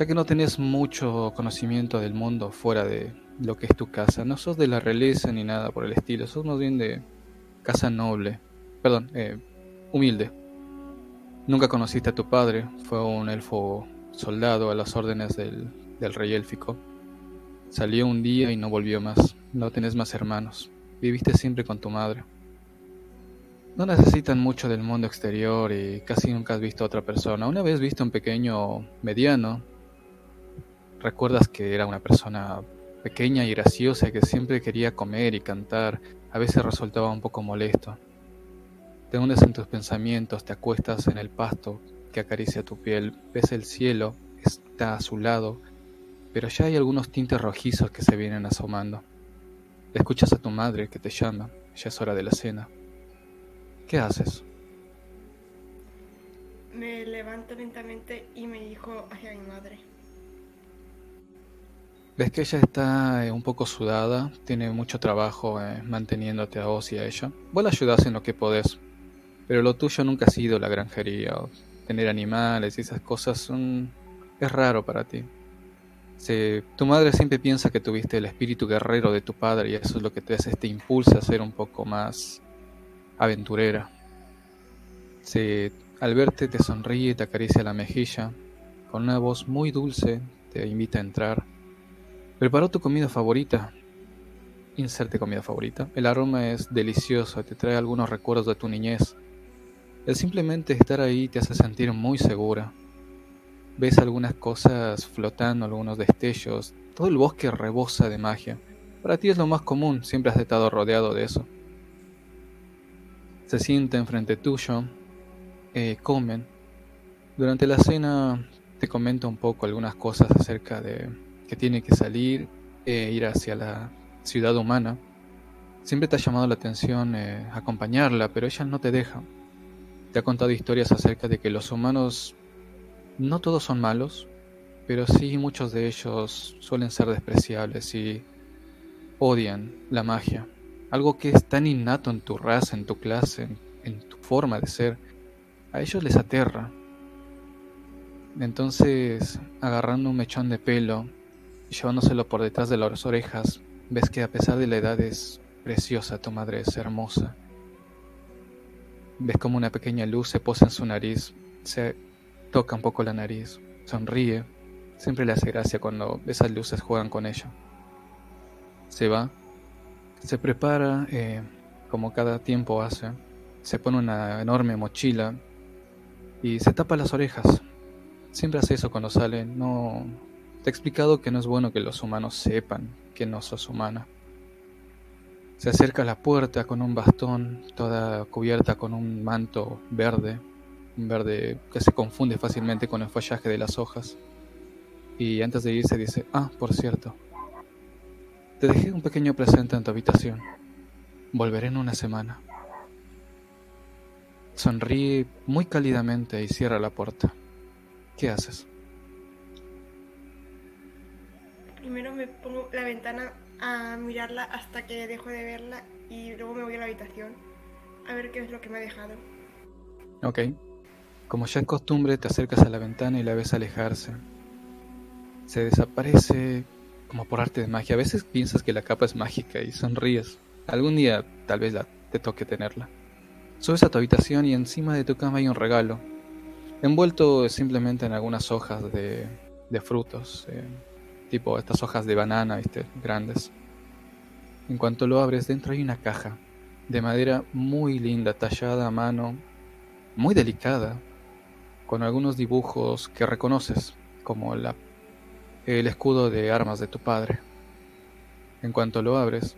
Ya que no tenés mucho conocimiento del mundo fuera de lo que es tu casa, no sos de la realeza ni nada por el estilo, sos más bien de casa noble, perdón, eh, humilde. Nunca conociste a tu padre, fue un elfo soldado a las órdenes del, del rey élfico. Salió un día y no volvió más, no tenés más hermanos, viviste siempre con tu madre. No necesitan mucho del mundo exterior y casi nunca has visto a otra persona. Una vez viste un pequeño mediano. Recuerdas que era una persona pequeña y graciosa que siempre quería comer y cantar. A veces resultaba un poco molesto. Te hundes en tus pensamientos, te acuestas en el pasto que acaricia tu piel, ves el cielo, está a su lado, pero ya hay algunos tintes rojizos que se vienen asomando. Escuchas a tu madre que te llama, ya es hora de la cena. ¿Qué haces? Me levanto lentamente y me dirijo hacia mi madre. Ves que ella está eh, un poco sudada, tiene mucho trabajo eh, manteniéndote a vos y a ella. Vos la ayudás en lo que podés, pero lo tuyo nunca ha sido la granjería o tener animales y esas cosas son... es raro para ti. tu madre siempre piensa que tuviste el espíritu guerrero de tu padre y eso es lo que te hace, te impulsa a ser un poco más aventurera. Se, al verte te sonríe, te acaricia la mejilla, con una voz muy dulce te invita a entrar. Preparó tu comida favorita. Inserte comida favorita. El aroma es delicioso, te trae algunos recuerdos de tu niñez. El simplemente estar ahí te hace sentir muy segura. Ves algunas cosas flotando, algunos destellos. Todo el bosque rebosa de magia. Para ti es lo más común, siempre has estado rodeado de eso se sienten frente tuyo, eh, comen. Durante la cena te comenta un poco algunas cosas acerca de que tiene que salir e ir hacia la ciudad humana. Siempre te ha llamado la atención eh, acompañarla, pero ella no te deja. Te ha contado historias acerca de que los humanos no todos son malos, pero sí muchos de ellos suelen ser despreciables y odian la magia algo que es tan innato en tu raza, en tu clase, en, tu forma de ser, a ellos les aterra. Entonces, agarrando un mechón de pelo llevándoselo por detrás de las orejas, ves que a pesar de la edad es preciosa, tu madre es hermosa. Ves como una pequeña luz se posa en su nariz, se toca un poco la nariz, sonríe. Siempre le hace gracia cuando esas luces juegan con ella. Se va se prepara, eh, como cada tiempo hace, se pone una enorme mochila y se tapa las orejas. Siempre hace eso cuando sale. No. Te he explicado que no es bueno que los humanos sepan que no sos humana. Se acerca a la puerta con un bastón, toda cubierta con un manto verde, un verde que se confunde fácilmente con el follaje de las hojas. Y antes de irse dice, ah, por cierto, te dejé un pequeño presente en tu habitación. Volveré en una semana. Sonríe muy cálidamente y cierra la puerta. ¿Qué haces? Primero me pongo la ventana a mirarla hasta que dejo de verla y luego me voy a la habitación a ver qué es lo que me ha dejado. Ok. Como ya es costumbre, te acercas a la ventana y la ves alejarse. Se desaparece como por arte de magia. A veces piensas que la capa es mágica y sonríes. Algún día tal vez la, te toque tenerla. Subes a tu habitación y encima de tu cama hay un regalo, envuelto simplemente en algunas hojas de, frutos, eh, tipo estas hojas de banana, ¿viste? grandes. En cuanto lo abres, dentro hay una caja de madera muy linda, tallada a mano, muy delicada, con algunos dibujos que reconoces, como la el escudo de armas de tu padre. En cuanto lo abres,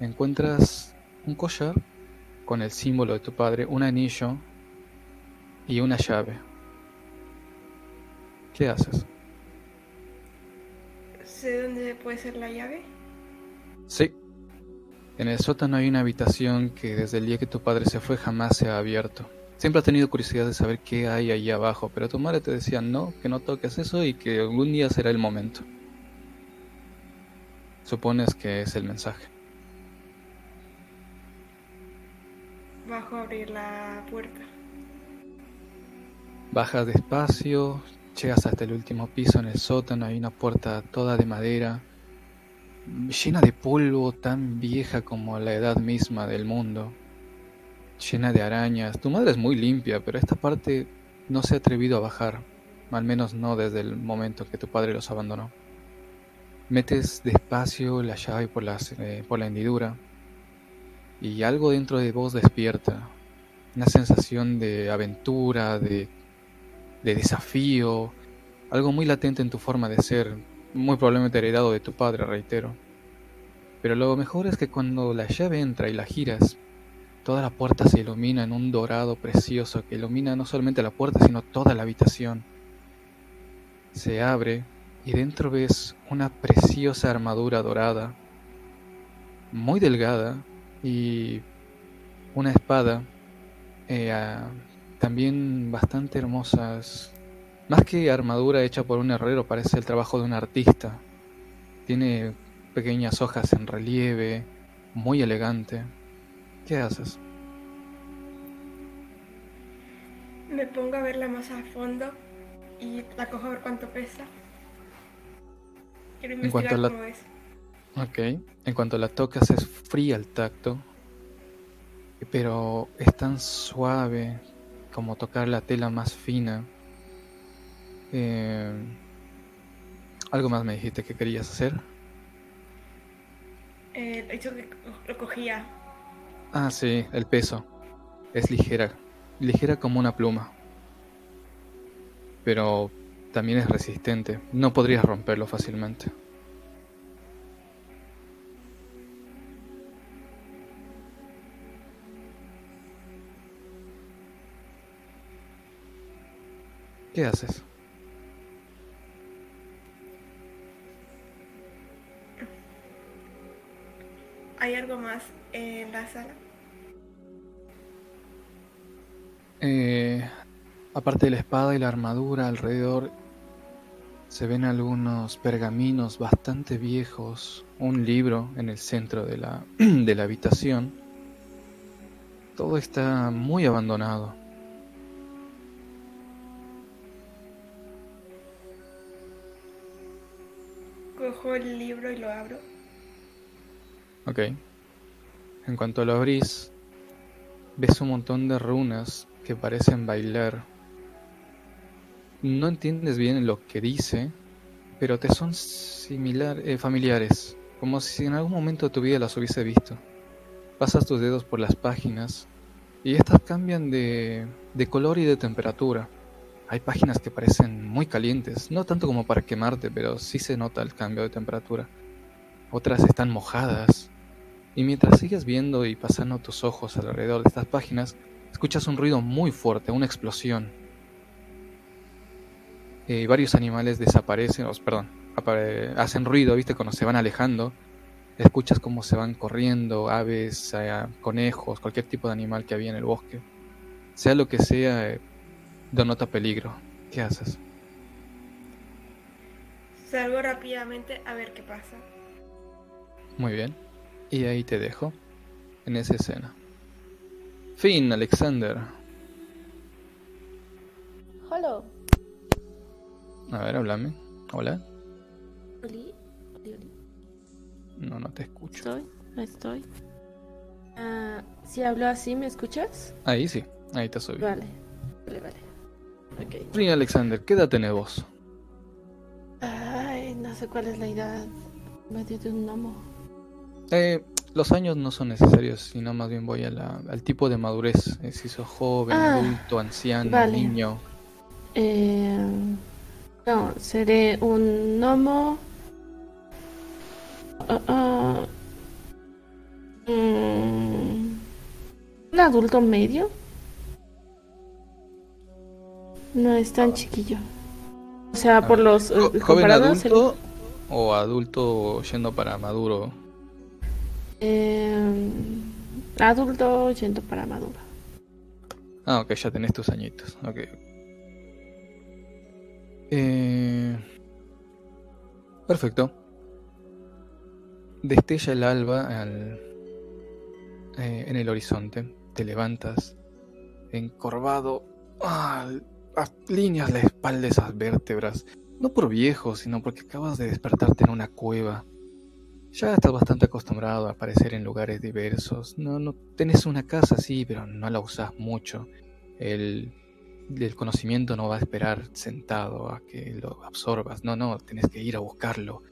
encuentras un collar con el símbolo de tu padre, un anillo y una llave. ¿Qué haces? ¿Sé dónde puede ser la llave? Sí. En el sótano hay una habitación que desde el día que tu padre se fue jamás se ha abierto. Siempre has tenido curiosidad de saber qué hay ahí abajo, pero tu madre te decía no, que no toques eso y que algún día será el momento. Supones que es el mensaje. Bajo a abrir la puerta. Bajas despacio, Llegas hasta el último piso en el sótano, hay una puerta toda de madera, llena de polvo, tan vieja como la edad misma del mundo, llena de arañas. Tu madre es muy limpia, pero esta parte no se ha atrevido a bajar, al menos no desde el momento que tu padre los abandonó. Metes despacio la llave por, eh, por la hendidura y algo dentro de vos despierta, una sensación de aventura, de, de desafío, algo muy latente en tu forma de ser, muy probablemente heredado de tu padre, reitero. Pero lo mejor es que cuando la llave entra y la giras, toda la puerta se ilumina en un dorado precioso que ilumina no solamente la puerta, sino toda la habitación. Se abre y dentro ves una preciosa armadura dorada, muy delgada, y una espada eh, también bastante hermosas más que armadura hecha por un herrero, parece el trabajo de un artista. Tiene pequeñas hojas en relieve, muy elegante. ¿Qué haces? Me pongo a verla más a fondo y la cojo a ver cuánto pesa. Quiero investigar cómo es. Ok. En cuanto la tocas es fría al tacto, pero es tan suave como tocar la tela más fina eh, ¿Algo más me dijiste que querías hacer? Eh, hecho que lo cogía. Ah, sí, el peso. Es ligera. Ligera como una pluma. Pero también es resistente. No podrías romperlo fácilmente. ¿Qué haces? ¿Hay algo más en la sala? Eh, aparte de la espada y la armadura alrededor, se ven algunos pergaminos bastante viejos, un libro en el centro de la, de la habitación. Todo está muy abandonado. El libro y lo abro. Ok. En cuanto lo abrís, ves un montón de runas que parecen bailar. No entiendes bien lo que dice, pero te son similar, eh, familiares, como si en algún momento de tu vida las hubiese visto. Pasas tus dedos por las páginas y estas cambian de, de color y de temperatura. Hay páginas que parecen muy calientes, no tanto como para quemarte, pero sí se nota el cambio de temperatura. Otras están mojadas, y mientras sigues viendo y pasando tus ojos alrededor de estas páginas, escuchas un ruido muy fuerte, una explosión. Eh, varios animales desaparecen, perdón, hacen ruido, ¿viste? Cuando se van alejando. Escuchas cómo se van corriendo, aves, eh, conejos, cualquier tipo de animal que había en el bosque. Sea lo que sea, eh, denota peligro. ¿Qué haces? Salgo rápidamente a ver qué pasa. Muy bien. Y ahí te dejo, en esa escena. Fin, Alexander. Hola. A ver, háblame. Hola. Oli, oli, oli. No, no te escucho. Estoy, no estoy. Ah, si hablo así, ¿me escuchas? Ahí sí, ahí te subí. Vale, vale, vale. Okay. Alexander, ¿qué edad tenés vos? Ay, no sé cuál es la edad. Medio de un gnomo. Eh, los años no son necesarios, sino más bien voy al tipo de madurez. Eh, si sos joven, ah, adulto, anciano, niño. Eh, no, seré un gnomo. Ah, ah, mm, un adulto medio. No es tan chiquillo. O sea, por los. ¿Joven adulto o adulto yendo para maduro? Eh, adulto yendo para maduro. Ah, ok, ya tenés tus añitos. Ok. Eh, perfecto. Destella el alba al, eh, en el horizonte. Te levantas encorvado. Ah, líneas la espalda de esas vértebras. No por viejo, sino porque acabas de despertarte en una cueva. Ya estás bastante acostumbrado a aparecer en lugares diversos. No, no tenés una casa, sí, pero no la usas mucho. El, el conocimiento no va a esperar sentado a que lo absorbas. No, no, tenés que ir a buscarlo.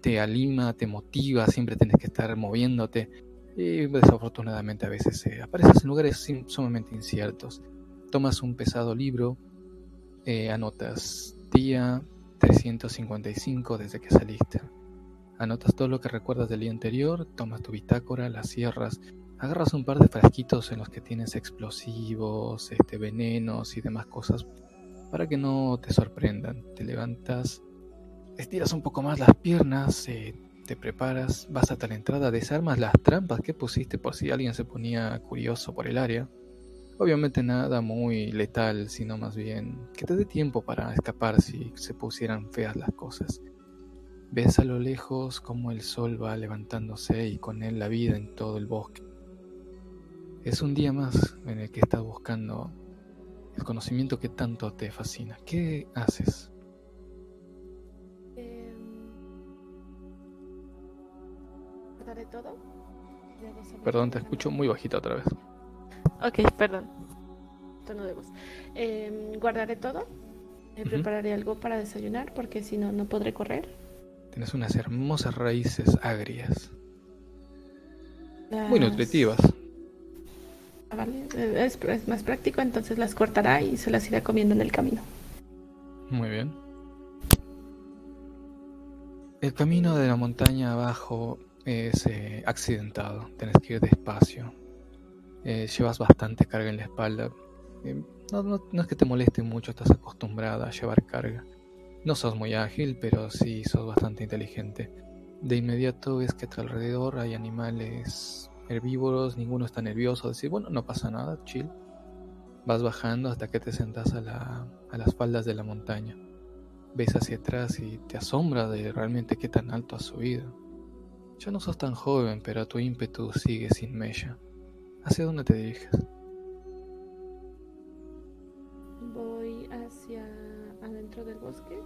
Te alima, te motiva, siempre tenés que estar moviéndote. Y desafortunadamente a veces eh, apareces en lugares sumamente inciertos. Tomas un pesado libro, eh, anotas día 355 desde que saliste. Anotas todo lo que recuerdas del día anterior, tomas tu bitácora, la cierras, agarras un par de frasquitos en los que tienes explosivos, este, venenos y demás cosas para que no te sorprendan. Te levantas, estiras un poco más las piernas, eh, te preparas, vas hasta la entrada, desarmas las trampas que pusiste por si alguien se ponía curioso por el área. Obviamente nada muy letal, sino más bien que te dé tiempo para escapar si se pusieran feas las cosas. Ves a lo lejos como el sol va levantándose y con él la vida en todo el bosque. Es un día más en el que estás buscando el conocimiento que tanto te fascina. ¿Qué haces? Eh... todo? Perdón, te escucho muy bajita otra vez. Ok, perdón. Tono de voz. Eh, guardaré todo. Me prepararé algo para desayunar porque si no, no podré correr. Tienes unas hermosas raíces agrias. Muy nutritivas. Ah, vale, es, es, más práctico, entonces las cortará y se las irá comiendo en el camino. Muy bien. El camino de la montaña abajo es eh, accidentado, Tienes que ir despacio eh, llevas bastante carga en la espalda. Eh, no, es que te moleste mucho, estás acostumbrada a llevar carga. No sos muy ágil, pero sí sos bastante inteligente. De inmediato ves que a tu alrededor hay animales herbívoros, ninguno está nervioso, decir, bueno, no pasa nada, chill. Vas bajando hasta que te la, a las faldas de la montaña. Ves hacia atrás y te asombra de realmente qué tan alto has subido. Ya no sos tan joven, pero tu ímpetu sigue sin mella. ¿Hacia dónde te diriges? Voy hacia adentro del bosque.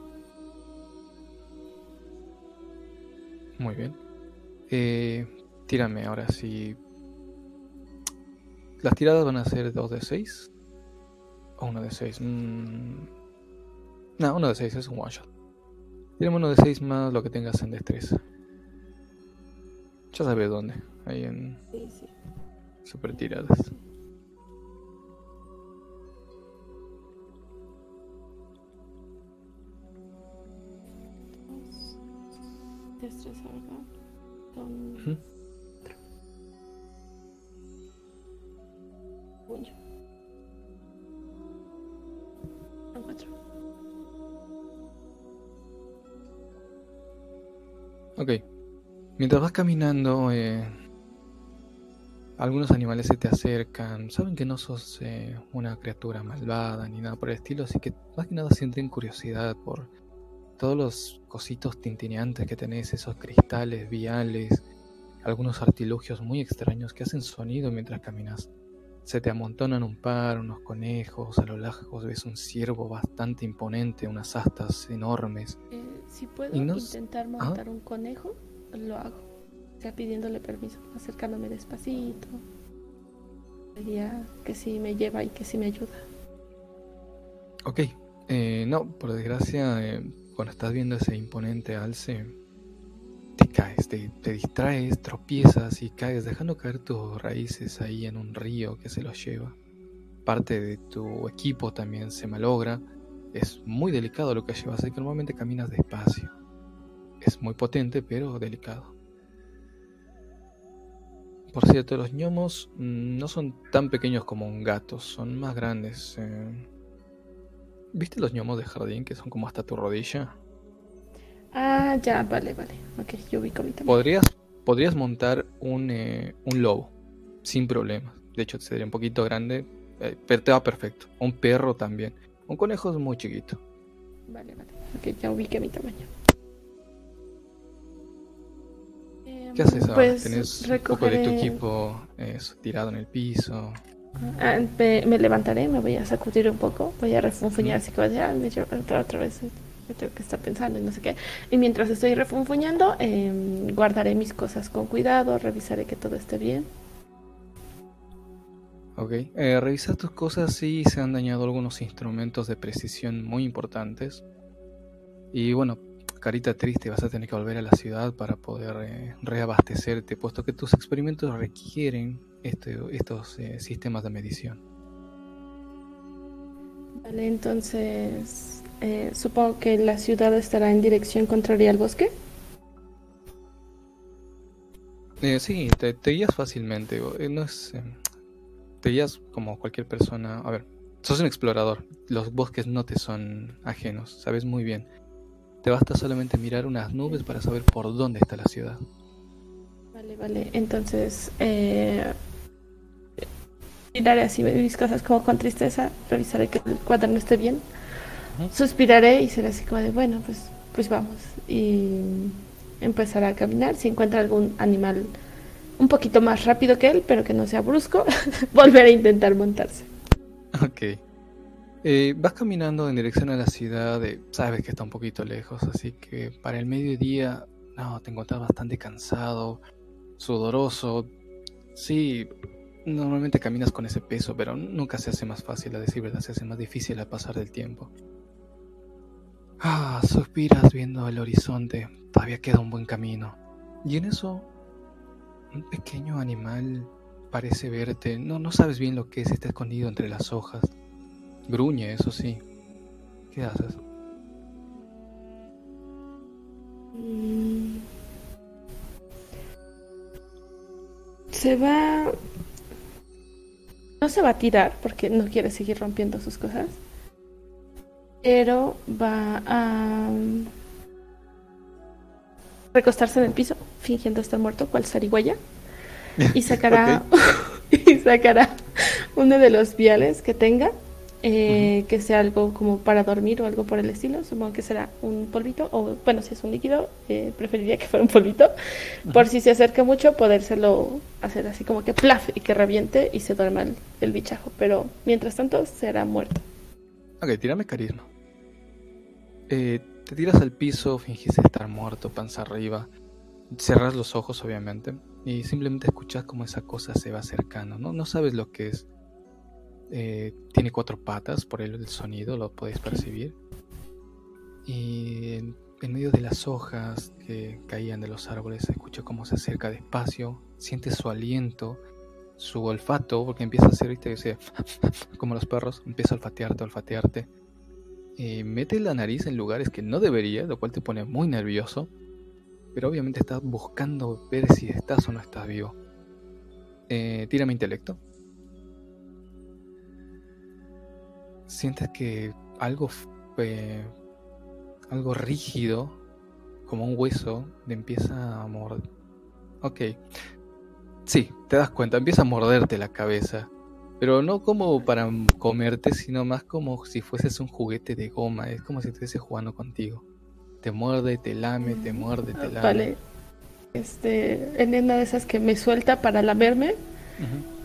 Muy bien. Eh, tírame ahora si... ¿Las tiradas van a ser 2 de 6? ¿O 1 de 6? Mm, no, 1 de 6 es un one shot. Tírame 1 de 6 más lo que tengas en destreza. Ya sabes dónde. Ahí en... Sí, sí super tiradas. Destreza, ¿verdad? Son... -huh. Puño. Son cuatro. Ok. Mientras vas caminando, eh, algunos animales se te acercan, saben que no sos eh, una criatura malvada ni nada por el estilo, así que más que nada sienten curiosidad por todos los cositos tintineantes que tenés, esos cristales viales, algunos artilugios muy extraños que hacen sonido mientras caminas. Se te amontonan un par, unos conejos, a lo lejos ves un ciervo bastante imponente, unas astas enormes. Eh, si puedo intentar montar un conejo, lo hago sea, pidiéndole permiso, acercándome despacito. Diría que sí me lleva y que sí me ayuda. Ok, eh, no, por desgracia, eh, cuando estás viendo ese imponente alce, te caes, te, te, distraes, tropiezas y caes, dejando caer tus raíces ahí en un río que se los lleva. Parte de tu equipo también se malogra. Es muy delicado lo que llevas, así que normalmente caminas despacio. Es muy potente, pero delicado. Por cierto, los gnomos mm, no son tan pequeños como un gato, son más grandes. Eh. ¿Viste los gnomos de jardín que son como hasta tu rodilla? Ah, ya, vale, vale. Ok, yo ubico mi Podrías, podrías montar un, eh, un lobo, sin problemas. De hecho, sería un poquito grande, eh, pero te va perfecto. Un perro también. Un conejo es muy chiquito. Vale, vale. Ok, ya ubiqué mi tamaño. ¿Qué haces ahora? Pues, ¿Tenés un poco de tu equipo tirado en el piso? Ah, me, levantaré, me voy a sacudir un poco, voy a refunfuñar así como de, ah, me otra, otra vez, tengo que estar pensando y no sé qué. Y mientras estoy refunfuñando, em, guardaré mis cosas con cuidado, revisaré que todo esté bien. Ok, eh, revisa tus cosas si se han dañado algunos instrumentos de precisión muy importantes. Y bueno, carita triste, vas a tener que volver a la ciudad para poder eh, reabastecerte, puesto que tus experimentos requieren este, estos eh, sistemas de medición. Vale, entonces eh, supongo que la ciudad estará en dirección contraria al bosque. sí, te, te, guías fácilmente. No es, te guías como cualquier persona. A ver, sos un explorador. Los bosques no te son ajenos, sabes muy bien te basta solamente mirar unas nubes para saber por dónde está la ciudad. Vale, vale. Entonces, eh, miraré así mis cosas como con tristeza, revisaré que el cuaderno esté bien, suspiraré y seré así como de, bueno, pues, pues vamos. Y empezaré a caminar. Si encuentra algún animal un poquito más rápido que él, pero que no sea brusco, volver a intentar montarse. Ok. Eh, vas caminando en dirección a la ciudad, sabes que está un poquito lejos, así que para el mediodía, no, te encuentras bastante cansado, sudoroso. Sí, normalmente caminas con ese peso, pero nunca se hace más fácil, a decir verdad, se hace más difícil al pasar del tiempo. Ah, suspiras viendo el horizonte, todavía queda un buen camino. Y en eso, un pequeño animal parece verte, no, no sabes bien lo que es, está escondido entre las hojas. Gruñe, eso sí. ¿Qué haces? Se va... No se va a tirar porque no quiere seguir rompiendo sus cosas. Pero va a recostarse en el piso, fingiendo estar muerto, cual zarigüeya. Y sacará, y sacará uno de los viales que tenga eh, que sea algo como para dormir o algo por el estilo. Supongo que será un polvito, o bueno, si es un líquido, eh, preferiría que fuera un polvito. Por si se acerca mucho, podérselo hacer así como que plaf y que reviente y se duerma el, bichajo. Pero mientras tanto, será muerto. Ok, tírame carisma. Eh, te tiras al piso, fingís estar muerto, panza arriba. Cerras los ojos, obviamente, y simplemente escuchas como esa cosa se va acercando. No, no sabes lo que es eh, tiene cuatro patas, por el, sonido lo podéis percibir. Y en, medio de las hojas que caían de los árboles, escucha cómo se acerca despacio, siente su aliento, su olfato, porque empieza a hacer, ¿viste? como los perros, empieza a olfatearte, olfatearte. Mete la nariz en lugares que no debería, lo cual te pone muy nervioso. Pero obviamente estás buscando ver si estás o no estás vivo. Eh, tírame intelecto. Sientes que algo, algo rígido, como un hueso, le empieza a morder. Ok. Sí, te das cuenta, empieza a morderte la cabeza. Pero no como para comerte, sino más como si fueses un juguete de goma. Es como si estuviese jugando contigo. Te muerde, te lame, te muerde, te lame. Vale. Este, en una de esas que me suelta para lamerme,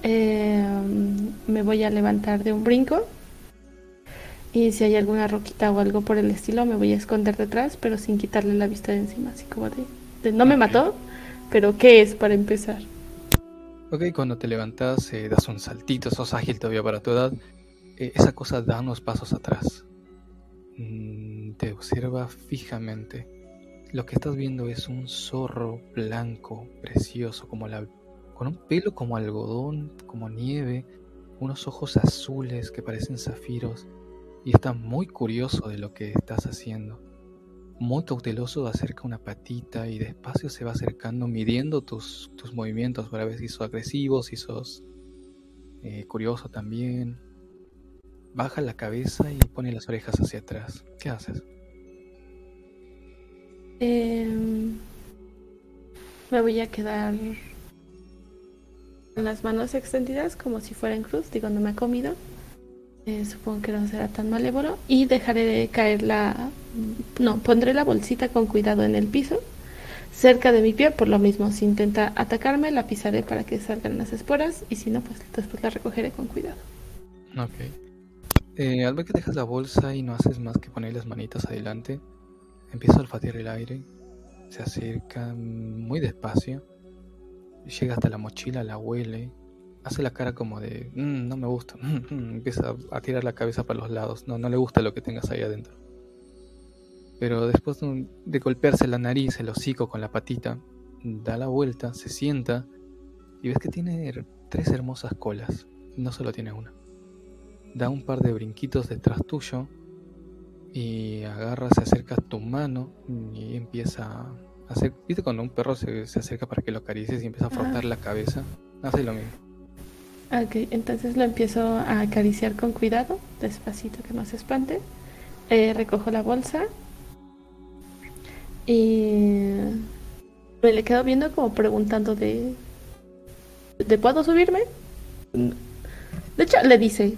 eh, me voy a levantar de un brinco y si hay alguna roquita o algo por el estilo, me voy a esconder detrás, pero sin quitarle la vista de encima, así como de, no me mató, pero ¿qué es para empezar? Ok, cuando te levantas, eh, das un saltito, sos ágil todavía para tu edad, eh, esa cosa da unos pasos atrás. Mm, te observa fijamente. Lo que estás viendo es un zorro blanco, precioso, como la, con un pelo como algodón, como nieve, unos ojos azules que parecen zafiros y está muy curioso de lo que estás haciendo. Muy cauteloso acerca una patita y despacio se va acercando midiendo tus, tus movimientos para ver si sos agresivo, si sos eh, curioso también. Baja la cabeza y pone las orejas hacia atrás. ¿Qué haces? Em, me voy a quedar con las manos extendidas como si fuera en cruz. Digo, no me ha comido. Eh, supongo que no será tan malévolo. Y dejaré de caer la... No, pondré la bolsita con cuidado en el piso. cerca de mi pie, por lo mismo, si intenta atacarme, la pisaré para que salgan las esporas y si no, pues después la recogeré con cuidado. Ok. Eh, al ver que dejas la bolsa y no haces más que poner las manitas adelante, empieza a olfatear el aire, se acerca muy despacio, llega hasta la mochila, la huele, hace la cara como de, mm, no me gusta, empieza a tirar la cabeza para los lados, no, no le gusta lo que tengas ahí adentro. Pero después de golpearse la nariz, el hocico con la patita, da la vuelta, se sienta y ves que tiene tres hermosas colas, no solo tiene una. Da un par de brinquitos detrás tuyo y agarra, se acerca a tu mano y empieza a hacer, viste cuando un perro se, acerca para que lo acaricies y empieza a frotar la cabeza, hace lo mismo. Ok, entonces lo empiezo a acariciar con cuidado, despacito que no se espante. Eh, recojo la bolsa y me le quedo viendo como preguntando de, ¿de puedo subirme? De hecho, le dice,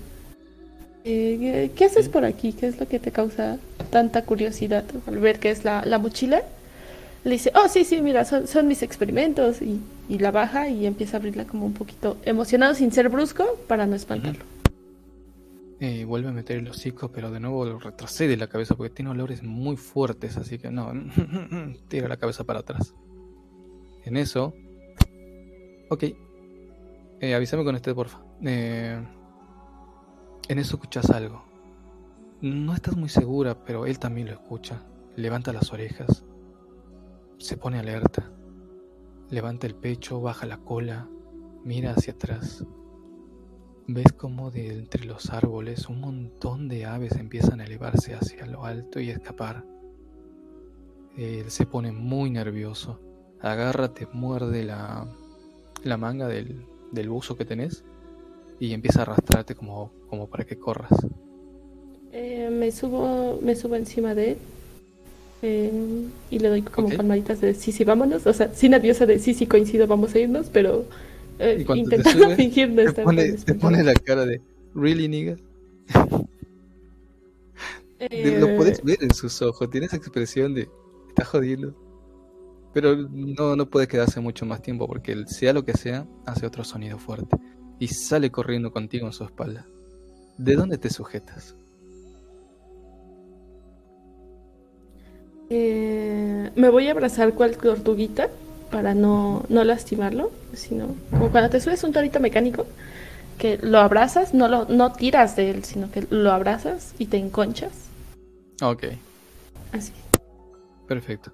eh, ¿Qué haces por aquí? ¿Qué es lo que te causa tanta curiosidad al ver que es la, mochila? Le dice, oh, sí, sí, mira, son, mis experimentos. Y, la baja y empieza a abrirla como un poquito emocionado, sin ser brusco, para no espantarlo. Eh, vuelve a meter el hocico, pero de nuevo lo retrocede la cabeza porque tiene olores muy fuertes, así que no, tira la cabeza para atrás. En eso... Ok. Eh, avísame con este, porfa. Eh, en eso escuchas algo. No estás muy segura, pero él también lo escucha. Levanta las orejas. Se pone alerta. Levanta el pecho, baja la cola, mira hacia atrás. Ves como de entre los árboles un montón de aves empiezan a elevarse hacia lo alto y escapar. Él se pone muy nervioso. Agárrate, muerde la, la manga del, del buzo que tenés y empieza a arrastrarte como, como para que corras. Eh, me subo me subo encima de él eh, y le doy como palmaditas de sí, sí, vámonos. O sea, sí nerviosa de sí, sí, coincido, vamos a irnos, pero eh, intentando fingir no estar pone, te pone la cara de ¿Really, nigga? Lo puedes ver en sus ojos, tiene esa expresión de está jodiendo. Pero no, no puede quedarse mucho más tiempo porque sea lo que sea, hace otro sonido fuerte y sale corriendo contigo en su espalda. ¿De dónde te sujetas? Eh, me voy a abrazar cual tortuguita para no, no lastimarlo, sino como cuando te subes un torito mecánico, que lo abrazas, no lo no tiras de él, sino que lo abrazas y te enconchas. Ok. Así. Perfecto.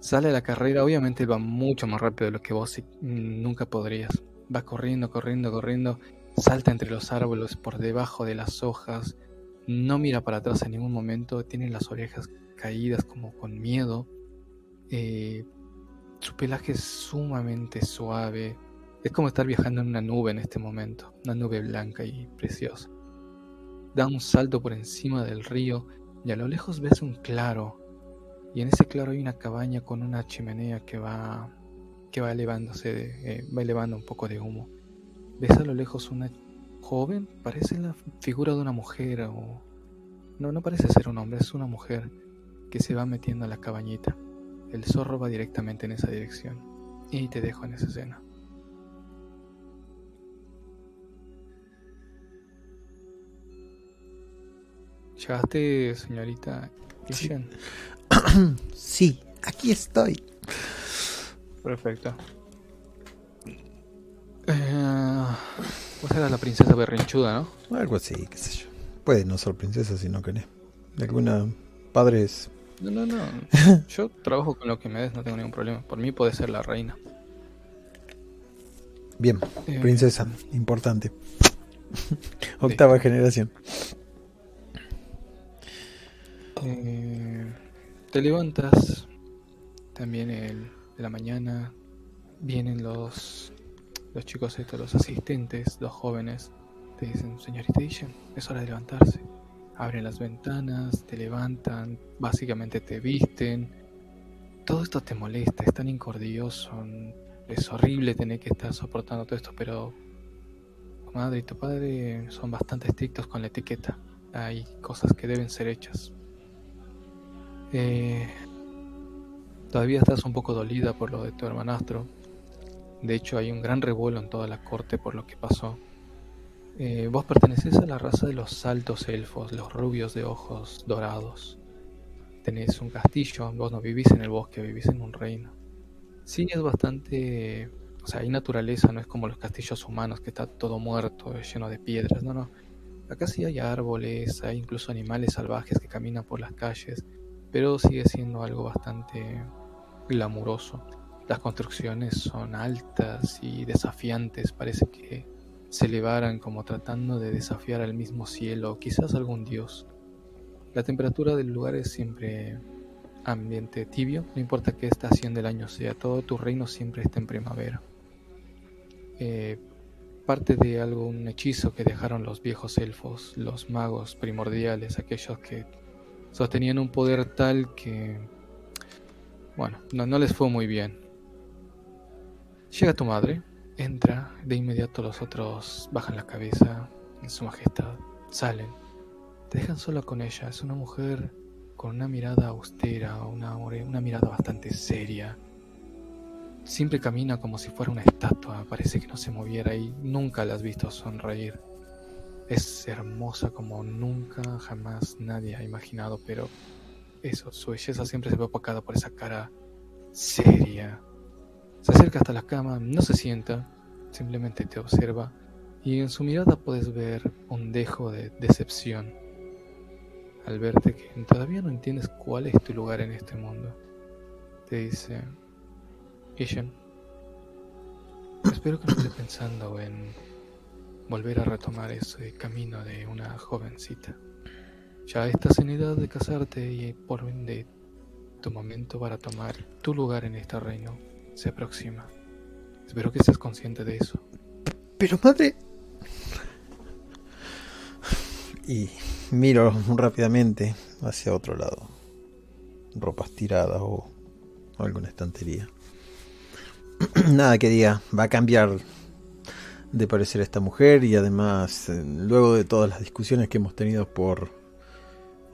Sale la carrera, obviamente va mucho más rápido de lo que vos nunca podrías. Va corriendo, corriendo, corriendo, salta entre los árboles, por debajo de las hojas, no mira para atrás en ningún momento, tiene las orejas caídas como con miedo. Eh, su pelaje es sumamente suave. Es como estar viajando en una nube en este momento, una nube blanca y preciosa. Da un salto por encima del río y a lo lejos ves un claro. Y en ese claro hay una cabaña con una chimenea que va que va elevándose, eh, va elevando un poco de humo. Ves a lo lejos una joven, parece la figura de una mujer o... No, no parece ser un hombre, es una mujer que se va metiendo a la cabañita. El zorro va directamente en esa dirección. Y te dejo en esa escena. ¿Llegaste, señorita Sí, aquí estoy. Perfecto. Eh, vos eras la princesa berrinchuda, ¿no? Algo así, qué sé yo. Puede no ser princesa si no querés. De alguna padres. No, no, no. yo trabajo con lo que me des, no tengo ningún problema. Por mí puede ser la reina. Bien, eh, princesa, importante. Octava generación. Eh, te levantas. También el de la mañana vienen los, los chicos estos, los asistentes, los jóvenes, te dicen, señorita es hora de levantarse. Abren las ventanas, te levantan, básicamente te visten. Todo esto te molesta, es tan incordioso, es horrible tener que estar soportando todo esto, pero tu madre y tu padre son bastante estrictos con la etiqueta. Hay cosas que deben ser hechas. Eh, Todavía estás un poco dolida por lo de tu hermanastro. De hecho, hay un gran revuelo en toda la corte por lo que pasó. Eh, vos perteneces a la raza de los altos elfos, los rubios de ojos dorados. Tenés un castillo, vos no vivís en el bosque, vivís en un reino. Sí, es bastante... O sea, hay naturaleza, no es como los castillos humanos que está todo muerto, lleno de piedras, no, no. Acá sí hay árboles, hay incluso animales salvajes que caminan por las calles, pero sigue siendo algo bastante glamuroso. Las construcciones son altas y desafiantes, parece que se elevaran como tratando de desafiar al mismo cielo o quizás algún dios. La temperatura del lugar es siempre ambiente tibio, no importa qué estación del año sea, todo tu reino siempre está en primavera. Eh, parte de algún hechizo que dejaron los viejos elfos, los magos primordiales, aquellos que sostenían un poder tal que, bueno, no, no les fue muy bien. Llega tu madre, entra, de inmediato los otros bajan la cabeza en su majestad, salen, te dejan solo con ella, es una mujer con una mirada austera, una, una mirada bastante seria, Siempre camina como si fuera una estatua, parece que no se moviera y nunca la has visto sonreír. Es hermosa como nunca jamás nadie ha imaginado, pero eso, su belleza siempre se ve opacada por esa cara seria. Se acerca hasta la cama, no se sienta, simplemente te observa y en su mirada puedes ver un dejo de decepción al verte que todavía no entiendes cuál es tu lugar en este mundo. Te dice, Ishen, espero que no esté pensando en volver a retomar ese camino de una jovencita. Ya estás en edad de casarte y por ende tu momento para tomar tu lugar en este reino se aproxima. Espero que estés consciente de eso. Pero madre... Y miro rápidamente hacia otro lado. Ropas tiradas o alguna estantería. nada que diga, va a cambiar de parecer esta mujer y además, eh, luego de todas las discusiones que hemos tenido por...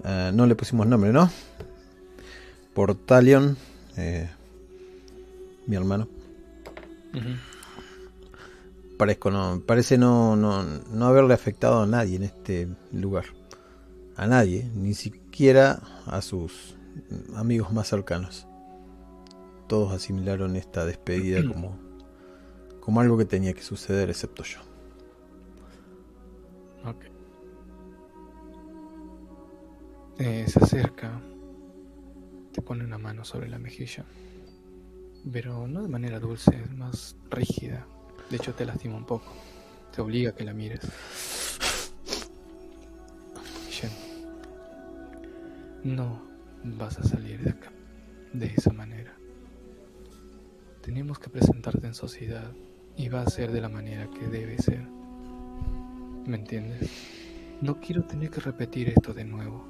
Eh, no le pusimos nombre, ¿no? Por Talion, eh, mi hermano. no, parece no, no, no haberle afectado a nadie en este lugar. A nadie, ni siquiera a sus amigos más cercanos todos asimilaron esta despedida como, como algo que tenía que suceder, excepto yo. Eh, se acerca, te pone una mano sobre la mejilla, pero no de manera dulce, es más rígida. De hecho, te lastima un poco, te obliga a que la mires. no vas a salir de acá de esa manera. Tenemos que presentarte en sociedad y va a ser de la manera que debe ser. ¿Me entiendes? No quiero tener que repetir esto de nuevo.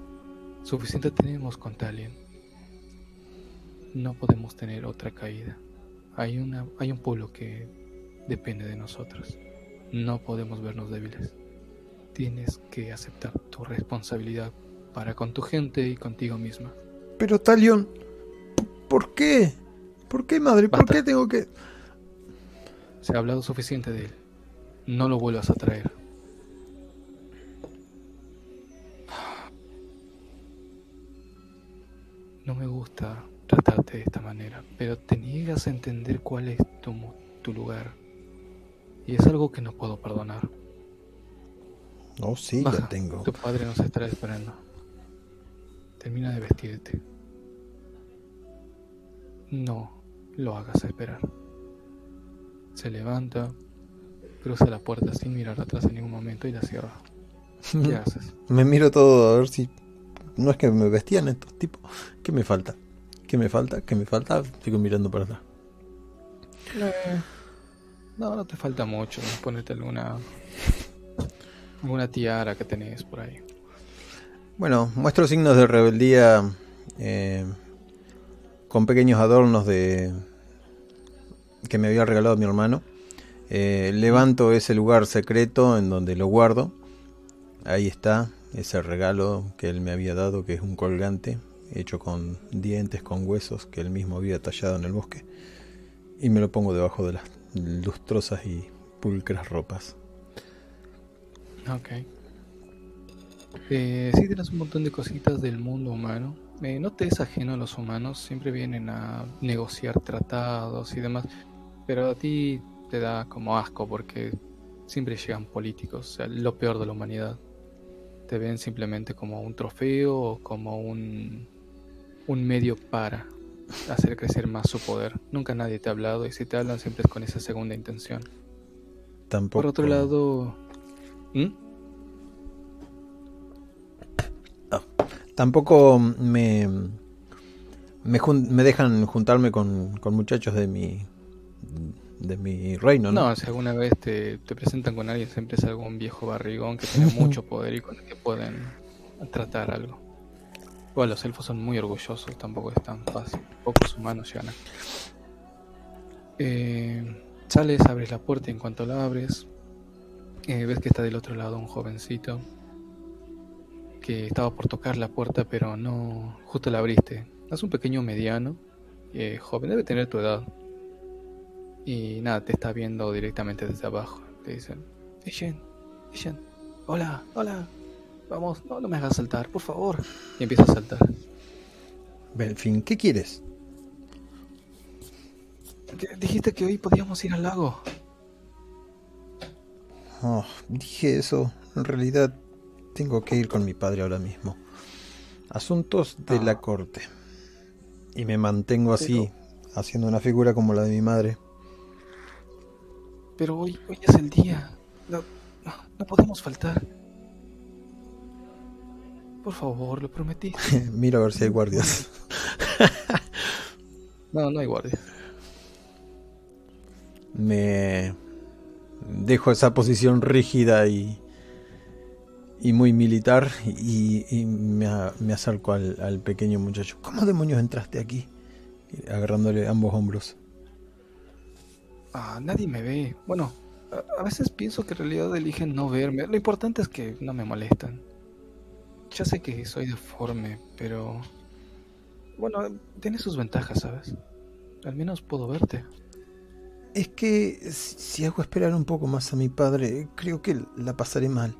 Suficiente tenemos con Talien. No podemos tener otra caída. Hay, una, hay un pueblo que depende de nosotros. No podemos vernos débiles. Tienes que aceptar tu responsabilidad para con tu gente y contigo misma. Pero Talion, ¿por qué? ¿Por qué, madre? ¿Por qué tengo que...? Se ha hablado suficiente de él. No lo vuelvas a traer. No me gusta tratarte de esta manera, pero te niegas a entender cuál es tu, tu lugar. Y es algo que no puedo perdonar. No, sí, lo tengo. Tu padre nos estará esperando. Termina de vestirte. No, lo hagas esperar. Se levanta, cruza la puerta sin mirar atrás en ningún momento y la cierra. ¿Qué haces? Me miro todo a ver si. No es que me vestían estos tipos. ¿Qué me falta? ¿Qué me falta? ¿Qué me falta? Sigo mirando para atrás. Eh, no, no te falta mucho. Ponete alguna. alguna tiara que tenés por ahí. Bueno, muestro signos de rebeldía. Eh, con pequeños adornos de que me había regalado mi hermano. Eh, levanto ese lugar secreto en donde lo guardo. Ahí está ese regalo que él me había dado, que es un colgante hecho con dientes, con huesos que él mismo había tallado en el bosque, y me lo pongo debajo de las lustrosas y pulcras ropas. Ok. Eh, sí, tienes un montón de cositas del mundo humano. Eh, no te es ajeno a los humanos, siempre vienen a negociar tratados y demás, pero a ti te da como asco porque siempre llegan políticos, o sea, lo peor de la humanidad. Te ven simplemente como un trofeo o como un, un medio para hacer crecer más su poder. Nunca nadie te ha hablado y si te hablan siempre es con esa segunda intención. Tampoco. Por otro lado... ¿Mm? Ah, tampoco me, me, jun- me dejan juntarme con, con muchachos de mi de mi reino, ¿no? No, si alguna vez te, te presentan con alguien, siempre es algún viejo barrigón que tiene mucho poder y con el que pueden tratar algo. Bueno, los elfos son muy orgullosos, tampoco es tan fácil. Pocos humanos llegan. Eh, sales, abres la puerta y en cuanto la abres, eh, ves que está del otro lado un jovencito que estaba por tocar la puerta, pero no. Justo la abriste. Es un pequeño mediano, eh, joven, debe tener tu edad. Y nada, te está viendo directamente desde abajo. Te dicen, Ishen, Ishen, hola, hola, vamos, no, no me hagas saltar, por favor. Y empieza a saltar. Belfin, ¿qué quieres? "¿Qué- Dijiste que hoy podíamos ir al lago. Oh, dije eso. En realidad tengo que ir con mi padre ahora mismo. Asuntos de Ah. la corte. Y me mantengo así, haciendo una figura como la de mi madre. Pero hoy, hoy es el día. No, no, no podemos faltar. Por favor, lo prometí. Miro a ver si hay guardias. No, no hay guardia. Me dejo esa posición rígida y, y muy militar y, y me, me acerco al, al pequeño muchacho. ¿Cómo demonios entraste aquí? Agarrándole ambos hombros. Ah, nadie me ve. Bueno, a, a veces pienso que en realidad eligen no verme. Lo importante es que no me molestan. Ya sé que soy deforme, pero... Bueno, tiene sus ventajas, ¿sabes? Al menos puedo verte. Es que si hago esperar un poco más a mi padre, creo que la pasaré mal.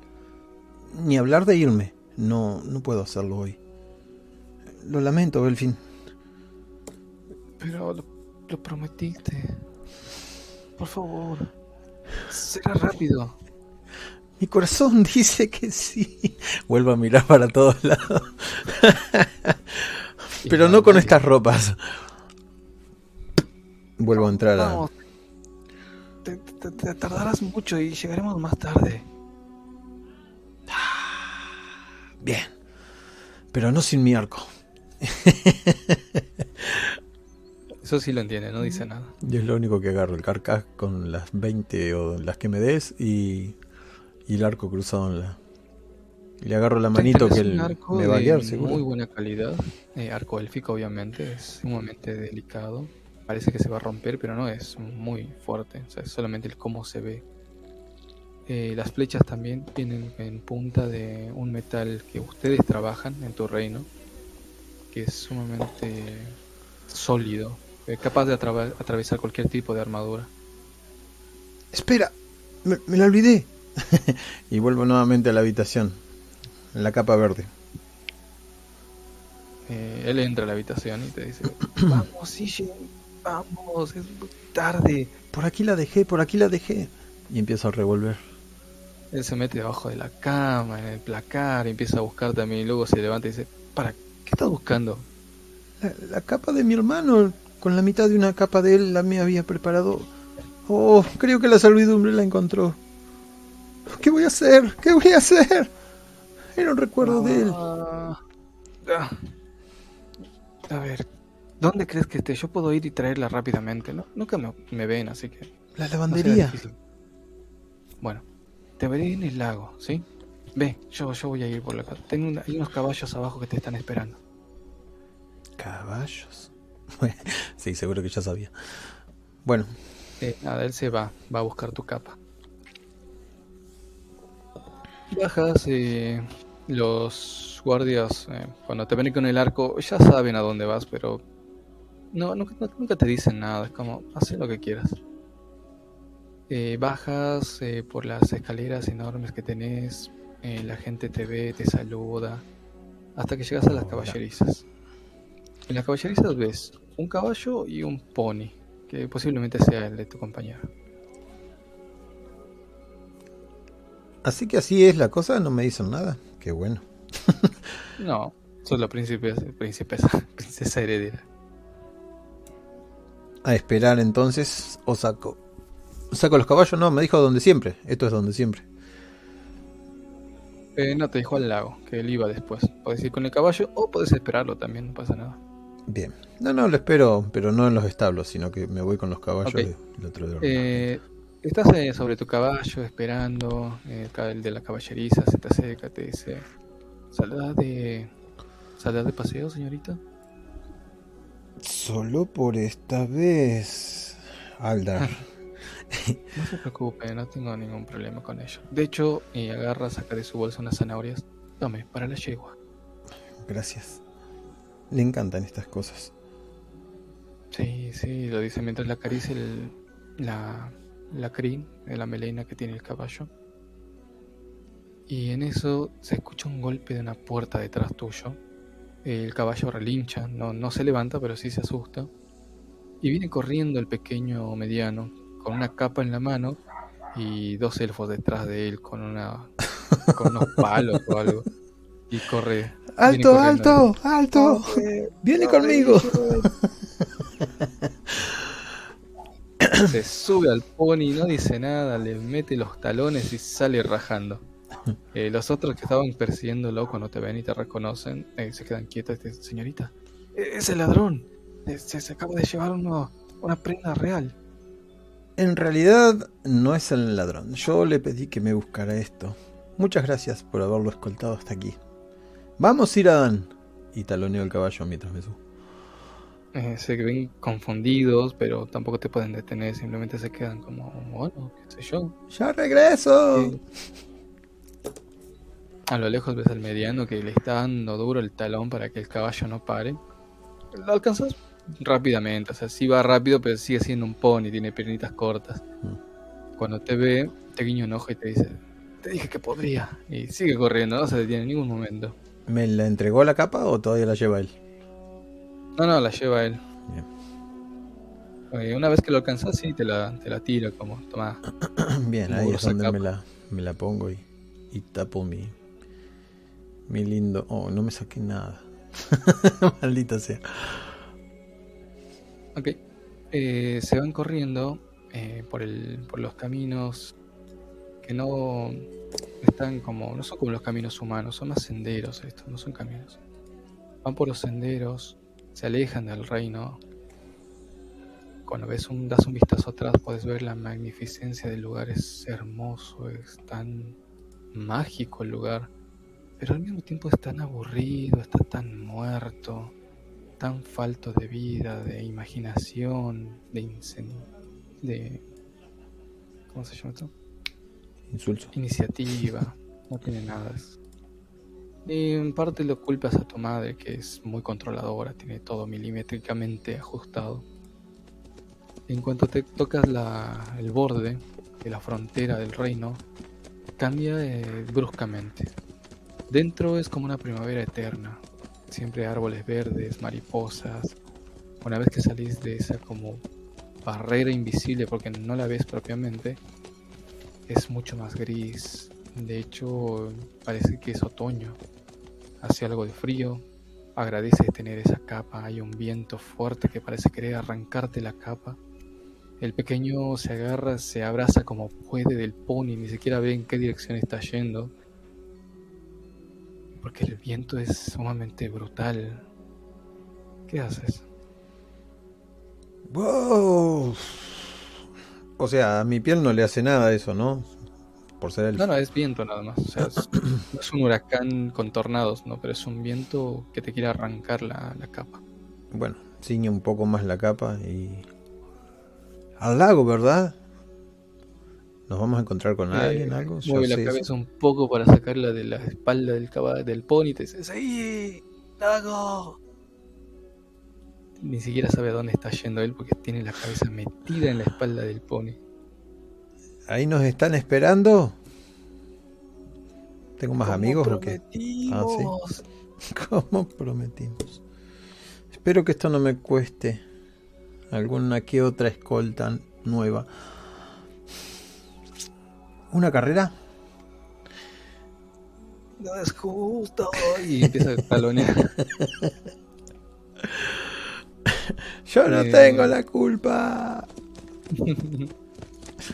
Ni hablar de irme. No, no puedo hacerlo hoy. Lo lamento, Belfin. Pero lo, lo prometiste. Por favor. Será rápido. Mi corazón dice que sí. Vuelvo a mirar para todos lados. Pero no con estas ropas. Vuelvo a entrar a... Vamos. Te, te- te tardarás mucho y llegaremos más tarde. Bien. Pero no sin mi arco. Eso sí lo entiende, no dice nada. Yo es lo único que agarro, el carcaj con las 20 o las que me des y, y el arco cruzado en la... Le agarro la manito que Es él un arco me va a de guiar, seguro. muy buena calidad. eh, arco élfico, obviamente, es sumamente delicado. Parece que se va a romper, pero no es muy fuerte. O sea, es solamente el cómo se ve. Eh, las flechas también tienen en punta de un metal que ustedes trabajan en tu reino, que es sumamente sólido, eh, capaz de atrava- atravesar cualquier tipo de armadura. Espera, me, me la olvidé. y vuelvo nuevamente a la habitación. En la capa verde. Eh, él entra a la habitación y te dice: Vamos, Ishin, vamos, es muy tarde. Por aquí la dejé, por aquí la dejé. Y empiezo a revolver. Él se mete debajo de la cama, en el placar, y empieza a buscar también. Y luego se levanta y dice: ¿Para qué estás buscando? La, la capa de mi hermano, con la mitad de una capa de él, la me había preparado. Oh, creo que la servidumbre la encontró. ¿Qué voy a hacer? ¿Qué voy a hacer? Era un recuerdo de él. Ah, ah. A ver, ¿dónde crees que esté? Yo puedo ir y traerla rápidamente, ¿no? Nunca me, me ven, así que. La lavandería. Bueno, te veré en el lago, ¿sí? Ve, yo, yo voy a ir por la casa. Tengo una- hay unos caballos abajo que te están esperando. Caballos. sí, seguro que ya sabía. Bueno, Eh, nada, él se va, va a buscar tu capa. Bajas, eh, los guardias, eh, cuando te ven con el arco, ya saben a dónde vas, pero no, nunca, nunca te dicen nada. Es como, haz lo que quieras. Eh, bajas eh, por las escaleras enormes que tenés, la gente te ve, te saluda, hasta que llegas a las caballerizas. En las caballerizas ves un caballo y un pony, que posiblemente sea el de tu compañero. Así que así es la cosa, no me dicen nada. Qué bueno. no, solo princesa, princesa, princesa heredera. A esperar entonces, o saco. ¿Saco los caballos? No, me dijo donde siempre. Esto es donde siempre. Eh, no, te dijo al lago, que él iba después. Puedes ir con el caballo o puedes esperarlo también, no pasa nada. Bien. No, no, lo espero, pero no en los establos, sino que me voy con los caballos y otro de Estás eh, sobre tu caballo esperando, eh, el de la caballeriza se te acerca, te dice, ¿saldrá de, ¿saldrá de paseo, señorita? Solo por esta vez, Aldar. no se preocupe, no tengo ningún problema con ello. De hecho, y agarra, saca de su bolsa unas zanahorias. Tome, para la yegua. Gracias. Le encantan estas cosas. Sí, sí, lo dice mientras le acaricia el, la, la crin, la melena que tiene el caballo. Y en eso se escucha un golpe de una puerta detrás tuyo. El caballo relincha, no, no se levanta, pero sí se asusta. Y viene corriendo el pequeño mediano, con una capa en la mano y dos elfos detrás de él con una con unos palos o algo. Y corre. ¡Alto, alto, alto! ¡Viene conmigo! Se sube al pony, no dice nada, le mete los talones y sale rajando. Eh, los otros que estaban persiguiéndolo cuando te ven y te reconocen, eh, se quedan quietos y dicen, señorita, e-, es el ladrón, eh, se, acaba de llevar una prenda real. En realidad no es el ladrón, yo le pedí que me buscara esto. Muchas gracias por haberlo escoltado hasta aquí. Vamos, Dan Y taloneo el caballo mientras me subo. Eh, se ven confundidos, pero tampoco te pueden detener, simplemente se quedan como, bueno, qué sé yo. ¡Ya regreso! A lo lejos ves al mediano que le está dando duro el talón para que el caballo no pare. Lo alcanzas rápidamente, o sea, sí va rápido, pero sigue siendo un pony, tiene piernitas cortas. Mm. Cuando te ve, te guiña un ojo y te dice, te dije que podría. Y sigue corriendo, no se detiene en ningún momento. ¿Me la entregó la capa o todavía la lleva él? No, no, la lleva él. Bien. una vez que lo alcanzas, sí, te la, te la tira como, toma. Bien, ahí es donde me la, me la, pongo y, y tapo mi, mi lindo... Oh, no me saqué nada. Maldita sea. Ok. Eh, se van corriendo eh, por, el, por los caminos que no están como... No son como los caminos humanos, son más senderos estos, no son caminos. Van por los senderos se alejan del reino. Cuando ves un, das un vistazo atrás puedes ver la magnificencia del lugar, es hermoso, es tan mágico el lugar, pero al mismo tiempo es tan aburrido, está tan muerto, tan falto de vida, de imaginación, de de ¿cómo se llama esto? Iniciativa, no tiene nada. Y en parte lo culpas a tu madre, que es muy controladora, tiene todo milimétricamente ajustado. En cuanto te tocas la, el borde de la frontera del reino, cambia eh, bruscamente. Dentro es como una primavera eterna, siempre árboles verdes, mariposas. Una vez que salís de esa como barrera invisible, porque no la ves propiamente, es mucho más gris, de hecho, parece que es otoño. Hace algo de frío. Agradece tener esa capa. Hay un viento fuerte que parece querer arrancarte la capa. El pequeño se agarra, se abraza como puede del pony, ni siquiera ve en qué dirección está yendo. Porque el viento es sumamente brutal. ¿Qué haces? Wow. O sea, a mi piel no le hace nada eso, ¿no? No, no, es viento nada más. O sea, no es un huracán con tornados, ¿no? Pero es un viento que te quiere arrancar la, capa. Bueno, ciñe un poco más la capa y... Al lago, ¿verdad? ¿Nos vamos a encontrar con alguien, Eh, algo? Yo Mueve la cabeza eso. un poco para sacarla de la espalda del caballo, del pony y te dice, ¡Sí! ¡Lago! Ni siquiera sabe a dónde está yendo él porque tiene la cabeza metida en la espalda del pony. ¿Ahí nos están esperando? ¿Tengo más amigos o qué? Ah, prometimos. Como prometimos. Espero que esto no me cueste alguna que otra escolta nueva. ¿Una carrera? No es justo. Y empieza a talonear. Yo no Eh. tengo la culpa.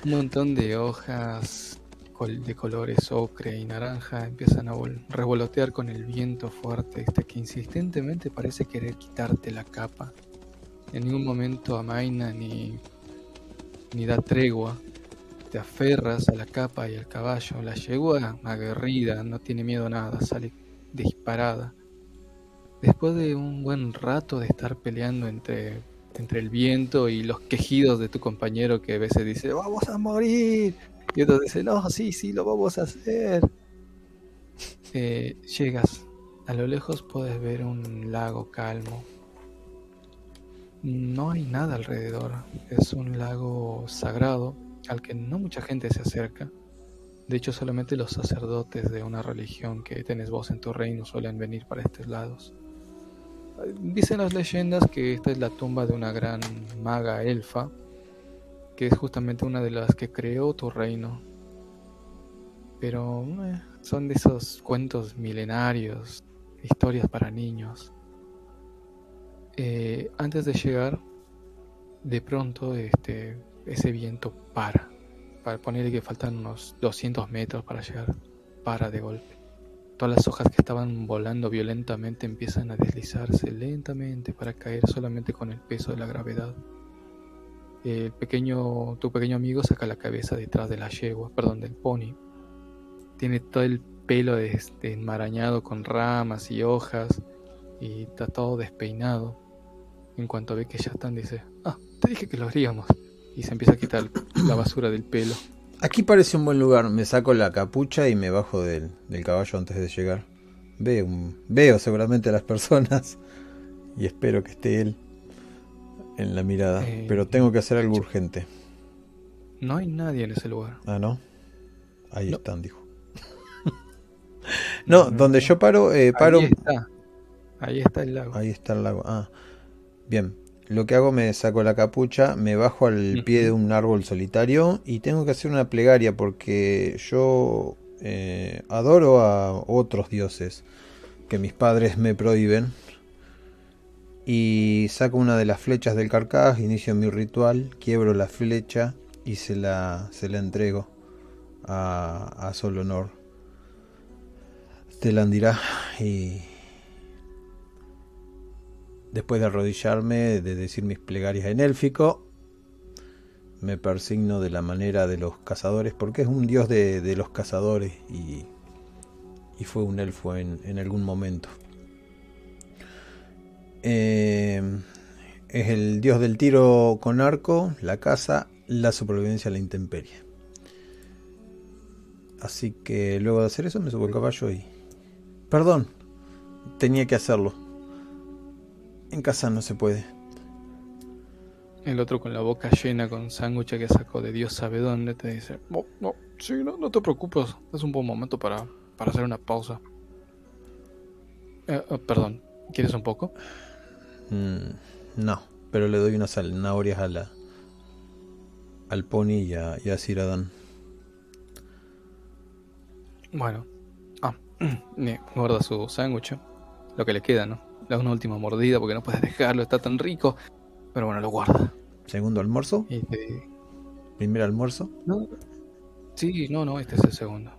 Un montón de hojas de colores ocre y naranja empiezan a vol- revolotear con el viento fuerte este que insistentemente parece querer quitarte la capa. En ningún momento amaina ni, ni da tregua. Te aferras a la capa y al caballo. La yegua aguerrida, no tiene miedo a nada, sale disparada. Después de un buen rato de estar peleando entre, entre el viento y los quejidos de tu compañero que a veces dice, vamos a morir. Y otro dice, no, sí, sí, lo vamos a hacer. Eh, llegas. A lo lejos puedes ver un lago calmo. No hay nada alrededor. Es un lago sagrado al que no mucha gente se acerca. De hecho, solamente los sacerdotes de una religión que tenés vos en tu reino suelen venir para estos lados. Dicen las leyendas que esta es la tumba de una gran maga elfa, que es justamente una de las que creó tu reino. Pero eh, son de esos cuentos milenarios, historias para niños. Eh, antes de llegar, de pronto este, ese viento para. Para ponerle que faltan unos 200 metros para llegar, para de golpe. Todas las hojas que estaban volando violentamente empiezan a deslizarse lentamente para caer solamente con el peso de la gravedad. El pequeño, tu pequeño amigo saca la cabeza detrás de la yegua, perdón, del pony. Tiene todo el pelo este, enmarañado con ramas y hojas y está todo despeinado. En cuanto ve que ya están, dice, ah, te dije que lo haríamos. Y se empieza a quitar la basura del pelo. Aquí parece un buen lugar. Me saco la capucha y me bajo del, del caballo antes de llegar. Veo, un- veo seguramente a las personas y espero que esté él en la mirada. Eh, Pero tengo que hacer algo urgente. No hay nadie en ese lugar. Ah, ¿no? Ahí No. están, dijo. no, donde yo paro, eh, paro... Ahí está. Ahí está el lago. Ahí está el lago. Ah, bien. Lo que hago me saco la capucha, me bajo al pie de un árbol solitario y tengo que hacer una plegaria porque yo eh, adoro a otros dioses que mis padres me prohíben. Y saco una de las flechas del carcaj, inicio mi ritual, quiebro la flecha y se la, se la entrego a, a Solonor. Te la dirá y Después de arrodillarme, de decir mis plegarias en élfico, me persigno de la manera de los cazadores, porque es un dios de, los cazadores y, y fue un elfo en, algún momento. Eh, es el dios del tiro con arco, la caza, la supervivencia la intemperie. Así que luego de hacer eso me subo al caballo y... Perdón, tenía que hacerlo. En casa no se puede. El otro con la boca llena con sándwich que sacó de Dios sabe dónde te dice, no, no, sí, no, no te preocupes, es un buen momento para, para hacer una pausa. Eh, eh, perdón, ¿quieres un poco? Mm, no, pero le doy unas zanahorias a la, al pony y a, y a Ciradán. Bueno, ah, guarda su sándwich, lo que le queda, ¿no? Le da una última mordida porque no puedes dejarlo, está tan rico, pero bueno, lo guarda. Segundo almuerzo, Y te- primer almuerzo. No, sí, no, no, este es el segundo.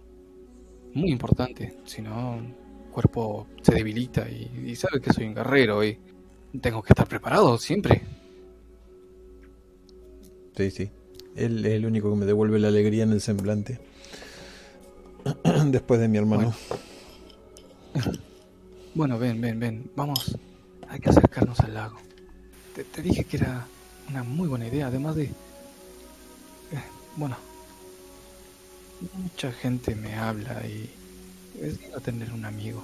Muy importante, si no, el cuerpo se debilita y, y sabe que soy un guerrero y tengo que estar preparado siempre. Sí, sí. Él es el único que me devuelve la alegría en el semblante. Después de mi hermano. Bueno, ven, ven, ven, vamos, hay que acercarnos al lago. Te, te dije que era una muy buena idea, además de... eh, bueno, Mucha gente me habla y es lindo tener un amigo.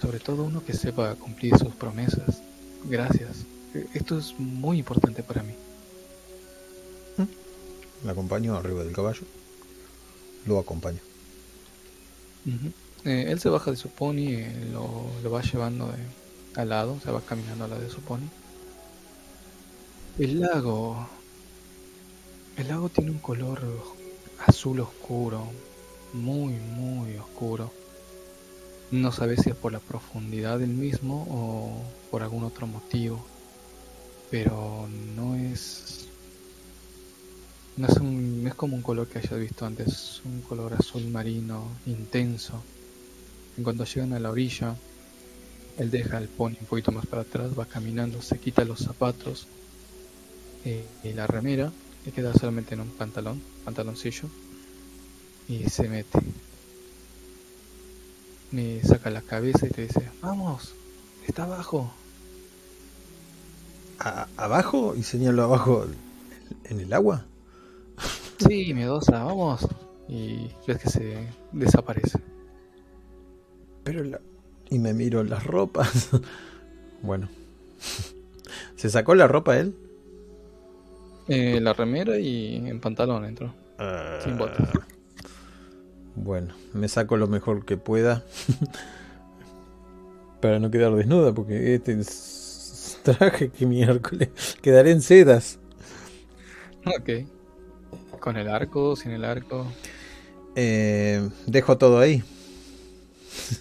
Sobre todo uno que sepa cumplir sus promesas. Gracias. E, esto es muy importante para mí. Me acompaño arriba del caballo. Lo acompaño. Eh, él se baja de su pony, eh, lo, va llevando de, al lado, se va caminando al lado de su pony. El lago. El lago tiene un color azul oscuro, muy, muy oscuro. No sabes si es por la profundidad del mismo o por algún otro motivo, pero no es no es, un, es como un color que hayas visto antes, es un color azul marino intenso. En cuanto llegan a la orilla, él deja el pony un poquito más para atrás, va caminando, se quita los zapatos eh, y la remera, y queda solamente en un pantalón, pantaloncillo, y se mete. Me saca la cabeza y te dice, vamos, está abajo. ¿Abajo? ¿Y señalo abajo en el agua? Sí, miedosa, vamos. Y ves que se desaparece. Pero la... Y me miro las ropas. bueno. ¿Se sacó la ropa él? Eh, la remera y en pantalón entró. sin botas. Ah. Bueno, me saco lo mejor que pueda. Para no quedar desnuda, porque este es traje que miércoles. Quedaré en sedas. Ok. ¿Con el arco? ¿Sin el arco? Eh, dejo todo ahí.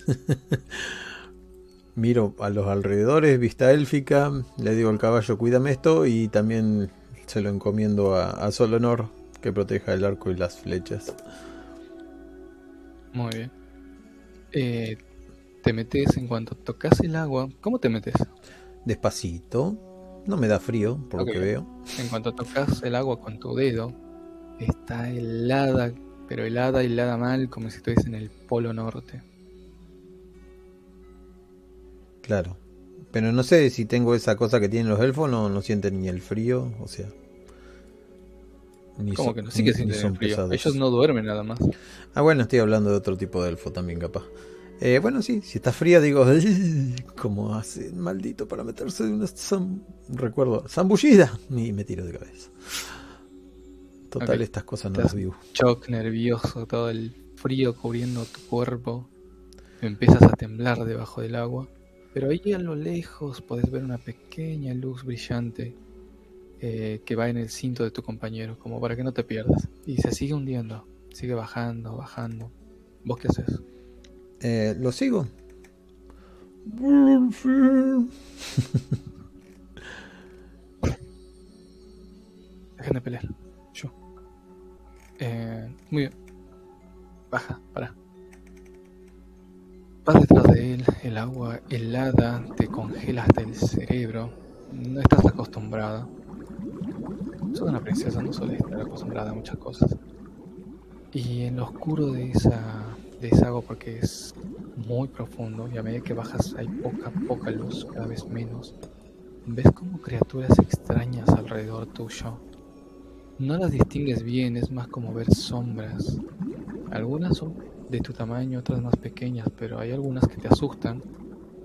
Miro a los alrededores, vista élfica, le digo al caballo, cuídame esto y también se lo encomiendo a, a Solonor que proteja el arco y las flechas. Muy bien. Eh, te metes en cuanto tocas el agua. ¿Cómo te metes? Despacito. No me da frío, por lo que veo. En cuanto tocas el agua con tu dedo, está helada, pero helada, helada mal, como si estuviese en el Polo Norte. Claro. Pero no sé si tengo esa cosa que tienen los elfos, no, no sienten ni el frío, o sea. Ni ¿Cómo que no? Sí que sienten frío. Ellos no duermen nada más. Ah, bueno, estoy hablando de otro tipo de elfo también, capaz. Eh, bueno, sí, si está fría, digo, como hace maldito para meterse de una recuerdo, zambullida, y me tiro de cabeza. Total, estas cosas no las vivo. Shock nervioso, todo el frío cubriendo tu cuerpo. Empiezas a temblar debajo del agua. Pero ahí a lo lejos podés ver una pequeña luz brillante eh, que va en el cinto de tu compañero, como para que no te pierdas. Y se sigue hundiendo, sigue bajando, bajando. ¿Vos qué haces? Eh, lo sigo. Dejen de pelear. Eh, muy bien. Baja, para. Vas detrás de él, el agua helada te congela hasta el cerebro. No estás acostumbrada. Soy una princesa, no suele estar acostumbrada a muchas cosas. Y en lo oscuro de esa, de agua, porque es muy profundo, y a medida que bajas hay poca, poca luz, cada vez menos, ves como criaturas extrañas alrededor tuyo no las distingues bien, es más como ver sombras. Algunas son de tu tamaño, otras más pequeñas, pero hay algunas que te asustan,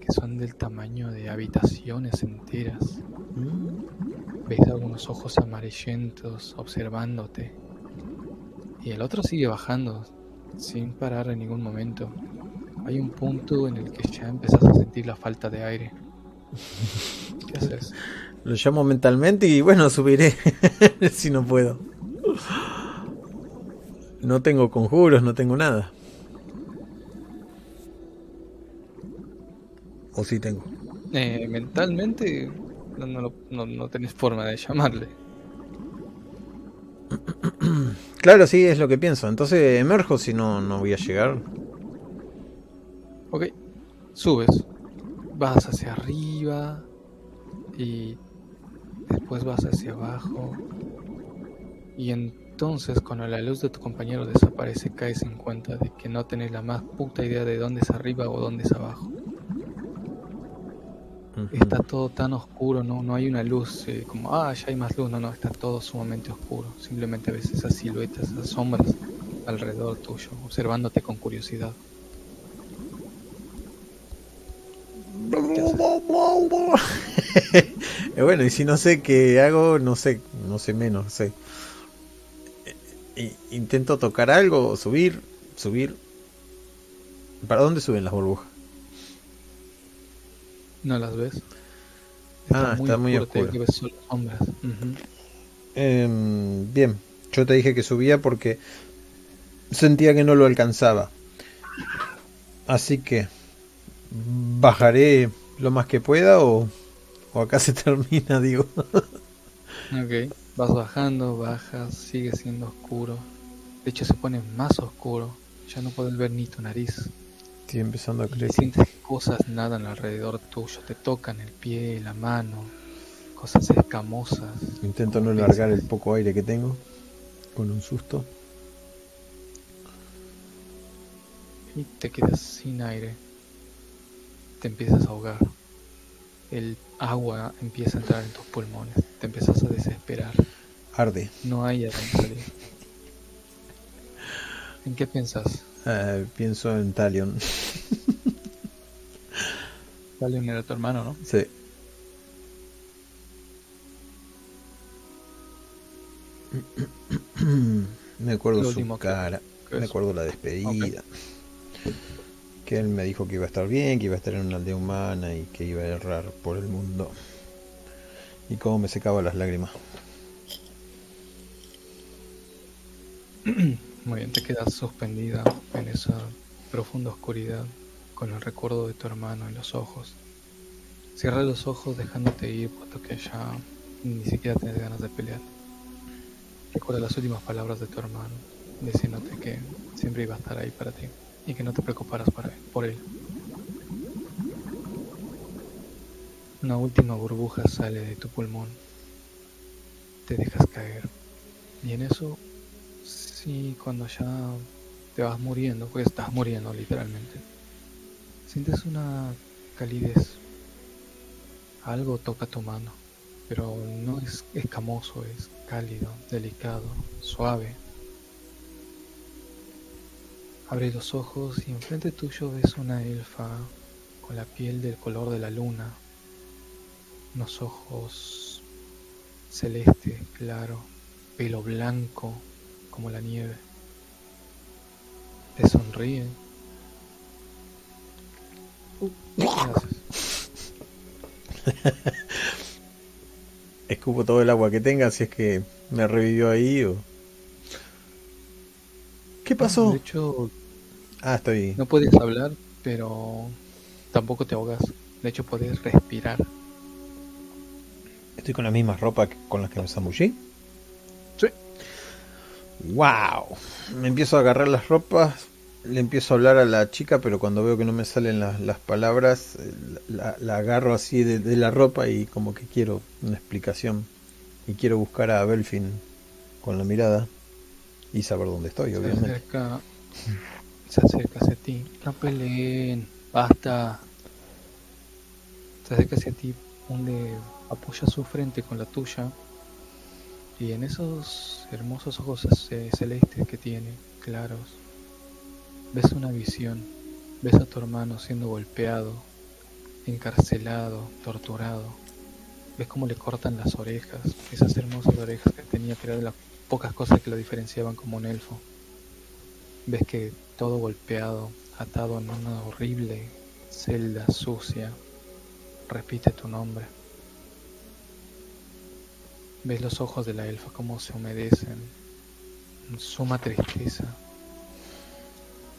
que son del tamaño de habitaciones enteras. Ves algunos ojos amarillentos observándote. Y el otro sigue bajando, sin parar en ningún momento. Hay un punto en el que ya empezás a sentir la falta de aire. ¿Qué haces? Lo llamo mentalmente y bueno, subiré si no puedo. No tengo conjuros, no tengo nada. ¿O sí tengo? Eh, mentalmente no, no, no, tenés forma de llamarle. Claro, sí, es lo que pienso. Entonces emerjo si no, no voy a llegar. Ok, subes. Vas hacia arriba y después vas hacia abajo y entonces cuando la luz de tu compañero desaparece caes en cuenta de que no tenés la más puta idea de dónde es arriba o dónde es abajo. Está todo tan oscuro, no, no hay una luz eh, como, ah, ya hay más luz, no, no, está todo sumamente oscuro. Simplemente ves esas siluetas, esas sombras alrededor tuyo, observándote con curiosidad. bueno, y si no sé qué hago, no sé, no sé menos, sé. Intento tocar algo, subir, subir. ¿Para dónde suben las burbujas? ¿No las ves? ah, está muy oscuro. Em, bien, yo te dije que subía porque sentía que no lo alcanzaba. Así que bajaré lo más que pueda o, o acá se termina, digo. ok, vas bajando, bajas, sigue siendo oscuro. De hecho se pone más oscuro, ya no puedes ver ni tu nariz. Estoy empezando a creer. Sientes cosas nadan alrededor tuyo, te tocan el pie, la mano, cosas escamosas. Intento no largar el poco aire que tengo con un susto. Y te quedas sin aire. Te empiezas a ahogar. El agua empieza a entrar en tus pulmones. Te empiezas a desesperar. Arde. No hay a salir. ¿En qué piensas? Ah, pienso en Talion. Talion era tu hermano, ¿no? Sí. Me acuerdo su cara, me acuerdo la despedida. Que él me dijo que iba a estar bien, que iba a estar en una aldea humana y que iba a errar por el mundo. Y cómo me secaba las lágrimas. Muy bien, te quedas suspendida en esa profunda oscuridad con el recuerdo de tu hermano en los ojos. Cierra los ojos dejándote ir puesto que ya ni siquiera tienes ganas de pelear. Recuerda las últimas palabras de tu hermano, diciéndote que siempre iba a estar ahí para ti y que no te preocuparas por él. Una última burbuja sale de tu pulmón. Te dejas caer. Y en eso y cuando ya te vas muriendo, pues estás muriendo literalmente, sientes una calidez. Algo toca tu mano, pero no es escamoso, es cálido, delicado, suave. Abres los ojos y enfrente tuyo ves una elfa con la piel del color de la luna, unos ojos celeste, claro, pelo blanco, como la nieve. Te sonríe. ¿Qué haces? Escupo todo el agua que tenga si es que me revivió ahí o... ¿Qué pasó? De hecho... Ah, estoy... No puedes hablar, pero tampoco te ahogas. De hecho, puedes respirar. ¿Estoy con la misma ropa con las que me zambullí? ¡Wow! Me empiezo a agarrar las ropas, le empiezo a hablar a la chica, pero cuando veo que no me salen las palabras, eh, la, agarro así de, la ropa y como que quiero una explicación. Y quiero buscar a Belfin con la mirada y saber dónde estoy, obviamente. Se acerca, se acerca hacia ti. No peleen, basta. Se acerca hacia ti, donde apoya su frente con la tuya y en esos hermosos ojos celestes que tiene, claros, ves una visión, ves a tu hermano siendo golpeado, encarcelado, torturado, ves cómo le cortan las orejas, esas hermosas orejas que tenía, que era de las pocas cosas que lo diferenciaban como un elfo. Ves que todo golpeado, atado en una horrible celda sucia, repite tu nombre. Ves los ojos de la elfa como se humedecen, suma tristeza.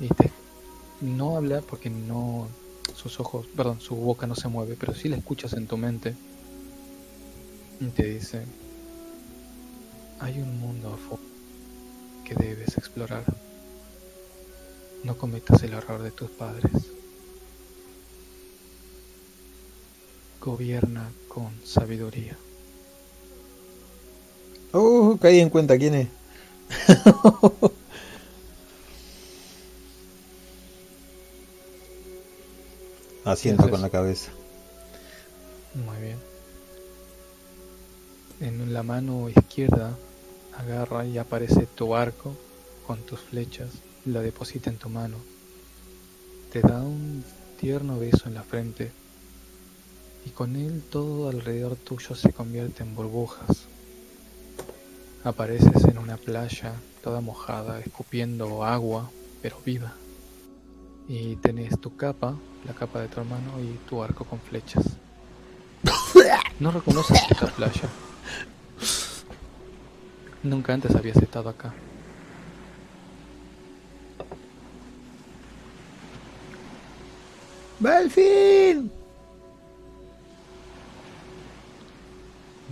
Y te, no habla porque no sus ojos, perdón, su boca no se mueve, pero sí la escuchas en tu mente. Y te dice, hay un mundo afuera que debes explorar. No cometas el error de tus padres. Gobierna con sabiduría. Uh, caí en cuenta quién es. Asiento con la cabeza. Muy bien. En la mano izquierda agarra y aparece tu arco con tus flechas, la deposita en tu mano. Te da un tierno beso en la frente y con él todo alrededor tuyo se convierte en burbujas. Apareces en una playa toda mojada, escupiendo agua, pero viva. Y tenés tu capa, la capa de tu hermano y tu arco con flechas. No reconoces esta playa. Nunca antes habías estado acá. ¡Belfin!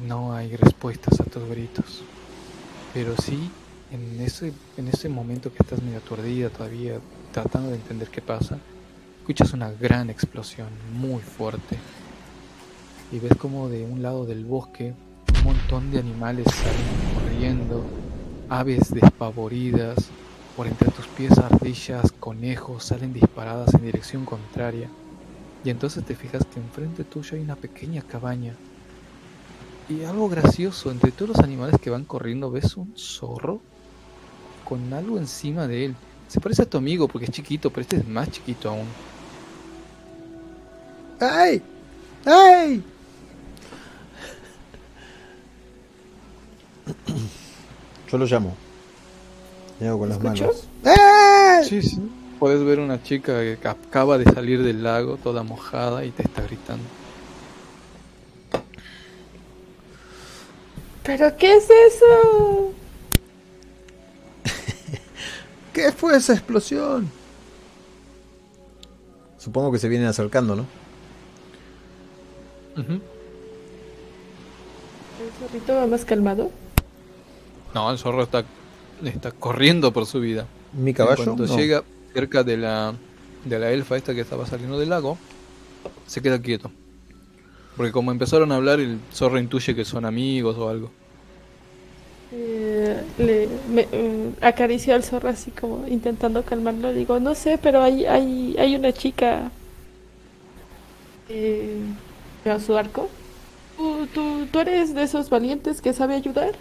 No hay respuestas a tus gritos. Pero sí, en ese, en ese momento que estás medio aturdida todavía, tratando de entender qué pasa, escuchas una gran explosión muy fuerte. Y ves como de un lado del bosque un montón de animales salen corriendo, aves despavoridas, por entre tus pies ardillas, conejos salen disparadas en dirección contraria. Y entonces te fijas que enfrente tuyo hay una pequeña cabaña. Y algo gracioso, entre todos los animales que van corriendo ves un zorro con algo encima de él. Se parece a tu amigo porque es chiquito, pero este es más chiquito aún. ¡Ay! ¡Ay! Yo lo llamo. Le hago con las manos. ¡Ay! Sí, sí. Puedes ver una chica que acaba de salir del lago, toda mojada, y te está gritando. ¿Pero qué es eso? ¿Qué fue esa explosión? Supongo que se vienen acercando, ¿no? ¿El zorrito va más calmado? No, el zorro está, está corriendo por su vida. ¿Mi En caballo? cuanto No. llega cerca de la, de la elfa esta que estaba saliendo del lago, se queda quieto. Porque como empezaron a hablar, el zorro intuye que son amigos o algo. Eh, le me, eh, acaricio al zorro así como intentando calmarlo. Digo, no sé, pero hay, hay, hay una chica. Eh, a su arco. ¿Tú, tú, ¿Tú eres de esos valientes que sabe ayudar?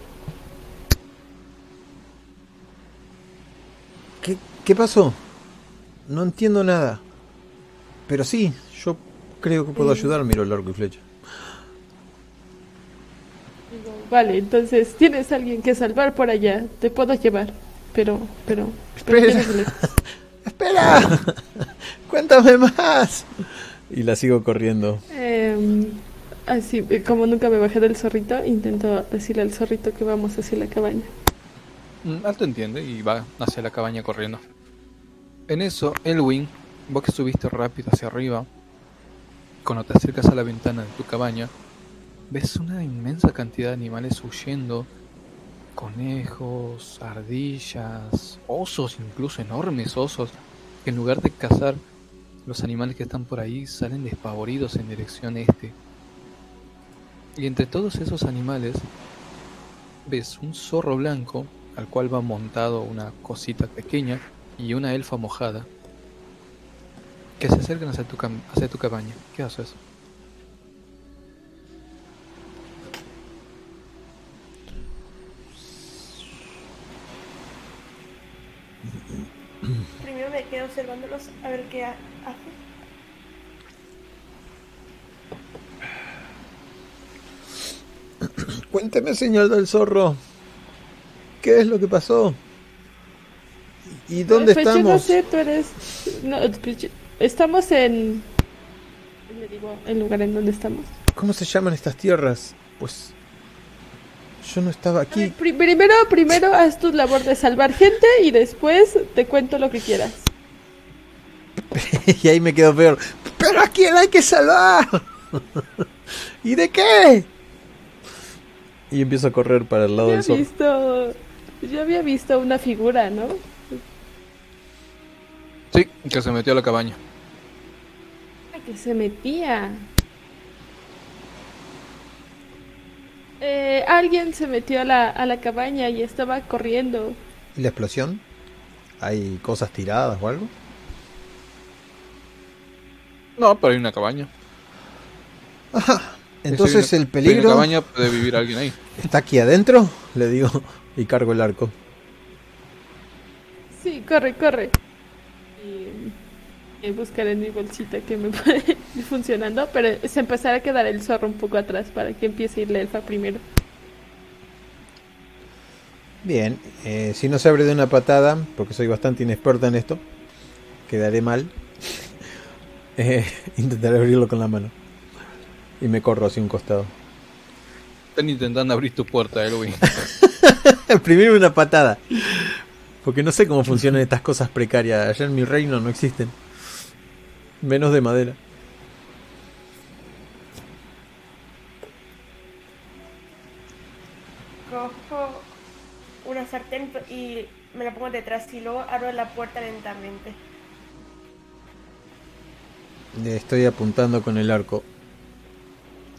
¿Qué, ¿Qué pasó? No entiendo nada. Pero sí, yo creo que puedo Eh. ayudar. Miro el arco y flecha. Digo, vale, entonces tienes a alguien que salvar por allá. Te puedo llevar. Pero, pero. pero Espera. ¡Espera! ¡Cuéntame más! Y la sigo corriendo. Em, así, eh, como nunca me bajé del zorrito, intento decirle al zorrito que vamos hacia la cabaña. Mm, Alto entiende y va hacia la cabaña corriendo. En eso, Elwin, vos que subiste rápido hacia arriba, cuando te acercas a la ventana de tu cabaña, ves una inmensa cantidad de animales huyendo. Conejos, ardillas, osos, incluso enormes osos, que en lugar de cazar los animales que están por ahí, salen despavoridos en dirección este. Y entre todos esos animales, ves un zorro blanco al cual va montado una cosita pequeña y una elfa mojada que se acercan hacia tu, hacia tu cabaña. ¿Qué haces? Quedo observándolos a ver qué ha- hacen. Cuénteme, señor del zorro. ¿Qué es lo que pasó? ¿Y dónde Pues yo no estamos? sé, tú eres... no, pues estamos en... Le digo el lugar en donde estamos. ¿Cómo se llaman estas tierras? Pues yo no estaba ver, aquí. pri- primero, primero haz tu labor de salvar gente y después te cuento lo que quieras. y ahí me quedo peor. ¿Pero a quién hay que salvar? ¿Y de qué? Y empiezo a correr para el lado Yo del había zorro. visto... Yo había visto una figura, ¿no? Sí, que se metió a la cabaña. Ay, que se metía. Eh, alguien se metió a la, a la cabaña y estaba corriendo. ¿Y la explosión? ¿Hay cosas tiradas o algo? No, pero hay una cabaña. Entonces Si hay el peligro una cabaña puede vivir alguien ahí. está aquí adentro, le digo, y cargo el arco. Sí, corre, corre. Y, y buscar en mi bolsita que me puede ir funcionando, pero se empezará a quedar el zorro un poco atrás para que empiece a ir la elfa primero. Bien, eh, si no se abre de una patada, porque soy bastante inexperta en esto, quedaré mal. Eh, intentaré abrirlo con la mano. Y me corro hacia un costado. Están intentando abrir tu puerta, Elwin. Primero una patada. Porque no sé cómo funcionan estas cosas precarias. Allá en mi reino no existen. Menos de madera. Cojo una sartén y me la pongo detrás y luego abro la puerta lentamente. Le estoy apuntando con el arco.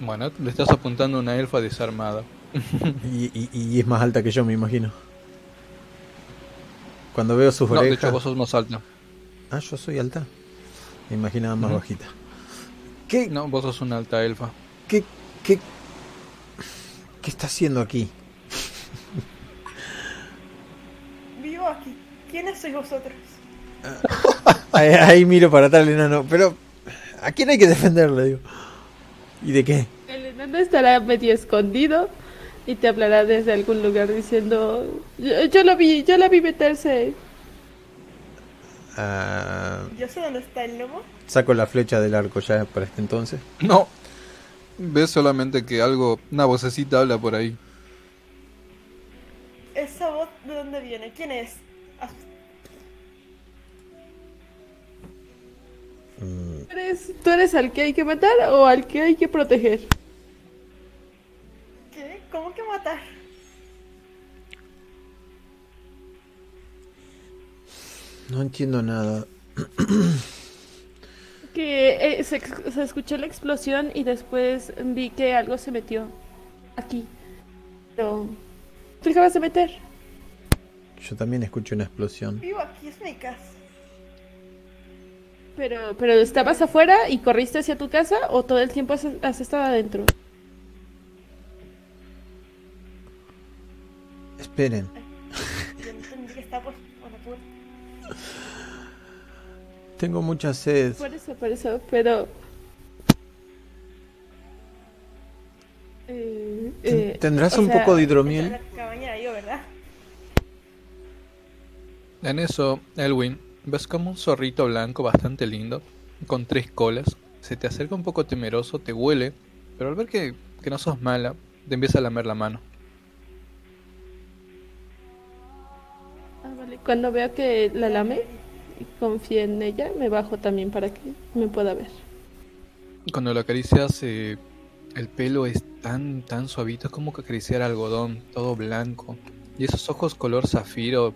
Bueno, le estás apuntando a una elfa desarmada. Y, y- y es más alta que yo, me imagino. Cuando veo sus No, de hecho vos sos más alta. Ah, yo soy alta. Me imaginaba más bajita. ¿Qué, No, vos sos una alta elfa. qué, qué, qué está haciendo aquí? Vivo aquí. ¿Quiénes sois vosotros? Ahí, ahí miro para el enano. Pero, ¿a quién hay que defenderle? Digo? ¿Y de qué? El enano estará medio escondido y te hablará desde algún lugar diciendo: Yo, yo lo vi, yo la vi meterse. Ah, Yo sé dónde está el lobo. saco la flecha del arco ya para este entonces. No. Ves solamente que algo, una vocecita habla por ahí. ¿Esa voz de dónde viene? ¿Quién es? Mm, ¿Tú eres, ¿Tú eres al que hay que matar o al que hay que proteger? ¿Qué? ¿Cómo que matar? no entiendo nada. Que eh, se, se escuchó la explosión y después vi que algo se metió aquí. Pero. ¿Te acabas de meter? Yo también escucho una explosión. Vivo aquí, es mi casa. Pero, pero ¿estabas afuera y corriste hacia tu casa o todo el tiempo has, has estado adentro? Esperen. Tengo mucha sed. Por eso, por eso, pero... Eh, eh, ¿Tendrás un sea, poco de hidromiel? La cabaña era yo, ¿verdad? En eso, Elwin, ves como un zorrito blanco bastante lindo, con tres colas, se te acerca un poco temeroso, te huele, pero al ver que, que no sos mala, te empieza a lamer la mano. ah, vale. Cuando veo que la lame y confío en ella, me bajo también para que me pueda ver. Cuando lo acaricias, eh, el pelo es tan, tan suavito, es como que acariciar algodón, todo blanco. Y esos ojos color zafiro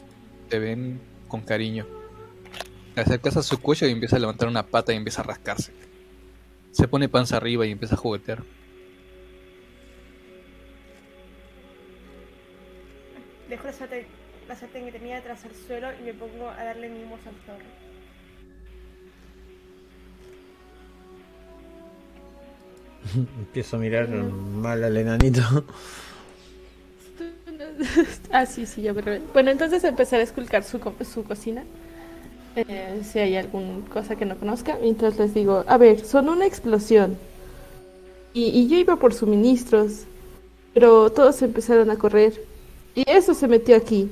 te ven con cariño. Acercas a su cuello y empieza a levantar una pata y empieza a rascarse. Se pone panza arriba y empieza a juguetear. Dejo la sartén, la sartén que tenía tras el suelo y me pongo a darle mimos al zorro. Empiezo a mirar mal al enanito. ah, sí, sí, ya me revelé. Bueno, entonces empezaré a esculcar su, co- su cocina. Eh, si hay alguna cosa que no conozca. Mientras les digo, a ver, son una explosión. Y, y yo iba por suministros. Pero todos empezaron a correr. Y eso se metió aquí.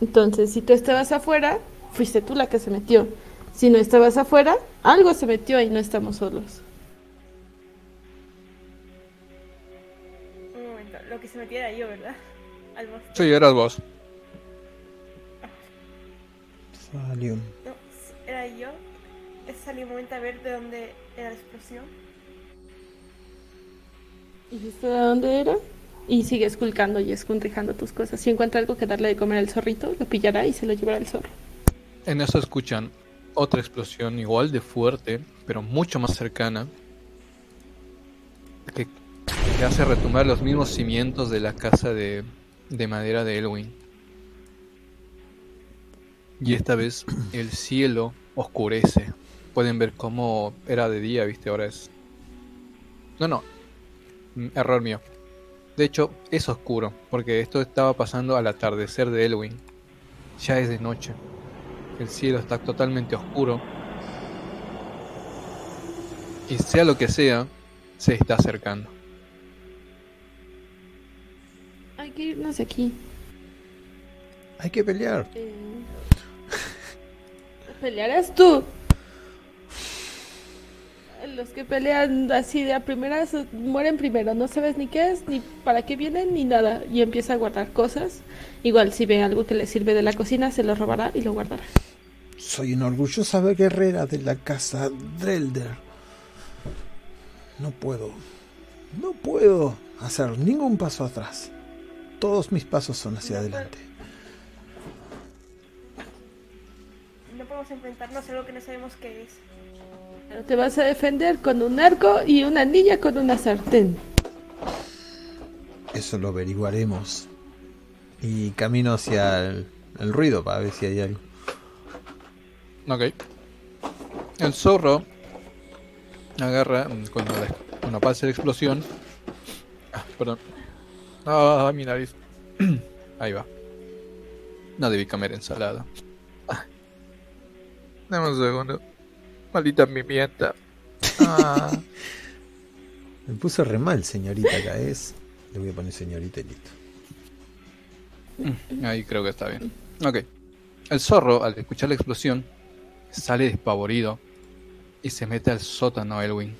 Entonces, si tú estabas afuera, fuiste tú la que se metió. Si no estabas afuera, algo se metió y no estamos solos. Un momento, lo que se metía era yo, ¿verdad? Al. Sí, eras vos. Salió. Era yo. Salí un momento a ver de dónde era la explosión. ¿Y viste de dónde era? Y sigue esculcando y escondrijando tus cosas. Si encuentra algo que darle de comer al zorrito, lo pillará y se lo llevará al zorro. En eso escuchan otra explosión igual de fuerte, pero mucho más cercana, que, que hace retumbar los mismos cimientos de la casa de, de madera de Elwin. Y esta vez el cielo oscurece. Pueden ver cómo era de día, viste, ahora es... No, no. Mm, Error mío. De hecho, es oscuro, porque esto estaba pasando al atardecer de Elwin. Ya es de noche. El cielo está totalmente oscuro. Y sea lo que sea, se está acercando. Hay que irnos aquí. Hay que pelear. Eh, ¿Pelearás tú? Los que pelean así de a primeras mueren primero, no sabes ni qué es, ni para qué vienen, ni nada. Y empieza a guardar cosas. Igual si ve algo que le sirve de la cocina, se lo robará y lo guardará. Soy una orgullosa guerrera de la casa Drelder. No puedo, no puedo hacer ningún paso atrás. Todos mis pasos son hacia adelante. No podemos enfrentarnos a algo que no sabemos qué es. Pero te vas a defender con un arco y una niña con una sartén. Eso lo averiguaremos. Y camino hacia el, el ruido para ver si hay algo. Ok. El zorro agarra mm, cuando, la- cuando pasa la explosión. Ah, perdón. Ah, mi nariz. Ahí va. No debí comer ensalada. Dame un segundo. Maldita pimienta. Ah. Me puse re mal, señorita, acá es. Le voy a poner señorita y listo. Ahí creo que está bien. Ok. El zorro, al escuchar la explosión, sale despavorido y se mete al sótano Elwin.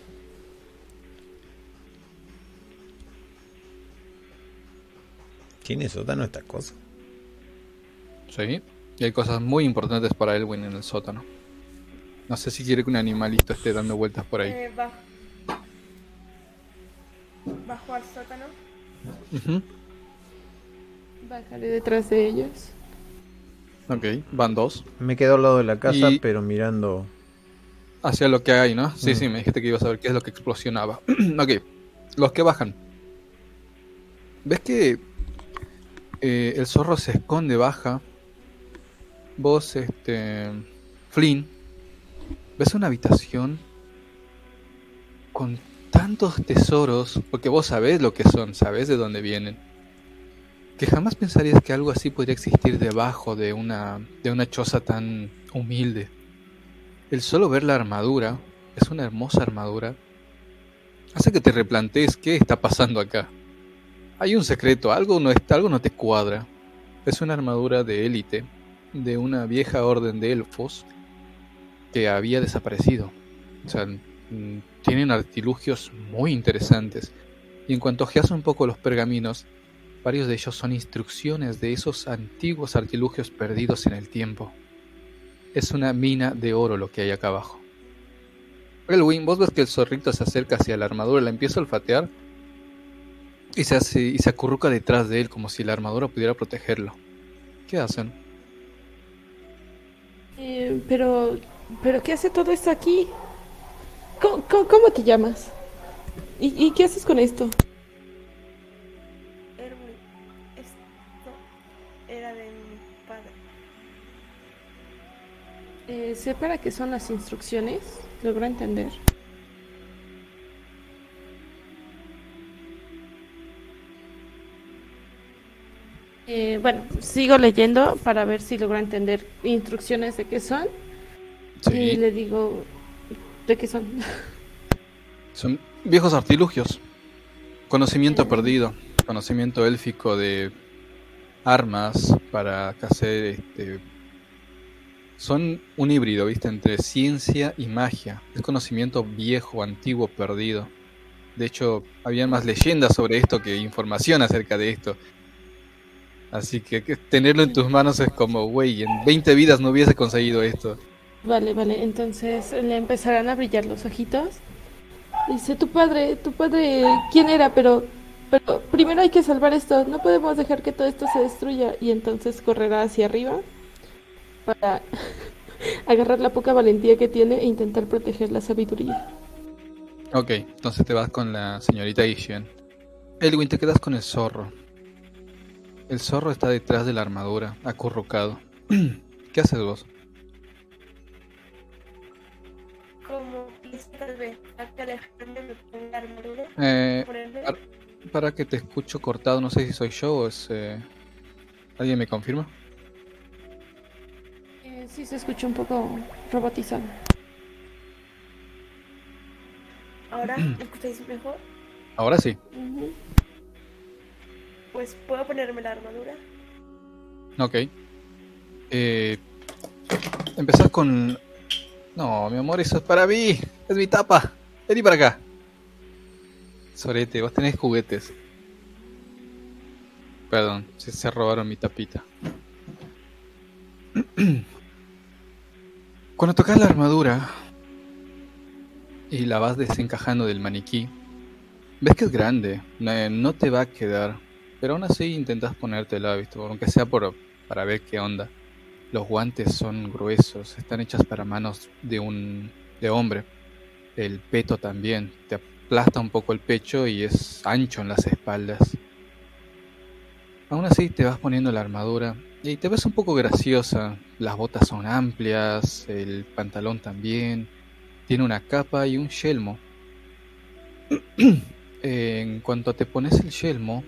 ¿Tiene sótano esta cosa? Sí. Y hay cosas muy importantes para Elwin en el sótano. No sé si quiere que un animalito esté dando vueltas por ahí. Eh, bajo. Bajo al sótano. Ujú. Bajaré detrás de ellos. Ok, van dos. Me quedo al lado de la casa, Y- pero mirando. Hacia lo que hay, ¿no? Sí, Mm. sí, me dijiste que ibas a ver qué es lo que explosionaba. ok, los que bajan. ¿Ves que eh, el zorro se esconde, baja? Vos, este. Flynn, ves una habitación con tantos tesoros, porque vos sabés lo que son, sabés de dónde vienen, que jamás pensarías que algo así podría existir debajo de una, de una choza tan humilde. El solo ver la armadura, es una hermosa armadura, hace que te replantees qué está pasando acá. Hay un secreto, algo no está, algo no te cuadra. Es una armadura de élite de una vieja orden de elfos que había desaparecido. O sea, mm, tienen artilugios muy interesantes. Y en cuanto ojeas un poco los pergaminos, varios de ellos son instrucciones de esos antiguos artilugios perdidos en el tiempo. Es una mina de oro lo que hay acá abajo. Elwin, vos ves que el zorrito se acerca hacia la armadura, la empieza a olfatear y se, hace, y se acurruca detrás de él como si la armadura pudiera protegerlo. ¿Qué hacen? Eh, pero, pero ¿qué hace todo esto aquí? ¿Cómo, cómo- cómo te llamas? ¿Y, y qué haces con esto? Esto era de mi padre. Eh, sé para qué son las instrucciones. Logro entender. Eh, bueno, sigo leyendo para ver si logro entender instrucciones de qué son. Y le digo de qué son. son viejos artilugios. Conocimiento perdido. Conocimiento élfico de armas para hacer este. Son un híbrido, ¿viste? Entre ciencia y magia. Es conocimiento viejo, antiguo, perdido. De hecho, había más leyendas sobre esto que información acerca de esto. Así que, que tenerlo en tus manos es como, güey, en 20 vidas no hubiese conseguido esto. Vale, vale, entonces le empezarán a brillar los ojitos. Dice, tu padre, tu padre, ¿quién era? Pero, pero primero hay que salvar esto, no podemos dejar que todo esto se destruya. Y entonces correrá hacia arriba para agarrar la poca valentía que tiene e intentar proteger la sabiduría. Ok, entonces te vas con la señorita Ishian. Elwin, te quedas con el zorro. El zorro está detrás de la armadura, acurrucado. ¿Qué haces vos? Eh, para que te escucho cortado, no sé si soy yo o es... eh, ¿Alguien me confirma? Eh, sí, se escucha un poco robotizado. ¿Ahora me escucháis mejor? Ahora sí. Pues puedo ponerme la armadura. Ok. Eh, empezás con... No, mi amor, eso es para mí. Es mi tapa. Vení para acá. Sorete, vos tenés juguetes. Perdón, se, se robaron mi tapita. Cuando tocas la armadura y la vas desencajando del maniquí, ves que es grande, no, te va a quedar, pero aún así intentas ponértela, ¿visto? aunque sea por, para ver qué onda. Los guantes son gruesos, están hechas para manos de un de hombre. El peto también, te aplasta un poco el pecho y es ancho en las espaldas. Aún así te vas poniendo la armadura y te ves un poco graciosa. Las botas son amplias, el pantalón también. Tiene una capa y un yelmo. en cuanto te pones el yelmo,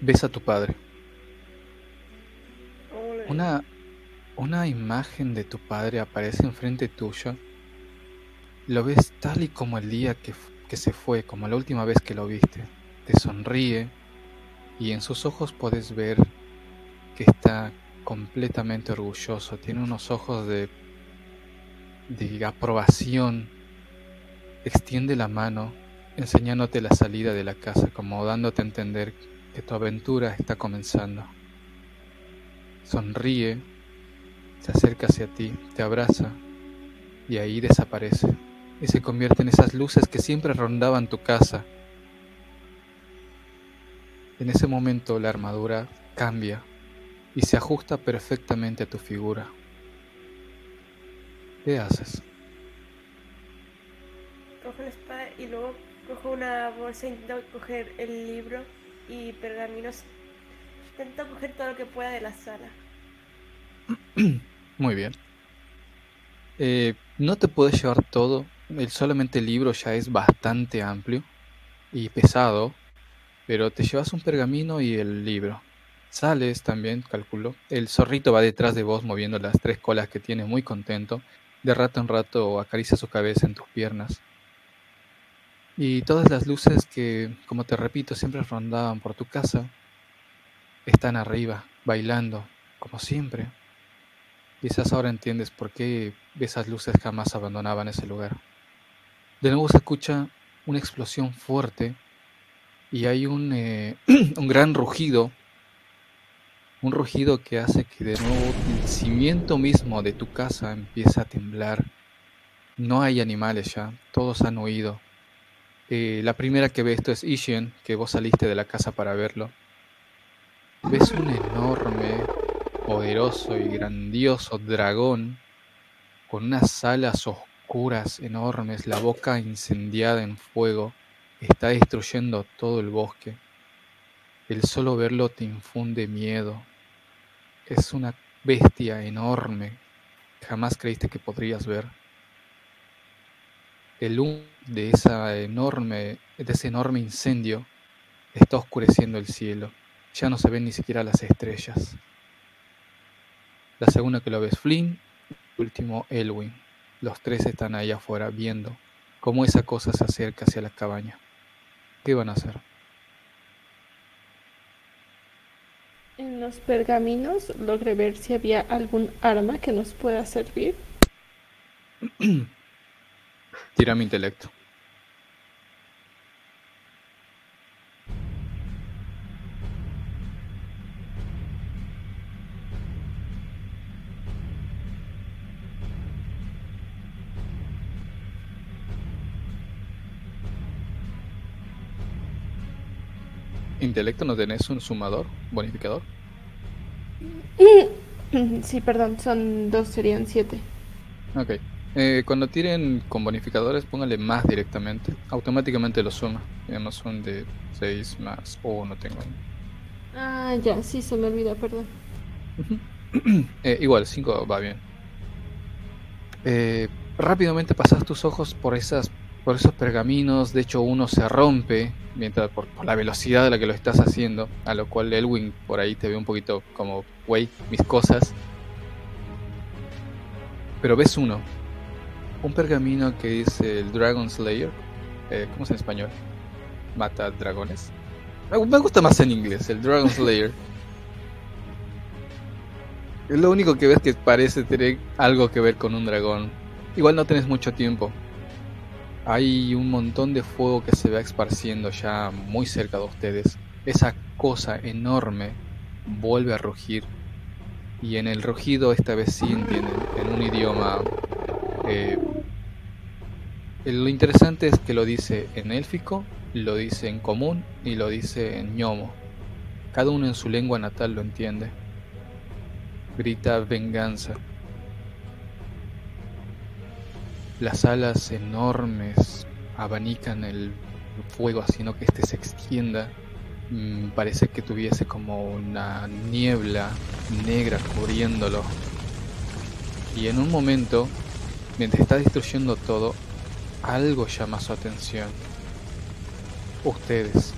ves a tu padre. Una, una imagen de tu padre aparece enfrente tuyo. Lo ves tal y como el día que, que se fue, como la última vez que lo viste. Te sonríe y en sus ojos puedes ver que está completamente orgulloso. Tiene unos ojos de, de aprobación. Extiende la mano enseñándote la salida de la casa, como dándote a entender que tu aventura está comenzando. Sonríe, se acerca hacia ti, te abraza y ahí desaparece y se convierte en esas luces que siempre rondaban tu casa. En ese momento la armadura cambia y se ajusta perfectamente a tu figura. ¿Qué haces? Cojo la espada y luego cojo una bolsa, intento coger el libro y pergaminos. Intento coger todo lo que pueda de la sala. Muy bien. Eh, no te puedes llevar todo. El, solamente el libro ya es bastante amplio y pesado. Pero te llevas un pergamino y el libro. Sales también, calculo. El zorrito va detrás de vos moviendo las tres colas que tiene muy contento. De rato en rato acaricia su cabeza en tus piernas. Y todas las luces que, como te repito, siempre rondaban por tu casa, están arriba, bailando, como siempre. Quizás ahora entiendes por qué esas luces jamás abandonaban ese lugar. De nuevo se escucha una explosión fuerte y hay un, eh, un gran rugido, un rugido que hace que de nuevo el cimiento mismo de tu casa empiece a temblar. No hay animales ya, todos han huido. Eh, la primera que ve esto es Ishen, que vos saliste de la casa para verlo. Ves un enorme, poderoso y grandioso dragón con unas alas oscuras enormes, la boca incendiada en fuego, está destruyendo todo el bosque. El solo verlo te infunde miedo. Es una bestia enorme. Jamás creíste que podrías ver el humo de, esa enorme, de ese enorme incendio está oscureciendo el cielo. Ya no se ven ni siquiera las estrellas. La segunda que lo ves Flynn, último Elwin. Los tres están ahí afuera viendo cómo esa cosa se acerca hacia la cabaña. ¿Qué van a hacer? En los pergaminos logré ver si había algún arma que nos pueda servir. Tira mi intelecto. Intelecto, ¿no tenés un sumador, bonificador? Sí, perdón, son dos, serían siete. Ok. Eh, cuando tiren con bonificadores, póngale más directamente. Automáticamente lo suma. No son de 6 más. O no tengo. Ah, ya, sí, se me olvidó, perdón. eh, igual, 5 va bien. Eh, rápidamente pasas tus ojos por esas por esos pergaminos. De hecho, uno se rompe mientras por, por, la velocidad de la que lo estás haciendo. A lo cual Elwin por ahí te ve un poquito como, wey, mis cosas. Pero ves uno. Un pergamino que dice el Dragon Slayer. Eh, ¿Cómo es en español? Mata dragones. Me me gusta más en inglés, el Dragon Slayer. Es lo único que ves que parece tener algo que ver con un dragón. Igual no tenés mucho tiempo. Hay un montón de fuego que se va esparciendo ya muy cerca de ustedes. Esa cosa enorme vuelve a rugir. Y en el rugido esta vez sí entienden, en un idioma... eh, lo interesante es que lo dice en élfico, lo dice en común y lo dice en ñomo. Cada uno en su lengua natal lo entiende. Grita venganza. Las alas enormes abanican el fuego haciendo que este se extienda. Mm, Parece que tuviese como una niebla negra cubriéndolo. Y en un momento, mientras está destruyendo todo, algo llama su atención. Ustedes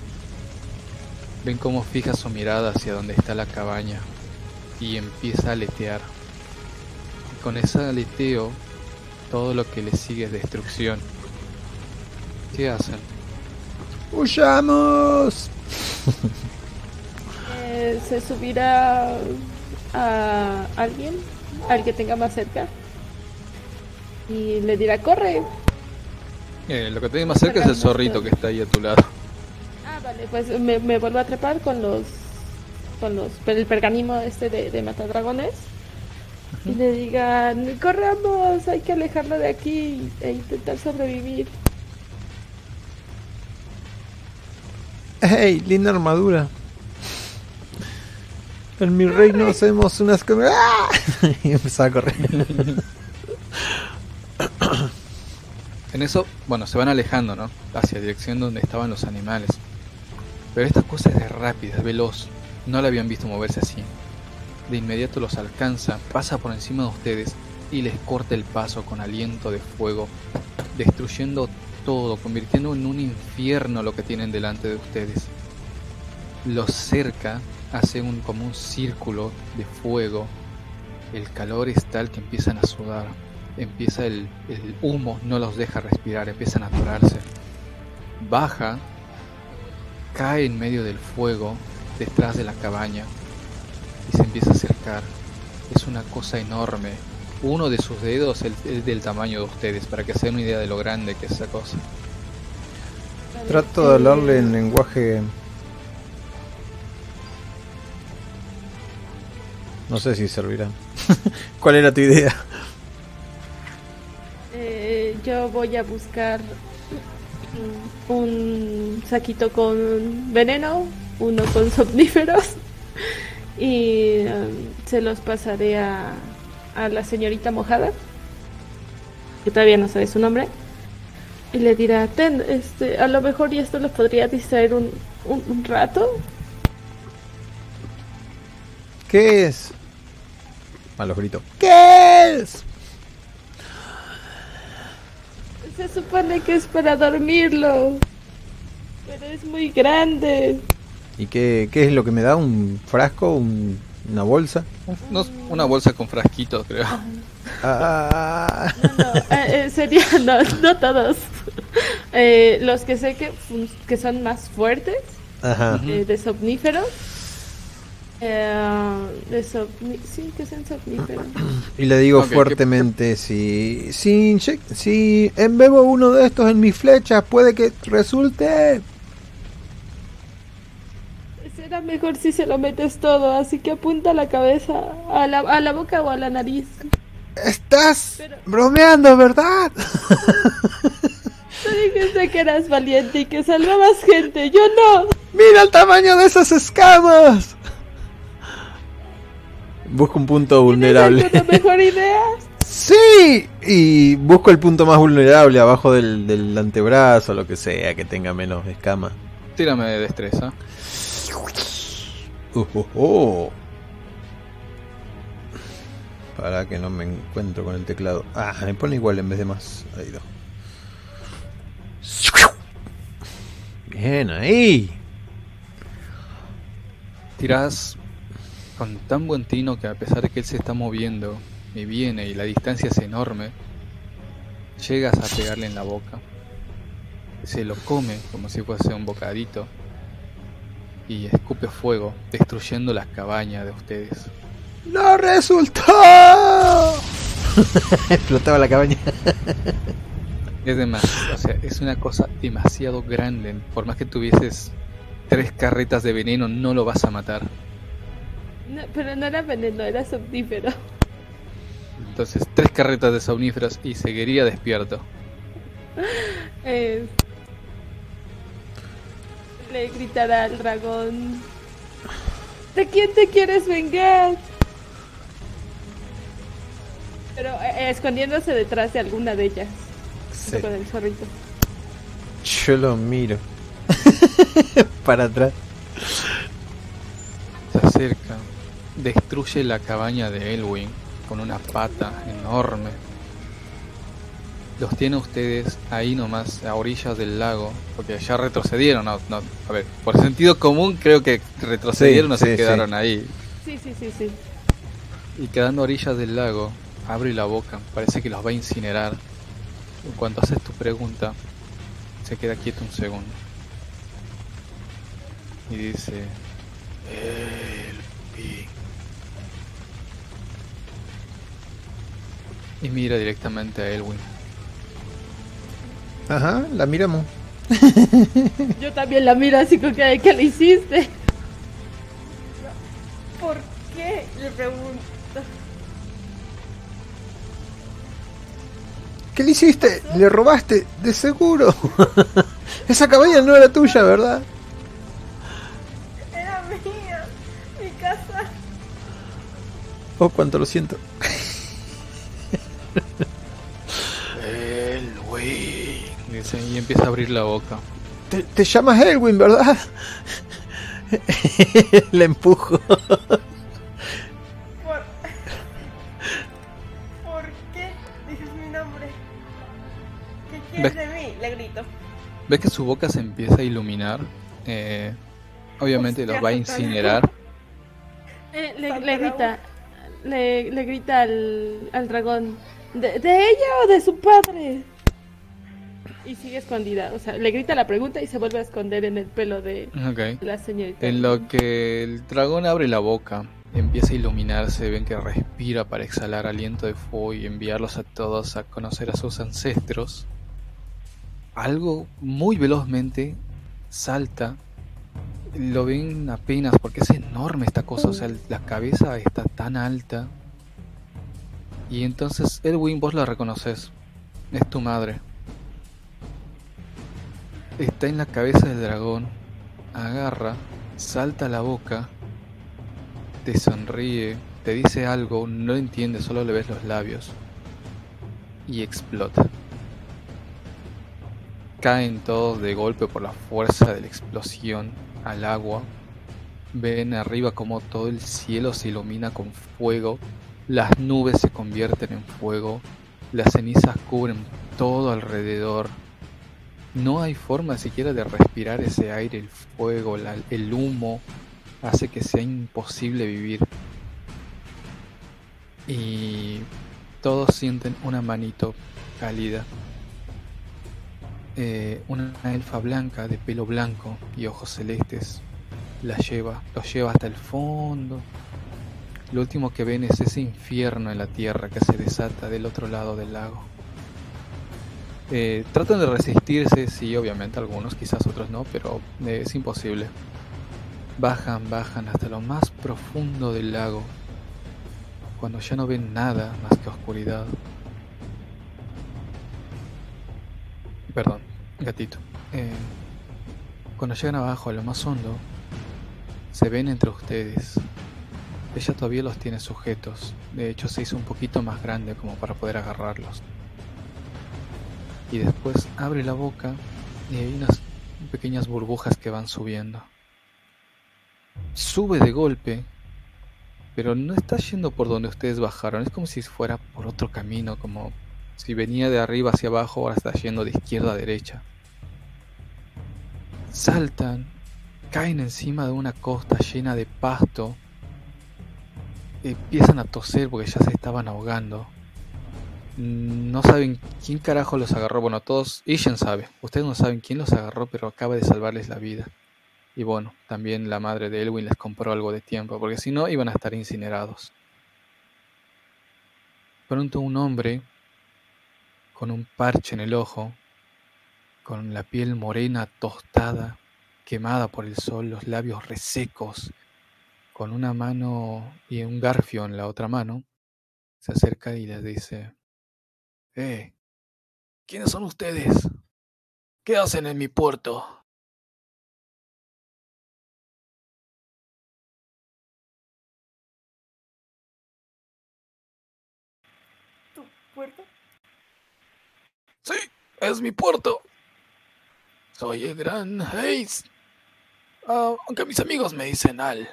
ven cómo fija su mirada hacia donde está la cabaña y empieza a aletear. Y con ese aleteo, todo lo que le sigue es destrucción. ¿Qué hacen? ¡Huyamos! Eh, se subirá a alguien, al que tenga más cerca, y le dirá, corre. Eh, lo que tenés más cerca es el zorrito que está ahí a tu lado. Ah, vale, pues me, me vuelvo a trepar con los, con los, el pergamino este de, de matadragones. Y le digan, corramos, hay que alejarlo de aquí e intentar sobrevivir. ¡Hey! Linda armadura. En mi reino hacemos unas com- ¡Ah! Y empezaba a correr. En eso, bueno, se van alejando, ¿no? Hacia dirección donde estaban los animales. Pero esta cosa es rápida, es veloz. No la habían visto moverse así. De inmediato los alcanza, pasa por encima de ustedes y les corta el paso con aliento de fuego, destruyendo todo, convirtiendo en un infierno lo que tienen delante de ustedes. Los cerca, hace un como un círculo de fuego. El calor es tal que empiezan a sudar empieza el, el humo, no los deja respirar, empiezan a atorarse. Baja, cae en medio del fuego, detrás de la cabaña, y se empieza a acercar. Es una cosa enorme. Uno de sus dedos es del tamaño de ustedes, para que se den una idea de lo grande que es esa cosa. Trato de hablarle en lenguaje. No sé si servirá. ¿Cuál era tu idea? eh, yo voy a buscar un saquito con veneno, uno con somníferos y um, se los pasaré a, a la señorita mojada, que todavía no sabe su nombre, y le dirá, ten, este, a lo mejor y esto los podría distraer un, un, un rato. ¿Qué es? A los gritos. ¿Qué es? Se supone que es para dormirlo, pero es muy grande. ¿Y qué, qué es lo que me da? ¿Un frasco? Un- ¿Una bolsa? No, una bolsa con frasquitos, creo. Ah, No, eh, eh, sería, no, no todos. Eh, los que sé que, fun- que son más fuertes, ajá. Eh, de somníferos. Eh, de somni- sí, que son somníferos. Y le digo Ok, ¿qué- fuertemente, si, si, inyec- si embebo uno de estos en mis flechas, puede que resulte... Mejor si se lo metes todo, así que apunta la cabeza a la, a la boca o a la nariz. Estás Pero- bromeando, ¿verdad? Tú dijiste que eras valiente y que salvabas gente, yo no. ¡Mira el tamaño de esas escamas! Busco un punto ¿Tienes vulnerable. alguna mejor idea? ¡Sí! Y busco el punto más vulnerable abajo del, del antebrazo, lo que sea, que tenga menos escamas. Tírame de destreza. Uh. Para que no me encuentro con el teclado. Ah, me pone igual en vez de más. Ahí dos. Bien, ahí. Tirás con tan buen tino que a pesar de que él se está moviendo, y viene y la distancia es enorme, llegas a pegarle en la boca. Se lo come como si fuese un bocadito y escupe fuego, destruyendo las cabañas de ustedes. ¡No resultó! Explotaba la cabaña. Es demasiado, o sea, es una cosa demasiado grande. Por más que tuvieses tres carretas de veneno, no lo vas a matar. No, pero no era veneno, era somnífero. Entonces, tres carretas de somníferos y seguiría despierto. Eh, le gritará al dragón. ¿De quién te quieres vengar? Pero eh, escondiéndose detrás de alguna de ellas. Sí. Con el zorrito. Yo lo miro. Para atrás. Se acerca, destruye la cabaña de Elwin con una pata enorme. Los tiene ustedes ahí nomás, a orillas del lago, porque ya retrocedieron. No, no, a ver, por sentido común creo que retrocedieron Sí, o se sí, quedaron ahí. Sí, sí, sí, sí. Y quedando a orillas del lago, abre la boca, parece que los va a incinerar. En cuanto haces tu pregunta, se queda quieto un segundo. Y dice... Y mira directamente a Elwin. Ajá, la miramos. Yo también la miro así con que, ¿qué le hiciste? ¿Por qué? Le pregunto. ¿Qué le hiciste? Le robaste, de seguro. Esa cabaña no era tuya, ¿verdad? Era mía. Mi casa. Oh, cuánto lo siento. Y empieza a abrir la boca. Te, te llamas Elwin, ¿verdad? Le empujo. ¿Por... ¿Por qué dices mi nombre? ¿Qué quieres de mí? Le grito. ¿Ves que su boca se empieza a iluminar? Eh, obviamente los va a incinerar. Eh, le, grita, le, le grita al, al dragón, ¿De, ¿de ella o de su padre? Y sigue escondida, o sea, le grita la pregunta y se vuelve a esconder en el pelo de la señorita. En lo que el dragón abre la boca, empieza a iluminarse, ven que respira para exhalar aliento de fuego y enviarlos a todos a conocer a sus ancestros. Algo muy velozmente salta. Lo ven apenas porque es enorme esta cosa, o sea, la cabeza está tan alta. Y entonces, Edwin, vos la reconoces. Es tu madre. Está en la cabeza del dragón agarra, salta a la boca, te sonríe, te dice algo, no lo entiendes, solo le ves los labios y explota. Caen todos de golpe por la fuerza de la explosión al agua. Ven arriba como todo el cielo se ilumina con fuego, las nubes se convierten en fuego, las cenizas cubren todo alrededor. No hay forma siquiera de respirar ese aire, el fuego, la- el humo, hace que sea imposible vivir. Y todos sienten una manito cálida. Eh, una elfa blanca de pelo blanco y ojos celestes la lleva, los lleva hasta el fondo. Lo último que ven es ese infierno en la tierra que se desata del otro lado del lago. Eh, tratan de resistirse, sí, obviamente algunos, quizás otros no, pero eh, es imposible. Bajan, bajan hasta lo más profundo del lago, cuando ya no ven nada más que oscuridad. Perdón, gatito. Eh, cuando llegan abajo a lo más hondo, se ven entre ustedes. Ella todavía los tiene sujetos, de hecho se hizo un poquito más grande como para poder agarrarlos y después abre la boca y hay unas pequeñas burbujas que van subiendo. Sube de golpe, pero no está yendo por donde ustedes bajaron, es como si fuera por otro camino, como si venía de arriba hacia abajo, ahora está yendo de izquierda a derecha. Saltan, caen encima de una costa llena de pasto. empiezan a toser porque ya se estaban ahogando. No saben quién carajo los agarró. Bueno, todos, Ishen sabe. Ustedes no saben quién los agarró, pero acaba de salvarles la vida. Y bueno, también la madre de Elwin les compró algo de tiempo, porque si no iban a estar incinerados. Pronto un hombre, con un parche en el ojo, con la piel morena tostada, quemada por el sol, los labios resecos, con una mano y un garfio en la otra mano, se acerca y les dice, Eh, ¿quiénes son ustedes? ¿Qué hacen en mi puerto? ¿Tu puerto? Sí, es mi puerto. Soy el gran Hayes. Ah, aunque mis amigos me dicen Al.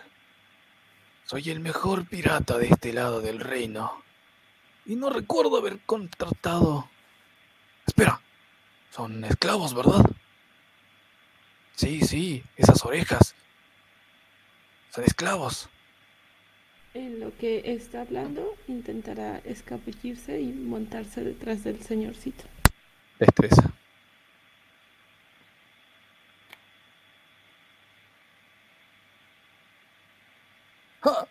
Soy el mejor pirata de este lado del reino. Y no recuerdo haber contratado... Espera. Son esclavos, ¿verdad? Sí, sí, esas orejas. Son esclavos. En lo que está hablando, intentará escabullirse y montarse detrás del señorcito. Destreza. ¡Ja!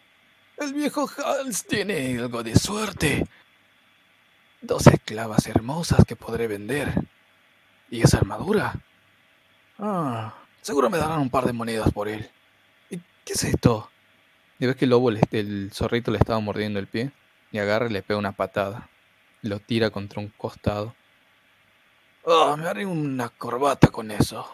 El viejo Hals tiene algo de suerte. Dos esclavas hermosas que podré vender. ¿Y esa armadura? Ah, seguro me darán un par de monedas por él. ¿Y qué es esto? Y ves que el lobo, el zorrito le estaba mordiendo el pie. Y agarra y le pega una patada. Lo tira contra un costado. Ah, me haré una corbata con eso.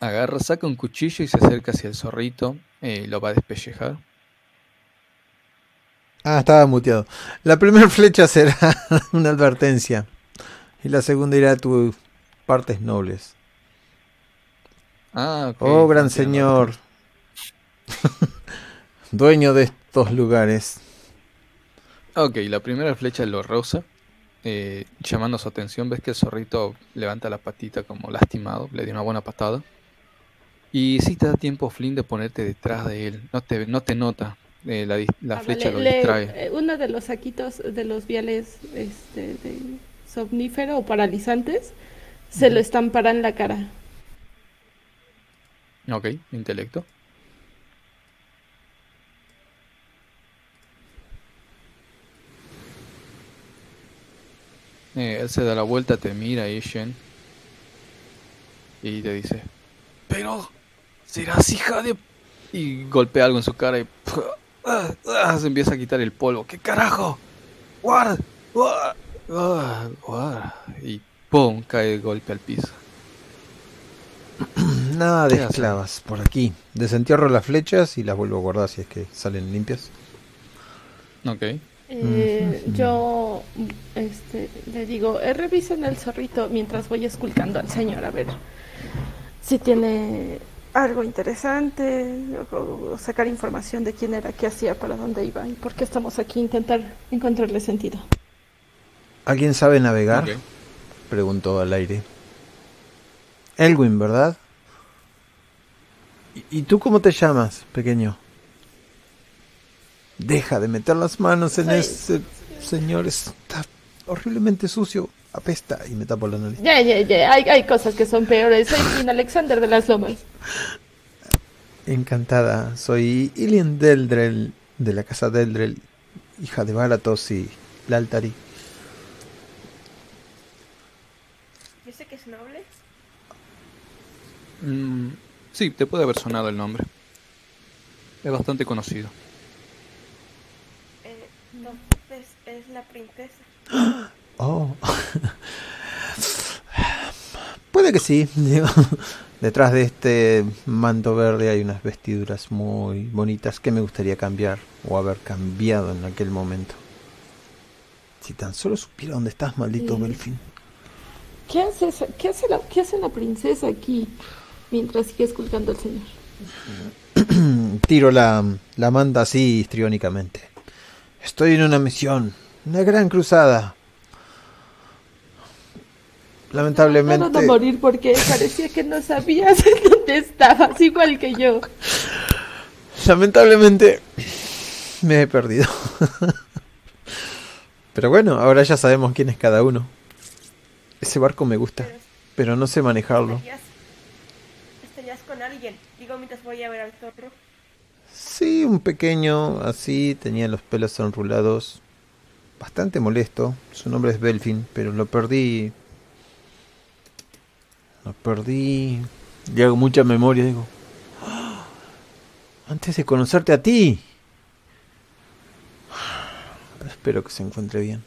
Agarra, saca un cuchillo y se acerca hacia el zorrito. eh, lo va a despellejar. Ah, estaba muteado. La primera flecha será una advertencia. Y la segunda irá a tus partes nobles. Ah, Oh, gran señor. Dueño de estos lugares. Ok, la primera flecha lo rosa. eh, llamando su atención, ves que el zorrito levanta la patita como lastimado. Le dio una buena patada. Y sí te da tiempo, Flynn, de ponerte detrás de él. No te, no te nota. Eh, la, dis- la Ah, flecha vale, lo distrae. eh, uno de los saquitos de los viales este, de somnífero o paralizantes se lo estampará en la cara. Ok, intelecto. Eh, él se da la vuelta, te mira, Ishen. Y te dice: Pero, serás hija de. Y golpea algo en su cara y. ah, ah, se empieza a quitar el polvo. ¿Qué carajo? ¡Guard! ¡Guard! ¡Guard! Y ¡pum! cae de golpe al piso. Nada de esclavas por aquí. Desentierro las flechas y las vuelvo a guardar si es que salen limpias. Ok. Eh, yo este, le digo, eh, revisen el zorrito mientras voy esculcando al señor a ver si tiene algo interesante o, o sacar información de quién era, qué hacía, para dónde iba y por qué estamos aquí, intentar encontrarle sentido. ¿Alguien sabe navegar? Preguntó al aire. Elwin, ¿verdad? ¿Y, y tú cómo te llamas, pequeño? Deja de meter las manos en Soy- ese señor. Está horriblemente sucio. Apesta y me tapo la nariz. Ya, ya, ya, hay, hay cosas que son peores. Soy Finn Alexander de las Lomas. Encantada. Soy Ilian Deldrel, de la casa Deldrel, hija de Baratos y Laltari. ¿Dice que es noble? Mm, sí, te puede haber sonado el nombre. Es bastante conocido. Eh, entonces es la princesa. Oh. Puede que sí. Detrás de este manto verde hay unas vestiduras muy bonitas que me gustaría cambiar o haber cambiado en aquel momento. Si tan solo supiera dónde estás, maldito Sí. Belfin. ¿Qué hace, esa- qué, hace la, ¿Qué hace la princesa aquí mientras sigue esculcando al señor? Tiro la, la manta así histriónicamente. Estoy en una misión, una gran cruzada. Lamentablemente. No, morir porque parecía que no sabías dónde estabas, igual que yo. Lamentablemente me he perdido. Pero bueno, ahora ya sabemos quién es cada uno. Ese barco me gusta, pero no sé manejarlo. ¿Estarías con alguien? Digo, mientras voy a ver al zorro. Sí, un pequeño, así, tenía los pelos enrulados. Bastante molesto. Su nombre es Belfin, pero lo perdí. Lo perdí. Y hago mucha memoria, digo. ¡Ah! Antes de conocerte a ti. Espero que se encuentre bien.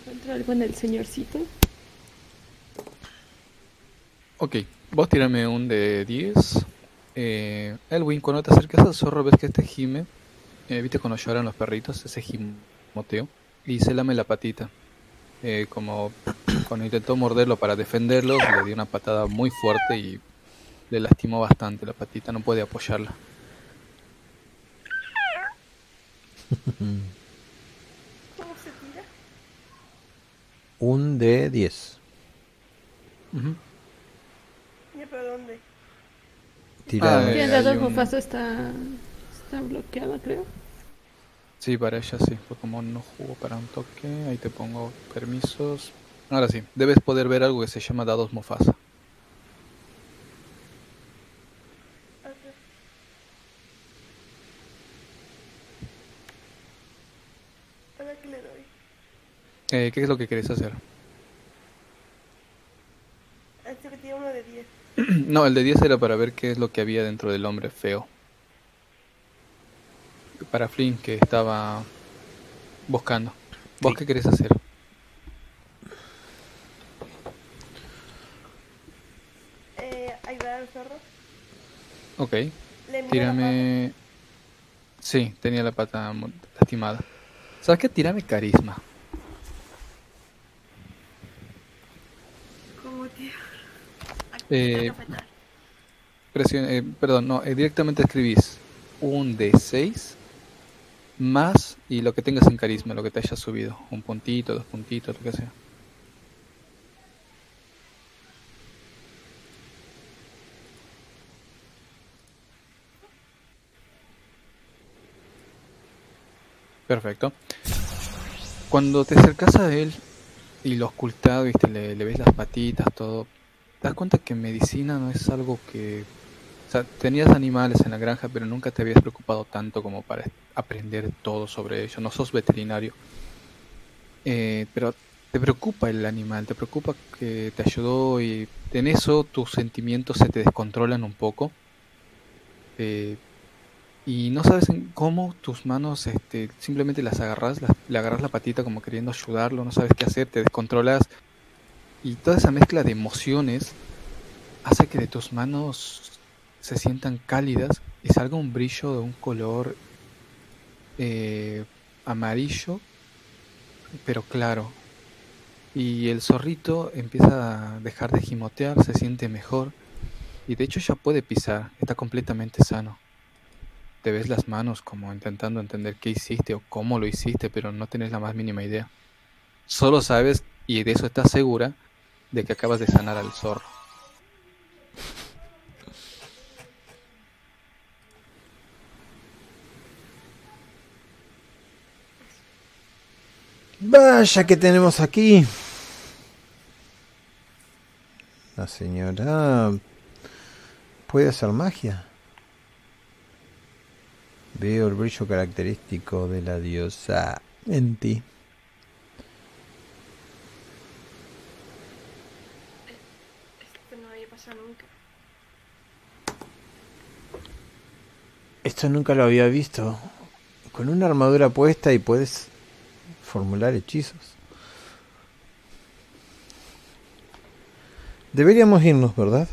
¿Encuentra algo en el señorcito? Ok, vos tirame un de 10. Eh, Elwin, cuando te acercas al zorro ves que este gime. Eh, Viste cuando lloran los perritos, ese gimoteo. Y se lame la patita. Eh, como cuando intentó morderlo para defenderlo, le dio una patada muy fuerte y le lastimó bastante la patita, no puede apoyarla. ¿Cómo se tira? Un de 10. ¿Y para dónde? Tira. Ah, eh, el dado un- está, está bloqueada, creo. Sí, para ella sí, fue como no jugó para un toque, ahí te pongo permisos. Ahora sí, debes poder ver algo que se llama dados le doy. Eh, ¿Qué es lo que querés hacer? Este que tiene uno de 10. No, el de 10 era para ver qué es lo que había dentro del hombre feo. Para Flynn, que estaba buscando. ¿Vos qué querés hacer? Eh, ayudar al zorro. Ok, tírame... Sí, tenía la pata lastimada. ¿Sabes qué? Tírame carisma. ¿Cómo, Eh, eh, perdón, no, eh, directamente escribís un D6 más y lo que tengas en carisma, lo que te haya subido. Un puntito, dos puntitos, lo que sea. Perfecto. Cuando te acercas a él y lo ocultado, viste, le, le ves las patitas, todo, te das cuenta que medicina no es algo que... O sea, tenías animales en la granja, pero nunca te habías preocupado tanto como para aprender todo sobre ello. No sos veterinario. Eh, pero te preocupa el animal, te preocupa que te ayudó y en eso tus sentimientos se te descontrolan un poco. Eh, y no sabes cómo tus manos este, simplemente las agarras, las- le agarras la patita como queriendo ayudarlo, no sabes qué hacer, te descontrolas. Y toda esa mezcla de emociones hace que de tus manos se sientan cálidas y salga un brillo de un color eh, amarillo, pero claro. Y el zorrito empieza a dejar de gimotear, se siente mejor y de hecho ya puede pisar, está completamente sano. Te ves las manos como intentando entender qué hiciste o cómo lo hiciste, pero no tenés la más mínima idea. Solo sabes, y de eso estás segura, de que acabas de sanar al zorro. Vaya que tenemos aquí. La señora puede hacer magia. Veo el brillo característico de la diosa en ti. Esto no había pasado nunca. Esto nunca lo había visto. Con una armadura puesta y puedes formular hechizos. Deberíamos irnos, ¿verdad?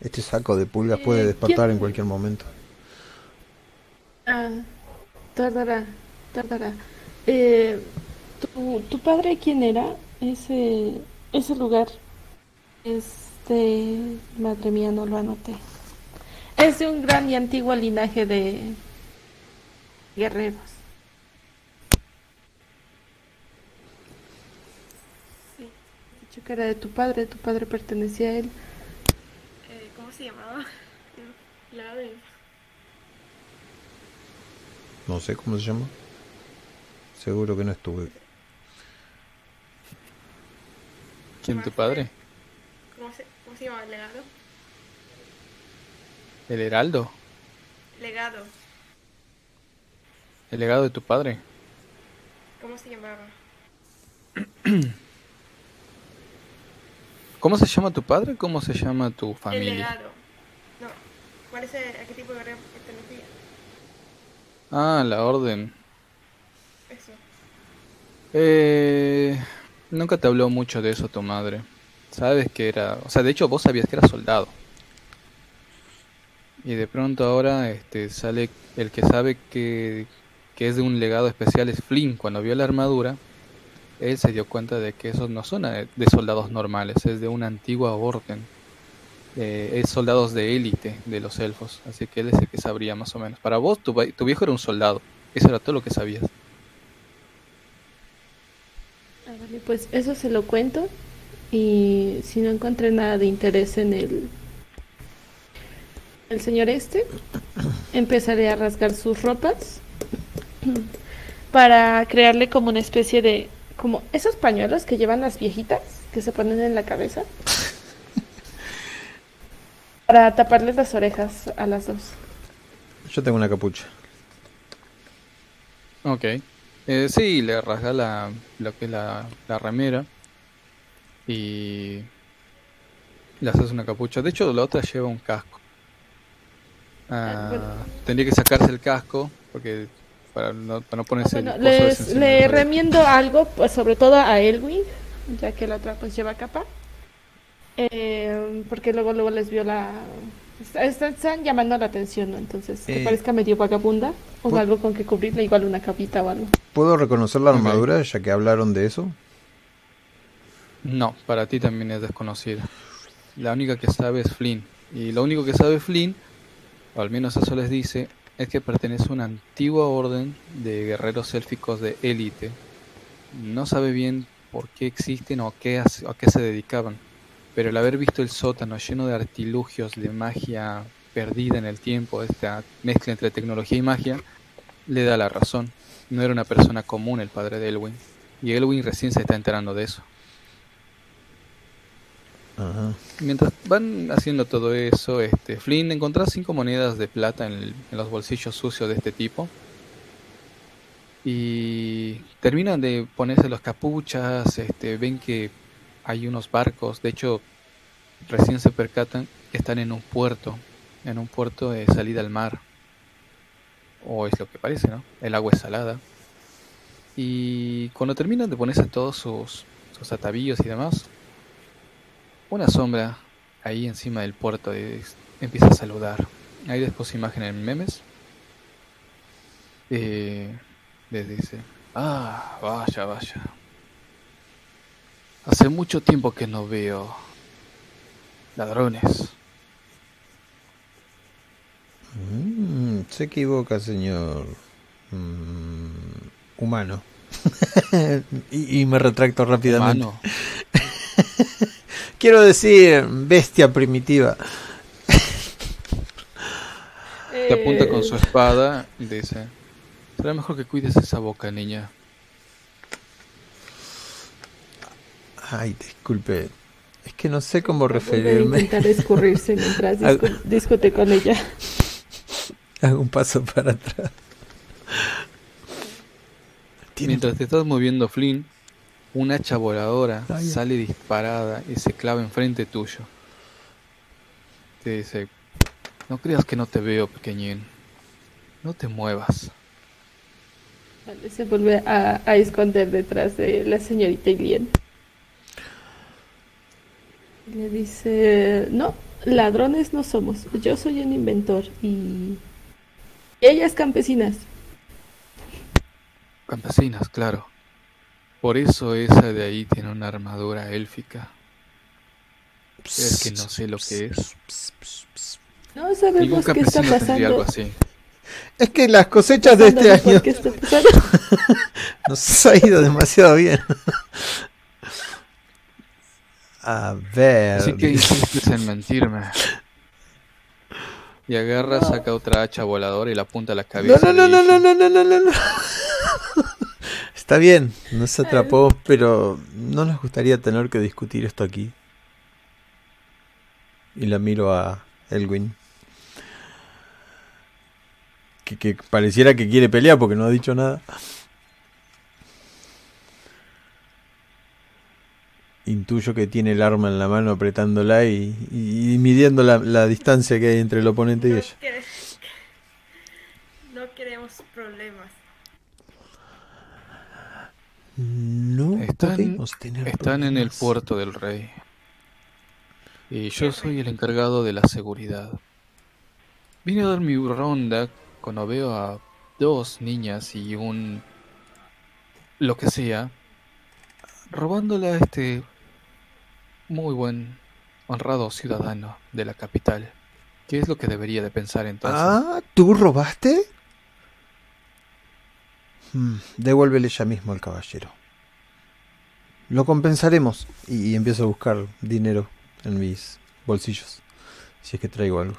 Este saco de pulgas puede Eh, despertar ¿quién- en cualquier momento. Ah, tardará, tardará. Eh, ¿tu, ¿Tu padre quién era? Ese, ese lugar. Este, madre mía, no lo anoté. Es de un gran y antiguo linaje de guerreros. Dicho que era de tu padre, tu padre pertenecía a él. Eh, ¿Cómo se llamaba? La de... No sé cómo se llama. Seguro que no estuve. ¿Quién tu padre? ¿Cómo se, cómo se llamaba el legado? ¿El heraldo? Legado. ¿El legado de tu padre? ¿Cómo se llamaba? ¿Cómo se llama tu padre? ¿Cómo se llama tu El familia? legado. No. ¿Cuál es el, a qué tipo de guerrero pertenecía? Ah, la orden. Eso. Eh, nunca te habló mucho de eso tu madre. Sabes que era, o sea, de hecho vos sabías que era soldado. Y de pronto ahora este sale el que sabe que, que es de un legado especial es Flynn. Cuando vio la armadura, él se dio cuenta de que esos no son de soldados normales, es de una antigua orden. Eh, es soldados de élite de los elfos, así que él es el que sabría más o menos. Para vos, tu, tu viejo era un soldado, eso era todo lo que sabías. Pues eso se lo cuento. Y si no encontré nada de interés en el, el señor este, empezaré a rasgar sus ropas para crearle como una especie de, como esos pañuelos que llevan las viejitas que se ponen en la cabeza. Para taparles las orejas a las dos. Yo tengo una capucha. Ok. Eh, sí, le rasga la, lo que es la, la remera y le haces una capucha. De hecho, la otra lleva un casco. Ah, Ah, bueno. Tendría que sacarse el casco porque para no, para no ponerse Bueno, les, le remiendo algo, pues sobre todo a Elwin, ya que la otra pues lleva capa. Eh, porque luego luego les vio la... está- está- Están llamando la atención, ¿no? Entonces, que Eh, parezca medio vagabunda o algo con que cubrirle, igual una capita o algo. ¿Puedo reconocer la armadura ya que hablaron de eso? No, para ti también es desconocida. La única que sabe es Flynn. Y lo único que sabe Flynn, o al menos eso les dice, es que pertenece a una antigua orden de guerreros élficos de élite. No sabe bien por qué existen o a qué, a qué se dedicaban. Pero el haber visto el sótano lleno de artilugios de magia perdida en el tiempo, esta mezcla entre tecnología y magia, le da la razón. No era una persona común el padre de Elwin. Y Elwin recién se está enterando de eso. Ajá. Mientras van haciendo todo eso, este, Flynn encontró cinco monedas de plata en, en los bolsillos sucios de este tipo. Y terminan de ponerse los capuchas, este, ven que hay unos barcos, de hecho, recién se percatan que están en un puerto, en un puerto de salida al mar. O es lo que parece, ¿no? El agua es salada. Y cuando terminan de ponerse todos sus, sus atavíos y demás, una sombra ahí encima del puerto y empieza a saludar. Ahí después imagen en memes. Eh, les dice, ah, vaya, vaya. Hace mucho tiempo que no veo ladrones. Mm, se equivoca, señor. Mm, humano. y, y me retracto rápidamente. Mano, Quiero decir, bestia primitiva. te apunta con su Eh, espada y dice, será mejor que cuides esa boca, niña. Ay, disculpe. Es que no sé cómo a referirme. intentar escurrirse mientras discu- discute con ella. Hago un paso para atrás. Mientras te estás moviendo, Flynn, una hacha voladora sale disparada y se clava enfrente tuyo. Te dice, no creas que no te veo, pequeñín. No te muevas. Vale, se vuelve a, a esconder detrás de la señorita Ilien. Le dice, no, ladrones no somos. Yo soy un inventor y ellas campesinas. Campesinas, claro. Por eso esa de ahí tiene una armadura élfica. Es que no sé lo que es. No sabemos qué está algo pasando. así. Es que las cosechas de este año ¿por qué está pasando? nos ha ido demasiado bien. A ver. Así que insistes en mentirme. Y agarra, saca otra hacha voladora y la apunta a la cabeza. No, no, no, no, no, no, no, no, no. Está bien, no se atrapó, pero no nos gustaría tener que discutir esto aquí. Y la miro a Elwin. Que, que pareciera que quiere pelear porque no ha dicho nada. Intuyo que tiene el arma en la mano apretándola y, y- y midiendo la, la distancia que hay entre el oponente y ella. no queremos problemas. No Están, tener están en el puerto del rey. Y yo soy el encargado de la seguridad. Vine a dar mi ronda cuando veo a dos niñas y un... lo que sea, robándole a este muy buen, honrado ciudadano de la capital. ¿Qué es lo que debería de pensar entonces? Ah, ¿tú robaste? Hmm, devuélvele ya mismo al caballero. Lo compensaremos. Y, y empiezo a buscar dinero en mis bolsillos. Si es que traigo algo.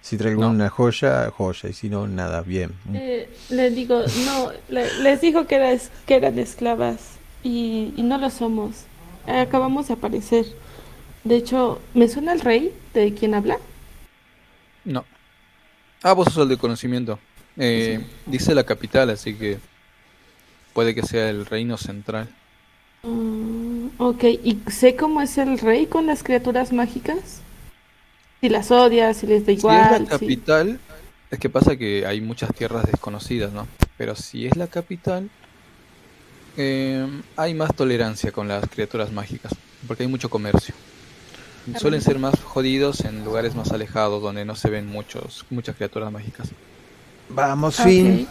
Si traigo No. una joya, joya. Y si no, nada, bien. Eh, le digo, no, le- les dijo que, era es- que eran esclavas y, y no lo somos. Acabamos de aparecer. De hecho, ¿me suena el rey de quien habla? No. Ah, vos sos el de conocimiento. Eh, Dice la capital, así que puede que sea el reino central. Mm, ok, ¿y sé cómo es el rey con las criaturas mágicas? Si las odia, si les da Si es igual. la si- capital, es que pasa que hay muchas tierras desconocidas, ¿no? Pero si es la capital, eh, hay más tolerancia con las criaturas mágicas, porque hay mucho comercio. Suelen ser más jodidos en lugares más alejados, donde no se ven muchos, muchas criaturas mágicas. Vamos, Ok. fin.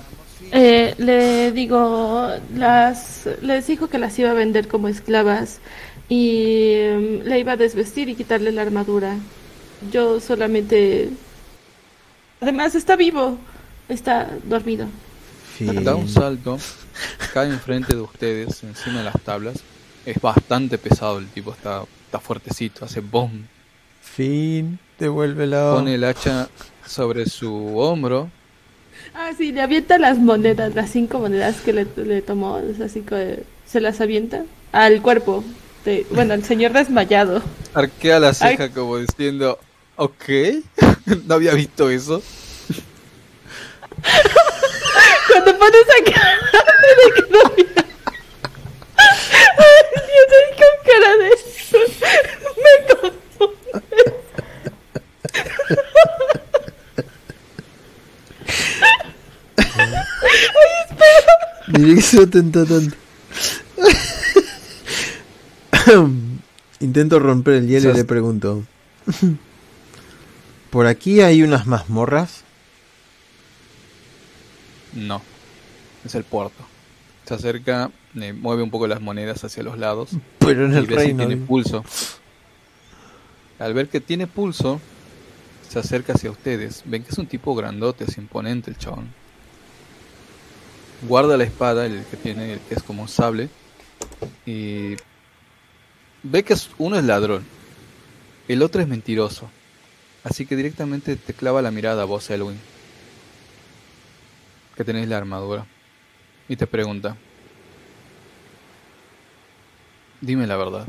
Eh, le digo, las, les dijo que las iba a vender como esclavas y em, le iba a desvestir y quitarle la armadura. Yo solamente... Además está vivo, está dormido. Fin. Da un salto, cae enfrente de ustedes, encima de las tablas. Es bastante pesado el tipo, está, está fuertecito, hace boom. Fin. Devuélvelo. Pone el hacha sobre su hombro Ah, sí, le avienta las monedas, las cinco monedas que le, le tomó, esas cinco, de- se las avienta al cuerpo. De, bueno, al señor desmayado. Arquea la ceja como diciendo, ok, no había visto eso. Cuando pone esa cara de que no mira. Ay, Dios, ay, con cara de eso. Me confunde. Mire que se tanto. Intento romper el hielo y le pregunto. ¿Por aquí hay unas mazmorras? No, es el puerto. Se acerca, eh, mueve un poco las monedas hacia los lados Pero en el reino. tiene digo. pulso. Al ver que tiene pulso, se acerca hacia ustedes. Ven que es un tipo grandote, es imponente el chabón. Guarda la espada, el que tiene, el que es como sable, y ve que uno es ladrón, el otro es mentiroso. Así que directamente te clava la mirada a vos, Elwin, que tenéis la armadura, y te pregunta, dime la verdad,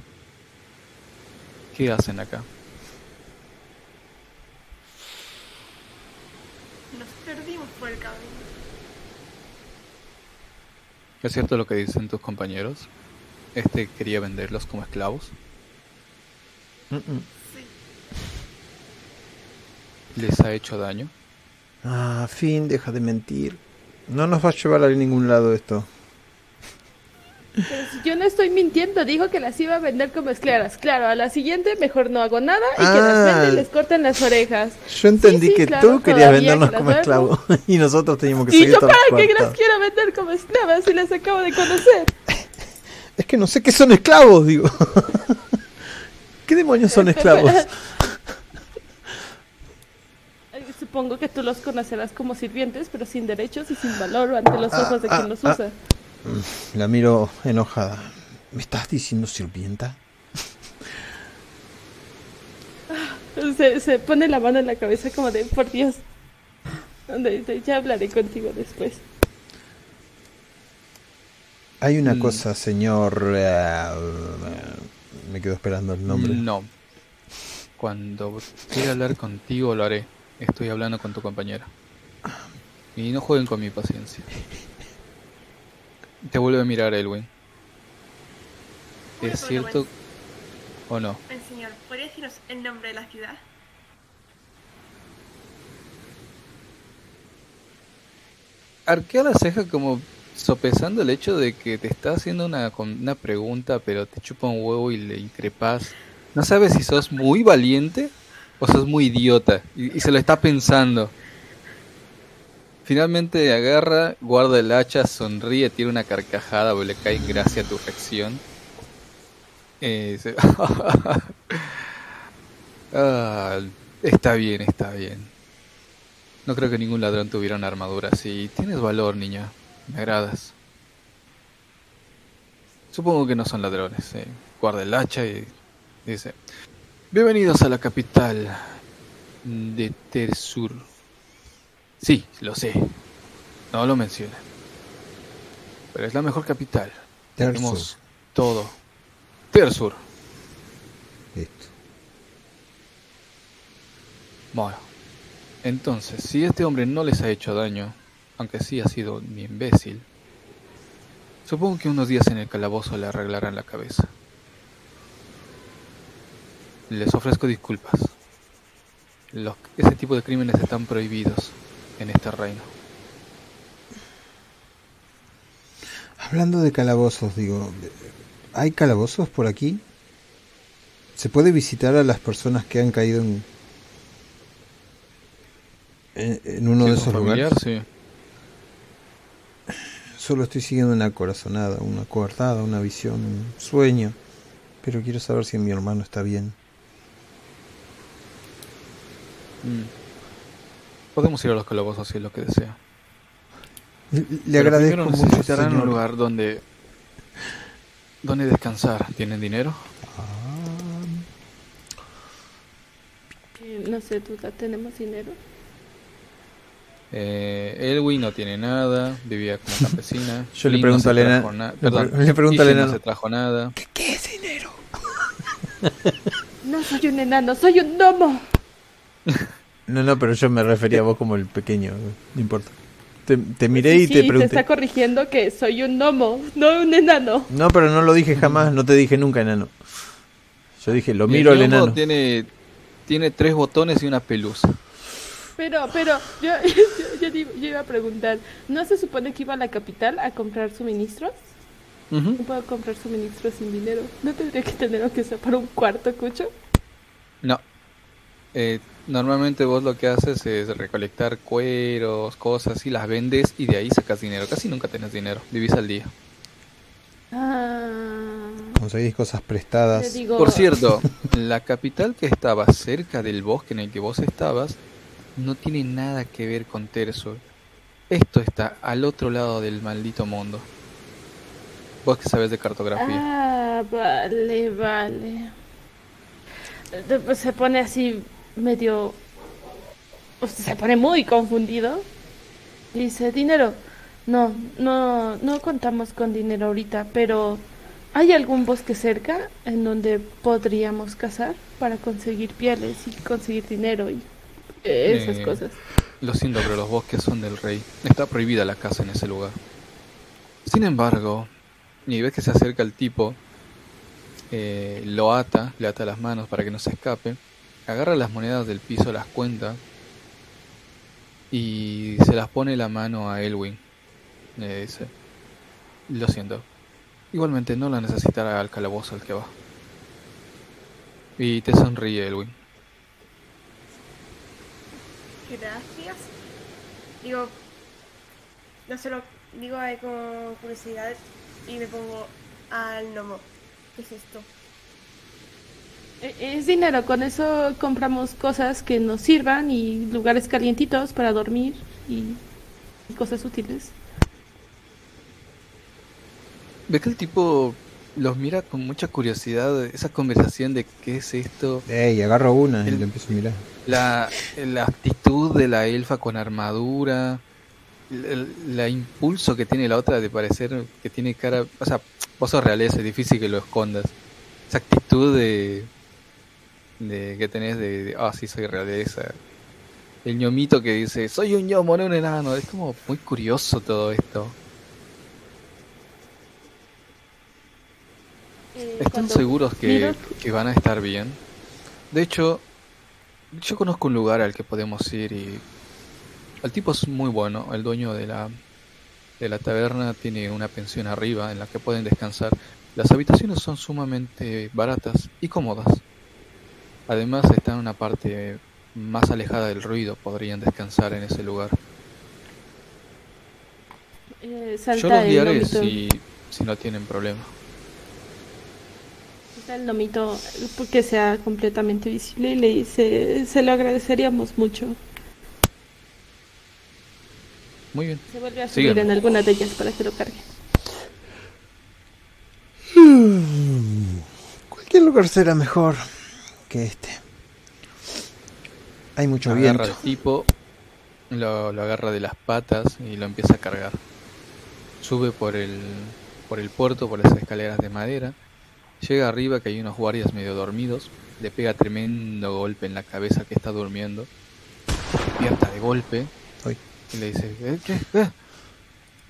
¿qué hacen acá? Nos perdimos por el camino. ¿Es cierto lo que dicen tus compañeros? Este quería venderlos como esclavos. Mm, mm. Sí. ¿Les ha hecho daño? Ah, fin, deja de mentir. No nos va a llevar a ningún lado esto. Yo no estoy mintiendo, dijo que las iba a vender como esclavas. Claro, a la siguiente mejor no hago nada y que las Ah. venda y les corten las orejas. Yo entendí sí, que claro, tú querías vendernos que como esclavos y nosotros teníamos que Y seguir yo para qué las quiero vender como esclavas si las acabo de conocer. Es que no sé qué son esclavos, digo. ¿Qué demonios son esclavos? Supongo que tú los conocerás como sirvientes, pero sin derechos y sin valor ante los Ah, ojos de ah, quien los ah. usa. La miro enojada. ¿Me estás diciendo sirvienta? Se, se pone la mano en la cabeza como de, por Dios. De- de- Ya hablaré contigo después. Hay una Mm. cosa, señor. eh, me quedo esperando el nombre. No. Cuando quiera hablar contigo lo haré. Estoy hablando con tu compañera. Y no jueguen con mi paciencia. Te vuelve a mirar Elwin. ¿Es cierto o no? buen señor, ¿podría decirnos el nombre de la ciudad? Arquea la ceja como sopesando el hecho de que te está haciendo una, con- una pregunta, pero te chupa un huevo y le increpas. No sabes si sos muy valiente o sos muy idiota. Y, y se lo está pensando. Finalmente agarra, guarda el hacha, sonríe, tiene una carcajada, porque le cae gracia tu reacción. Eh, dice, "Ah, está bien, está bien. No creo que ningún ladrón tuviera una armadura así. Tienes valor, niña. Me agradas. Supongo que no son ladrones. eh. Guarda el hacha y dice: Bienvenidos a la capital de Tersur. Sí, lo sé. No lo mencionan. Pero es la mejor capital. Tersur. Tenemos todo. Tersur. Listo. Bueno, entonces, si este hombre no les ha hecho daño, aunque sí ha sido un imbécil, supongo que unos días en el calabozo le arreglarán la cabeza. Les ofrezco disculpas. Los, ese tipo de crímenes están prohibidos en este reino. Hablando de calabozos, digo, ¿hay calabozos por aquí? ¿Se puede visitar a las personas que han caído en, en, en uno de esos familiar, lugares? sí. Solo estoy siguiendo una corazonada, una coartada, una visión, un sueño. Pero quiero saber si mi hermano está bien. Mm. Podemos ir a los calabozos si es lo que desea. Le, le Pero agradezco mucho, necesitarán un lugar donde donde descansar. ¿Tienen dinero? Ah, Eh, no sé, ¿tú tenemos dinero? Eh, Elwin no tiene nada, vivía como campesina. Yo le pregunto no na- le perdón, le pregunto al Ishe no se trajo nada. ¿Qué es dinero? No soy un enano, soy un gnomo. No, no, pero yo me refería a vos como el pequeño, no importa. Te, te miré y te sí, pregunté. está corrigiendo que soy un gnomo, no un enano. No, pero no lo dije jamás, no te dije nunca enano. Yo dije, lo Y el miro al enano. Tiene, tiene tres botones y una pelusa. Pero, pero, yo, yo, yo iba- yo iba a preguntar, ¿no se supone que iba a la capital a comprar suministros? No puedo comprar suministros sin dinero. ¿No tendría que tener que usar para un cuarto, Cucho? No. Eh, normalmente vos lo que haces es recolectar cueros, cosas y las vendes y de ahí sacas dinero. Casi nunca tenés dinero, vivís al día. Ah, Conseguís cosas prestadas. digo, Por cierto, la capital que estaba cerca del bosque en el que vos estabas no tiene nada que ver con Tersur. Esto está al otro lado del maldito mundo. Vos que sabes de cartografía. Ah, vale, vale. Se pone así medio... o sea, se pone muy confundido. Dice, dinero. No, no, no contamos con dinero ahorita, pero ¿hay algún bosque cerca en donde podríamos cazar para conseguir pieles y conseguir dinero y esas Eh, cosas? Lo siento, pero los bosques son del rey. Está prohibida la caza en ese lugar. Sin embargo, y ves que se acerca el tipo, eh, lo ata, le ata las manos para que no se escape, agarra las monedas del piso, las cuenta y se las pone la mano a Elwin. Le dice, lo siento. Igualmente no la necesitará al calabozo al que va. Y te sonríe Elwin. Gracias. Digo, no solo digo ahí con curiosidad y me pongo al gnomo. ¿Qué es esto? Eh, Es dinero, con eso compramos cosas que nos sirvan y lugares calientitos para dormir y, cosas útiles. Ve que el tipo los mira con mucha curiosidad esa conversación de qué es esto. Ey, agarro una y lo empiezo a mirar. La, la actitud de la elfa con armadura, el, impulso que tiene la otra de parecer que tiene cara, o sea, vos sos realeza, es difícil que lo escondas. Esa actitud de, de que tenés de, ah, sí, soy realeza. El ñomito que dice, soy un ñomo, no un enano. Es como muy curioso todo esto. Eh, ¿Están seguros que, que, van a estar bien? De hecho, yo conozco un lugar al que podemos ir y el tipo es muy bueno. El dueño de la, de la taberna tiene una pensión arriba en la que pueden descansar. Las habitaciones son sumamente baratas y cómodas. Además está en una parte más alejada del ruido. Podrían descansar en ese lugar. Eh, yo los guiaré si, si no tienen problema el nomito porque sea completamente visible y le dice, se lo agradeceríamos mucho. Muy bien. Se vuelve a subir en alguna de ellas para que lo cargue. Cualquier lugar será mejor que este. Hay mucho agarra viento. El tipo lo, lo agarra de las patas y lo empieza a cargar. Sube por el, por el puerto, por las escaleras de madera Llega arriba que hay unos guardias medio dormidos, le pega tremendo golpe en la cabeza que está durmiendo, despierta de golpe y le dice, ¿Eh, ¿qué? ¿Eh?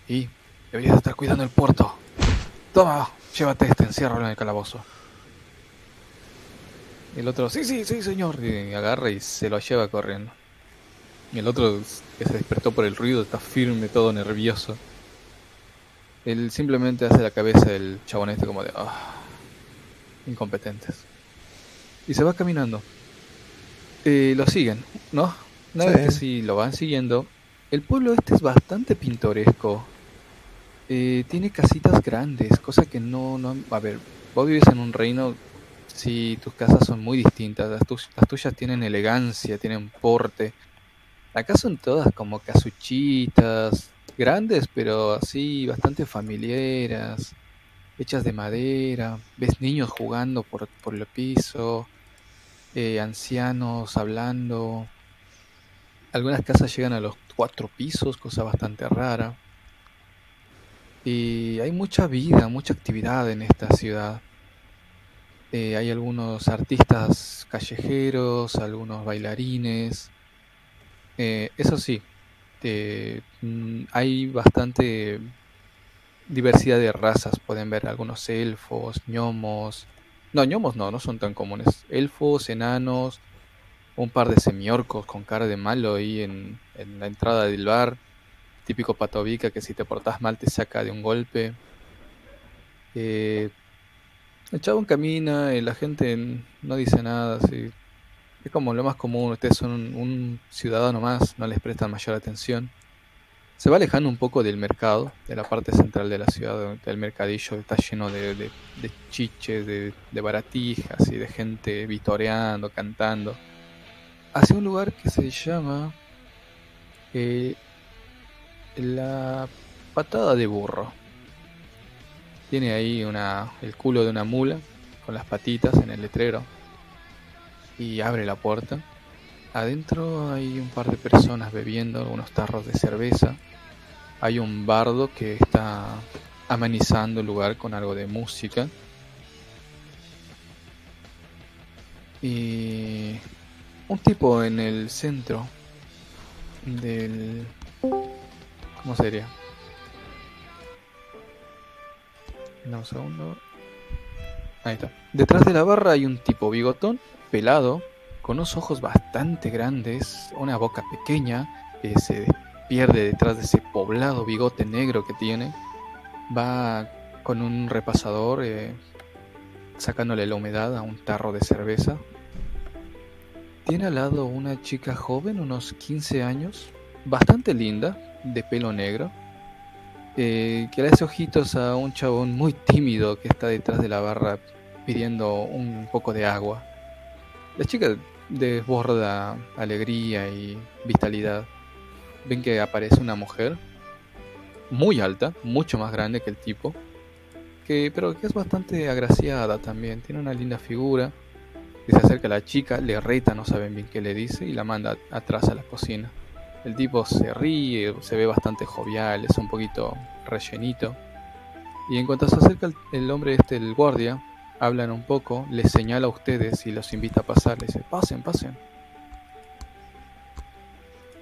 Y deberías estar cuidando el puerto. Toma, llévate este, encierro en el calabozo. El otro, sí, sí, sí, señor, y agarra y se lo lleva corriendo. Y el otro, que se despertó por el ruido, está firme, todo nervioso. Él simplemente hace la cabeza del chabón este como de... Ah, incompetentes. Y se va caminando. Eh, lo siguen, ¿no? Una vez que sí lo van siguiendo, el pueblo este es bastante pintoresco. Eh, tiene casitas grandes, cosa que no, no... A ver, vos vives en un reino, si tus casas son muy distintas, las, las tuyas tienen elegancia, tienen porte. Acá son todas como casuchitas, grandes, pero así bastante familiares hechas de madera, ves niños jugando por, por el piso, eh, ancianos hablando. Algunas casas llegan a los cuatro pisos, cosa bastante rara. Y hay mucha vida, mucha actividad en esta ciudad. Eh, hay algunos artistas callejeros, algunos bailarines. Eh, eso sí, mm, hay bastante diversidad de razas. Pueden ver algunos elfos, gnomos. No, gnomos no, no son tan comunes. Elfos, enanos, un par de semiorcos con cara de malo ahí en, la entrada del bar. Típico patovica que si te portas mal te saca de un golpe. Eh, el chabón camina y la gente no dice nada. Es como lo más común. Ustedes son un ciudadano más, no les prestan mayor atención. Se va alejando un poco del mercado, de la parte central de la ciudad, del mercadillo, está lleno de, chiches, de, baratijas y de gente vitoreando, cantando, hacia un lugar que se llama eh, la patada de burro. Tiene ahí una, el culo de una mula con las patitas en el letrero y abre la puerta. Adentro hay un par de personas bebiendo algunos tarros de cerveza hay un bardo que está amenizando el lugar con algo de música. Y un tipo en el centro del... ¿Cómo sería? Ahí está. Detrás de la barra hay un tipo bigotón, pelado, con unos ojos bastante grandes, una boca pequeña, que se pierde detrás de ese poblado bigote negro que tiene. Va con un repasador eh, sacándole la humedad a un tarro de cerveza. Tiene al lado una chica joven, unos 15 años, bastante linda, de pelo negro, eh, que le hace ojitos a un chabón muy tímido que está detrás de la barra pidiendo un poco de agua. La chica desborda alegría y vitalidad ven que aparece una mujer muy alta, mucho más grande que el tipo, que, pero que es bastante agraciada también, tiene una linda figura. Y se acerca a la chica, le reta, no saben bien qué le dice, y la manda atrás a la cocina. El tipo se ríe, se ve bastante jovial, es un poquito rellenito. Y en cuanto se acerca el, el hombre este, el guardia, hablan un poco, les señala a ustedes y los invita a pasar, les dice, pasen, pasen.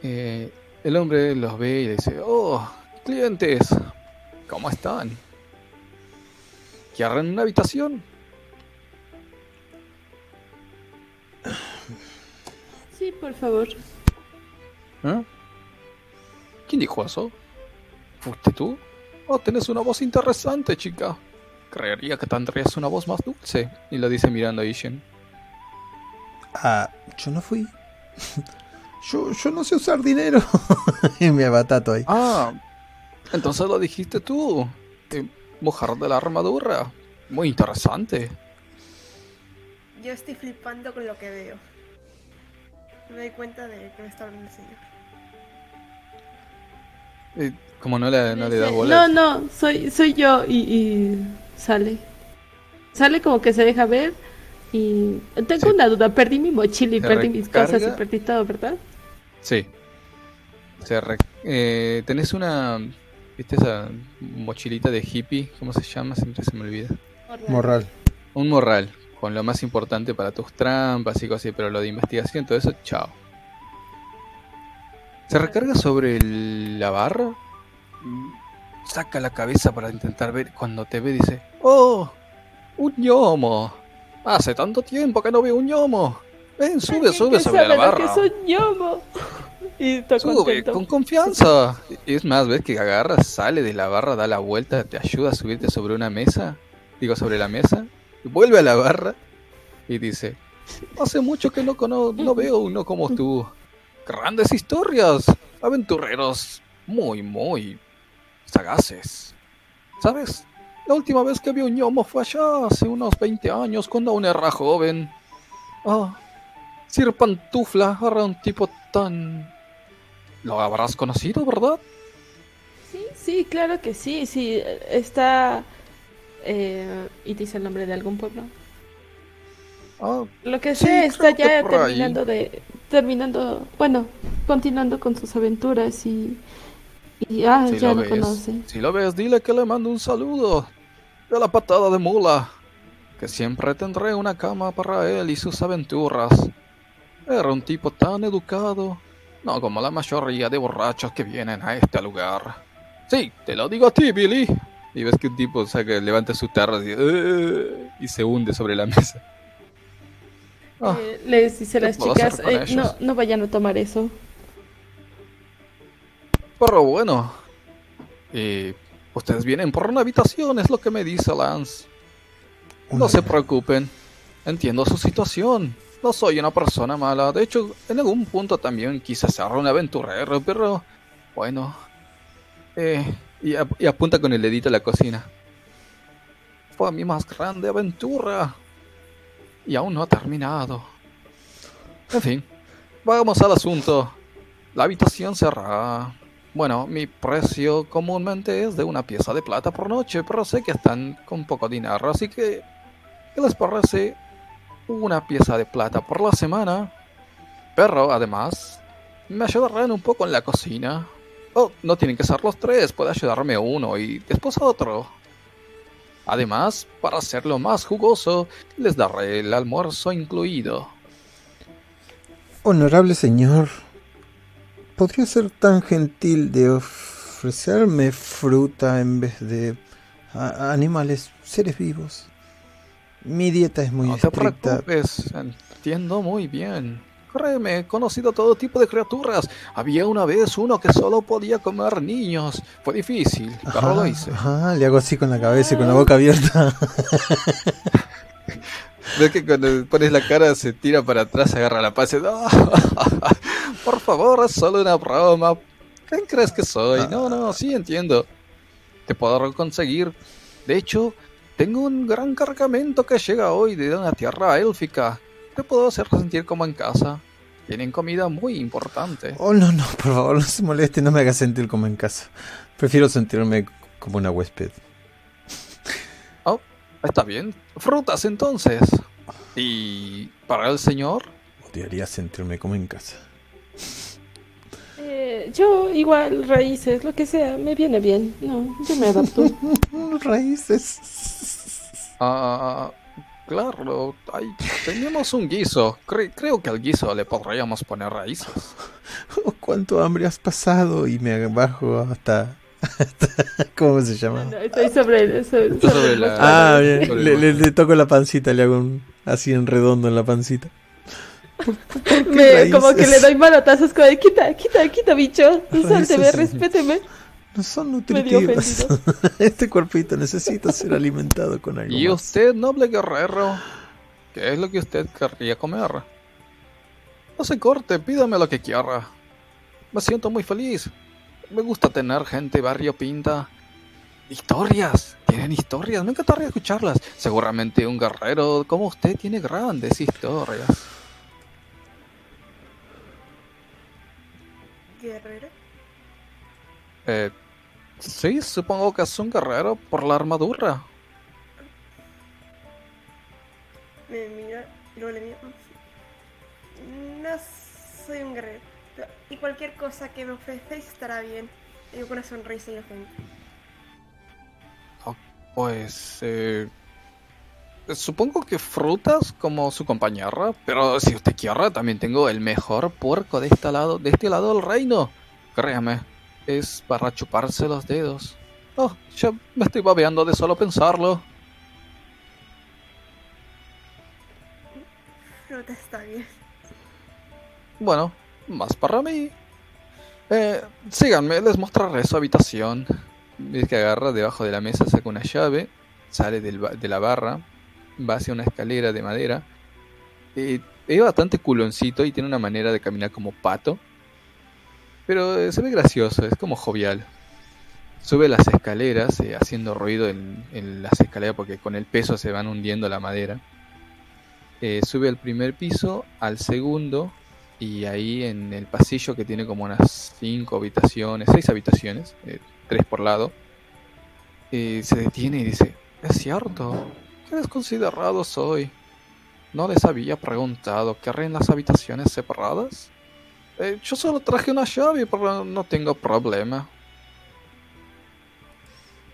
Eh, el hombre los ve y le dice, oh, clientes, ¿cómo están? ¿Quieren una habitación? Sí, por favor. ¿Eh? ¿Quién dijo eso? ¿Fuiste tú? Oh, tenés una voz interesante, chica. Creería que tendrías una voz más dulce. Y lo dice mirando a Ishin. Ah, yo no fui. yo, yo no sé usar dinero. y me abatato ahí. Ah, entonces lo dijiste tú. Eh, mujer de la armadura. Muy interesante. Yo estoy flipando con lo que veo. Me doy cuenta de que me está hablando el señor. Como no le, no le da Dice, bola. No, no, soy, soy yo y, y sale. Sale como que se deja ver y tengo Sí. una duda, perdí mi mochila y Se perdí mis cosas y perdí todo, ¿verdad? Sí. Se re- eh, tenés una. ¿Viste esa mochilita de hippie? ¿Cómo se llama? Siempre se me olvida. Morral. Un morral. Con lo más importante para tus trampas y cosas así, pero lo de investigación, todo eso, chao. Se recarga sobre el- la barra. Saca la cabeza para intentar ver. Cuando te ve, dice: ¡Oh! ¡Un gnomo! Hace tanto tiempo que no veo un gnomo. Ven, sube, sube que sobre la que barra. un gnomo. Y está Sube, contento. con confianza. Es más, ves que agarra, sale de la barra, da la vuelta, te ayuda a subirte sobre una mesa. Digo, sobre la mesa. y Vuelve a la barra y dice: Hace mucho que no, cono- no veo uno como tú. Grandes historias, aventureros muy, muy sagaces. ¿Sabes? La última vez que vi un gnomo fue allá, hace unos 20 años, cuando aún era joven. Ah, Sir Pantufla era un tipo tan... Lo habrás conocido, ¿verdad? Sí, sí, claro que sí, sí, está... eh, y dice el nombre de algún pueblo. Ah, Lo que Sí, sé está ya ahí. terminando de... Terminando, bueno, continuando con sus aventuras y... Y ah, si ya lo lo ves, conoce. si lo ves, dile que le mando un saludo. De la patada de mula. Que siempre tendré una cama para él y sus aventuras. Era un tipo tan educado. No como la mayoría de borrachos que vienen a este lugar. Sí, te lo digo a ti, Billy. Y ves que un tipo saca, levanta su tarra y, "Eh", y se hunde sobre la mesa. Ah, Eh, les dice a ¿qué las chicas, eh, no, vayan a tomar eso. Pero bueno. Y ustedes vienen por una habitación, es lo que me dice Lance. No se preocupen. Entiendo su situación. No soy una persona mala. De hecho, en algún punto también quise ser un aventurero, pero bueno. Eh, y, ap- y apunta con el dedito a la cocina. Fue mi más grande aventura. Y aún no ha terminado. En fin, vamos al asunto. La habitación cerrada. Bueno, mi precio comúnmente es de una pieza de plata por noche, pero sé que están con poco dinero, así que... ¿Qué les parece una pieza de plata por la semana? Pero, además, me ayudarán un poco en la cocina. Oh, no tienen que ser los tres, puede ayudarme uno y después otro. Además, para hacerlo más jugoso, les daré el almuerzo incluido. Honorable señor, ¿podría ser tan gentil de ofrecerme fruta en vez de animales, seres vivos? Mi dieta es muy no te estricta. preocupes, entiendo muy bien. Créeme, he conocido todo tipo de criaturas. Había una vez uno que solo podía comer niños. Fue difícil, pero lo hice. ajá, le hago así con la cabeza y con la boca abierta. Ves que cuando pones la cara se tira para atrás, agarra la paz y dice, "Ah, Por favor, es solo una broma. ¿Quién crees que soy? No, no, sí entiendo. Te puedo conseguir. De hecho, tengo un gran cargamento que llega hoy de una tierra élfica. Puedo hacer sentir como en casa. Tienen comida muy importante. Oh, no, no, por favor, no se moleste, no me haga sentir como en casa. Prefiero sentirme como una huésped. Está bien. Frutas entonces. ¿Y para el señor? Odiaría sentirme como en casa. Eh, yo igual raíces, lo que sea, me viene bien. No, yo me adapto. Raíces. Ah, claro. Ay, tenemos un guiso. Cre- creo que al guiso le podríamos poner raíces. Oh, cuánto hambre has pasado y me bajo hasta, hasta- ¿cómo se llama? No, estoy sobre, sobre, sobre la- Ah, bien. Sobre Le, toco la pancita, le hago un así en redondo en la pancita. Me- como que le doy manotazos como de quita, quita, quita, bicho. Raíces. respéteme. No son nutritivas. este cuerpito necesita ser alimentado con algo ¿Y más. usted, noble guerrero? ¿Qué es lo que usted querría comer? No se corte, pídame lo que quiera. Me siento muy feliz. Me gusta tener gente barrio pinta. Historias, tienen historias, me encantaría escucharlas. Seguramente un guerrero como usted tiene grandes historias. Guerrero. Eh, sí, supongo que es un guerrero por la armadura. Me mira y luego le miro. No soy un guerrero. Y cualquier cosa que me ofrecéis estará bien. Digo con una sonrisa inocente. Pues, eh, supongo que frutas como su compañera, pero si usted quiere, también tengo el mejor puerco de este lado, de este lado del reino. Créame, es para chuparse los dedos. Oh, ya me estoy babeando de solo pensarlo. Fruta está bien. Bueno, más para mí. Eh, síganme, les mostraré su habitación. Ves que agarra debajo de la mesa, saca una llave, sale del de la barra, va hacia una escalera de madera. Eh, es bastante culoncito y tiene una manera de caminar como pato. Pero eh, se ve gracioso, es como jovial. Sube las escaleras eh, haciendo ruido en, las escaleras porque con el peso se van hundiendo la madera. Eh, sube al primer piso, al segundo, y ahí en el pasillo que tiene como unas cinco habitaciones, seis habitaciones, eh, tres por lado, se detiene y dice, es cierto, qué desconsiderado soy. ¿No les había preguntado haré en las habitaciones separadas? Eh, yo solo traje una llave, pero no tengo problema.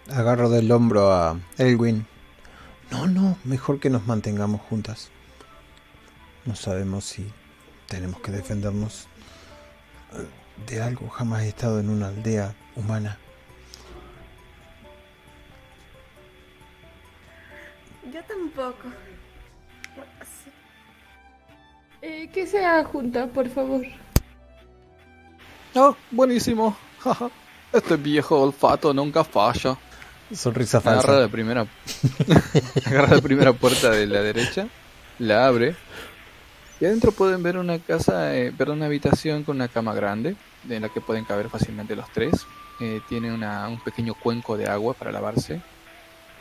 Agarro del hombro a Elwin. No, no, mejor que nos mantengamos juntas. No sabemos si tenemos que defendernos de algo. Jamás he estado en una aldea humana. Yo tampoco. Eh, que sea junta, por favor. Oh, buenísimo. jaja. Este viejo olfato nunca falla. Sonrisa Agarra falsa. la primera. agarra la primera puerta de la derecha. La abre. Y adentro pueden ver una casa, eh, ver una habitación con una cama grande, en la que pueden caber fácilmente los tres. Eh, tiene una- un pequeño cuenco de agua para lavarse.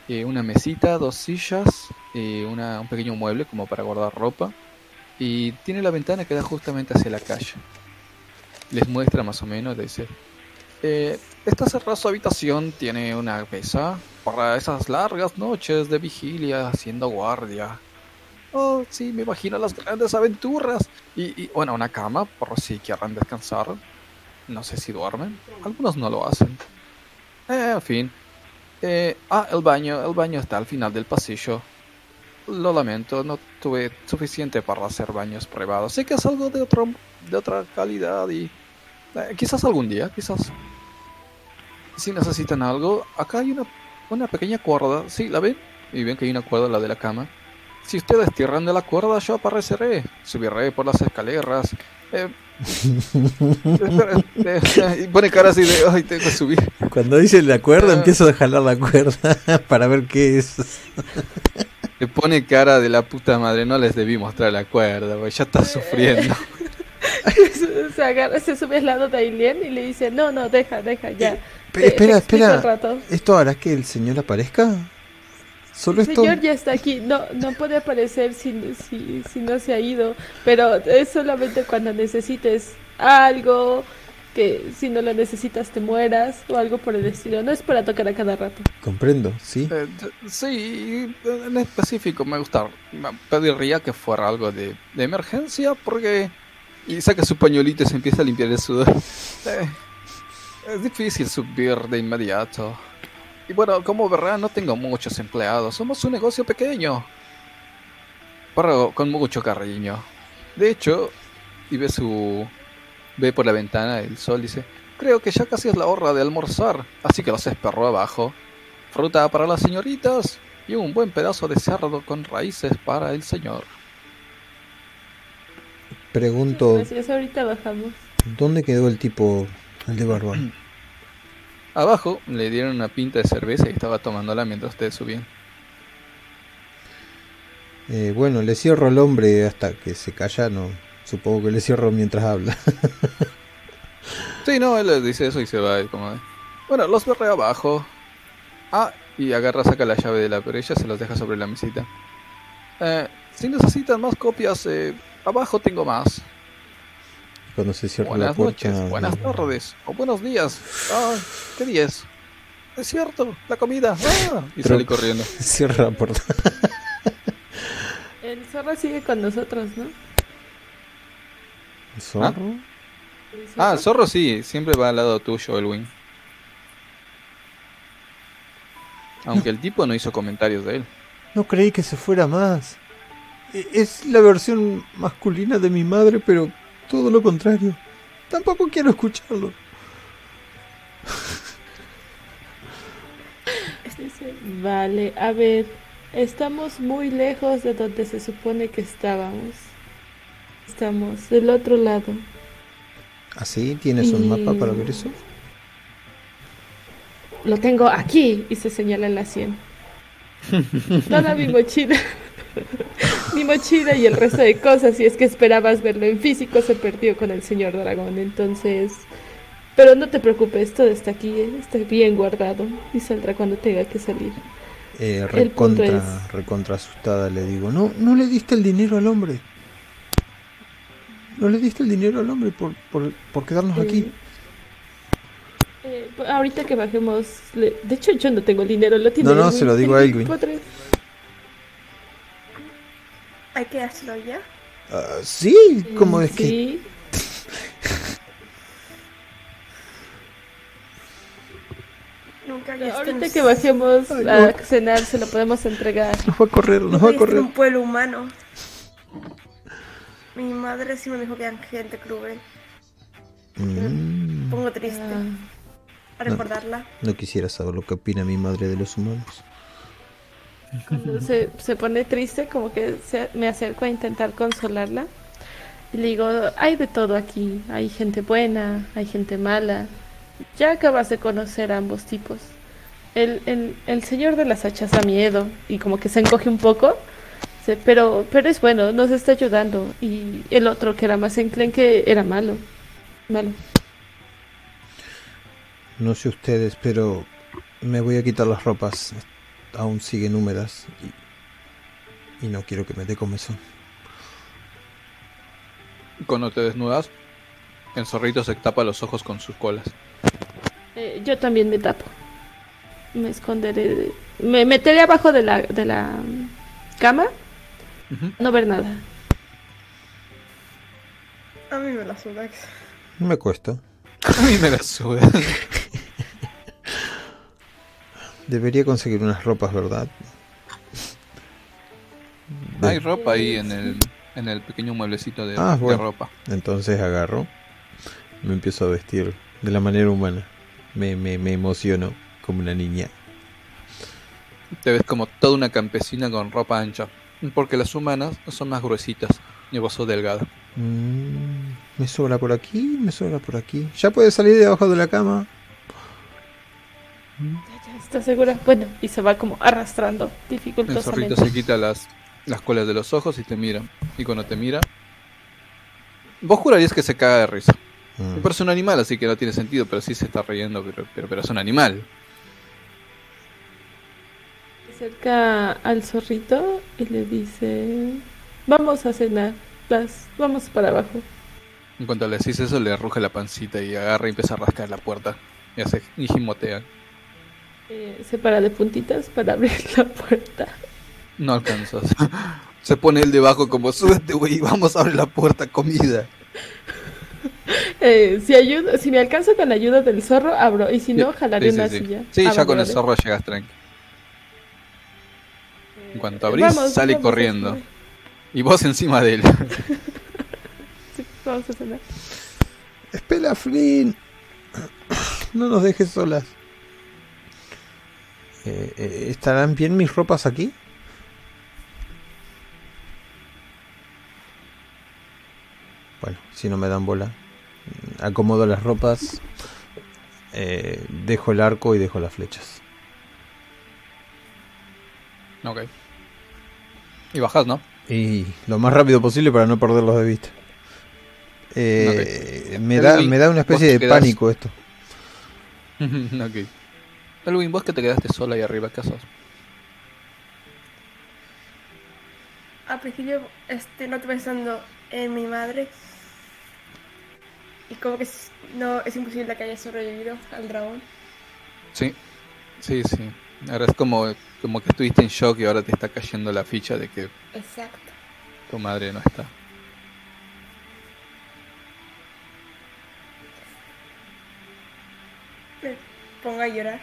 Eh, una mesita, dos sillas, una- un pequeño mueble como para guardar ropa. Y tiene la ventana que da justamente hacia la calle. Les muestra más o menos, dice, eh, esta cerrada su habitación tiene una mesa para esas largas noches de vigilia haciendo guardia. Oh, sí, me imagino las grandes aventuras. Y, y, bueno, una cama por si quieran descansar. No sé si duermen. Algunos no lo hacen. Eh, en fin. Eh, ah, el baño. El baño está al final del pasillo. Lo lamento, no tuve suficiente para hacer baños privados. Sé que es algo de, otro, de otra calidad y... eh, quizás algún día, quizás. Si necesitan algo, acá hay una, una pequeña cuerda. Sí, ¿la ven? Y ven que hay una cuerda, la de la cama. Si ustedes tiran de la cuerda, yo apareceré. Subiré por las escaleras. Eh, y pone cara así de, ay, tengo que subir. Cuando dice la cuerda, Ah. empiezo a jalar la cuerda para ver qué es. Le pone cara de la puta madre, no les debí mostrar la cuerda, porque ya está sufriendo. se, agarra, se sube al lado de Ailén y le dice, no, no, deja, deja, ya. Pe- Te- te espera, espera. ¿Esto hará que el señor aparezca? Solo El esto. señor ya está aquí, no, no puede aparecer si, si, si no se ha ido, pero es solamente cuando necesites algo, que si no la necesitas te mueras o algo por el estilo. No es para tocar a cada rato. Comprendo, sí. Eh, sí, en específico me gusta, me pediría que fuera algo de, de emergencia porque... Y saca su pañuelito y se empieza a limpiar el sudor. Eh, es difícil subir de inmediato. Y bueno, como verán, no tengo muchos empleados. Somos un negocio pequeño. Pero con mucho cariño. De hecho, y ve su... Ve por la ventana el sol, dice... Creo que ya casi es la hora de almorzar, así que los espero abajo. Fruta para las señoritas y un buen pedazo de cerdo con raíces para el señor. Pregunto, Gracias, ahorita bajamos. ¿dónde quedó el tipo, el de barba? Abajo le dieron una pinta de cerveza y estaba tomándola mientras ustedes subían. Eh, bueno, le cierro al hombre hasta que se calla, no. Supongo que le cierro mientras habla. Sí, no, él les dice eso y se va. y como de, Bueno, los veré abajo. Ah, y agarra, saca la llave de la perilla y se los deja sobre la mesita. Eh, si necesitan más copias, eh, abajo tengo más. Cuando se cierra la Buenas puerta. noches, buenas tardes o buenos días. Ah, ¿qué día es? Es cierto, la comida. Ah, y Pero- sale corriendo. Cierra la puerta. El zorro sigue con nosotros, ¿no? ¿Zorro? El Ah, el zorro sí, siempre va al lado tuyo, Elwin. Aunque el tipo no hizo comentarios de él. No creí que se fuera más. E- Es la versión masculina de mi madre, pero todo lo contrario. Tampoco quiero escucharlo. Vale, a ver, estamos muy lejos de donde se supone que estábamos. Estamos del otro lado. ¿Así? ¿Tienes un mapa para ver eso? Lo tengo aquí y se señala en la sien. Toda mi mochila. mi mochila y el resto de cosas, si es que esperabas verlo en físico, se perdió con el señor dragón. Entonces, pero no te preocupes, todo está aquí, ¿eh? está bien guardado y saldrá cuando tenga que salir. Eh, recontra, es- recontra asustada le digo, no, no le diste el dinero al hombre. No le diste el dinero al hombre por, por, por quedarnos aquí. Eh, eh, ahorita que bajemos, le- de hecho yo no tengo el dinero, lo tiene. No, no, se lo digo a Elwin. Hay que hacerlo ya. Ah, sí, como es que... Sí. Nunca Ahorita que bajemos Ay, a no. cenar, se lo podemos entregar. Nos va a correr, nos nunca va a correr. un pueblo humano. Mi madre sí me dijo que eran gente cruel. Mm, Me pongo triste Ah, a recordarla. no quisiera saber lo que opina mi madre de los humanos. cuando se, se pone triste, como que se- me acerco a intentar consolarla. Y le digo, hay de todo aquí. Hay gente buena, hay gente mala. Ya acabas de conocer a ambos tipos. El, el, el señor de las hachas da miedo y como que se encoge un poco. Pero, pero es bueno, nos está ayudando. Y el otro que era más enclenque era malo. Malo. No sé ustedes, pero me voy a quitar las ropas. Aún siguen húmedas y, y no quiero que me dé comezón. Cuando te desnudas, el zorrito se tapa los ojos con sus colas. Eh, yo también me tapo. Me esconderé. de- Me meteré abajo de la, de la mm, No ver nada. A mí me la suda. No me cuesta. A mí me la suda. Debería conseguir unas ropas, ¿verdad? Hay ropa ahí en el, en el pequeño mueblecito de, Ah, de ropa. Entonces agarro, me empiezo a vestir de la manera humana. Me, me, me emociono como una niña. Te ves como toda una campesina con ropa ancha. Porque las humanas son más gruesitas y vos sos delgada. Mm, me sobra por aquí, me sobra por aquí. Ya puede salir de abajo de la cama. Ya, ya, ¿Estás segura? Bueno, y se va como arrastrando El zorrito dificultosamente. se quita las, las colas de los ojos y te mira. Y cuando te mira, vos jurarías que se caga de risa. Mm. Pero es un animal, así que no tiene sentido, pero sí se está riendo, pero, pero, pero es un animal. Acerca al zorrito y le dice: Vamos a cenar. Las, vamos para abajo. En cuanto le decís eso, le ruge la pancita y agarra y empieza a rascar la puerta. Y hace y gimotea. Eh, se para de puntitas para abrir la puerta. No alcanzas. Se pone el debajo como, súbete, güey, vamos a abrir la puerta, comida. Eh, si, ayudo, si me alcanzo con la ayuda del zorro, abro. Y si no, jalaré Sí, sí, una sí. silla. Sí, Ah, ya con el zorro llegas tranqui. En cuanto abrís, vamos, sale vamos, corriendo. Y vos encima de él. sí, vamos a cenar. Espera, Flynn. No nos dejes solas. Eh, eh, ¿Estarán bien mis ropas aquí? Bueno, si no me dan bola. Acomodo las ropas. eh, dejo el arco y dejo las flechas. ok. Y bajás, ¿no? Y lo más rápido posible para no perderlos de vista. Eh, me, da, Elwin, me da una especie de quedás- pánico esto. ok. Elwin, vos que te quedaste sola ahí arriba, ¿qué haces? Al principio este, no estoy pensando en mi madre. Y como que es, no, es imposible que haya sobrevivido al dragón. Sí, sí, sí. Ahora es como, como que estuviste en shock y ahora te está cayendo la ficha de que Exacto. tu madre no está. Me pongo a llorar.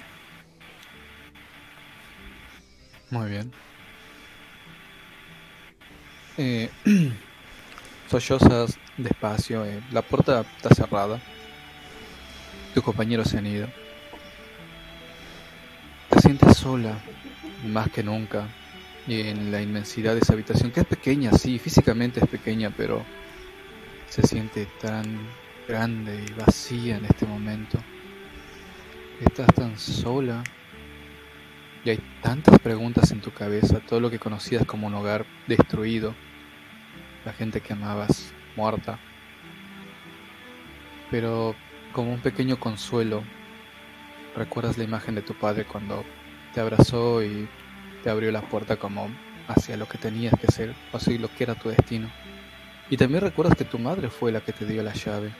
Muy bien. Eh, sollozas despacio, eh, la puerta está cerrada. Tus compañeros se han ido. Te sientes sola, más que nunca, y en la inmensidad de esa habitación, que es pequeña, sí, físicamente es pequeña, pero se siente tan grande y vacía en este momento. Estás tan sola. Y hay tantas preguntas en tu cabeza, todo lo que conocías como un hogar destruido, la gente que amabas muerta. Pero como un pequeño consuelo, recuerdas la imagen de tu padre cuando te abrazó y te abrió la puerta como hacia lo que tenías que ser, o hacia lo que era tu destino. Y también recuerdas que tu madre fue la que te dio la llave.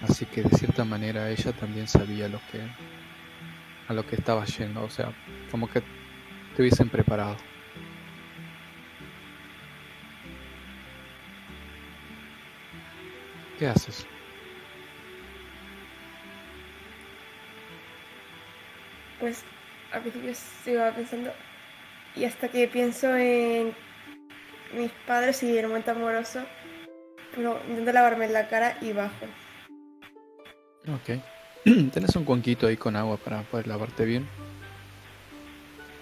Así que de cierta manera ella también sabía lo que a lo que estaba yendo, o sea, como que te hubiesen preparado. ¿Qué haces? Pues al principio iba pensando. Y hasta que pienso en mis padres y el momento amoroso, pero intento lavarme la cara y bajo. Ok. Tenés un cuenquito ahí con agua para poder lavarte bien.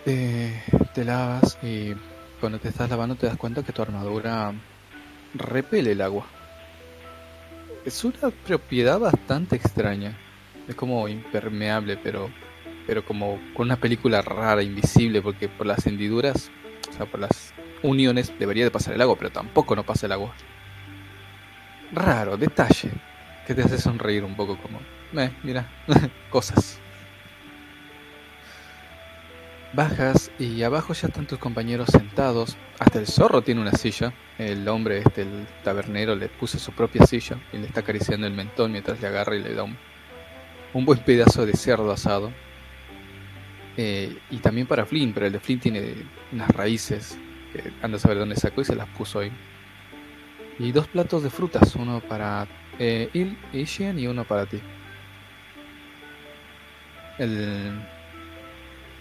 Eh, te lavas y cuando te estás lavando te das cuenta que tu armadura repele el agua. Es una propiedad bastante extraña. Es como impermeable, pero pero como con una película rara, invisible, porque por las hendiduras, o sea, por las uniones debería de pasar el agua, pero tampoco no pasa el agua. Raro, detalle, que te hace sonreír un poco como, eh, mira, cosas. Bajas y abajo ya están tus compañeros sentados. Hasta el zorro tiene una silla. El hombre, este, el tabernero, le puso su propia silla y le está acariciando el mentón mientras le agarra y le da un, un buen pedazo de cerdo asado. Eh, y también para Flynn, pero el de Flynn tiene unas raíces que anda a saber dónde sacó y se las puso ahí. Y dos platos de frutas, uno para eh, Il y Xian y uno para ti. El...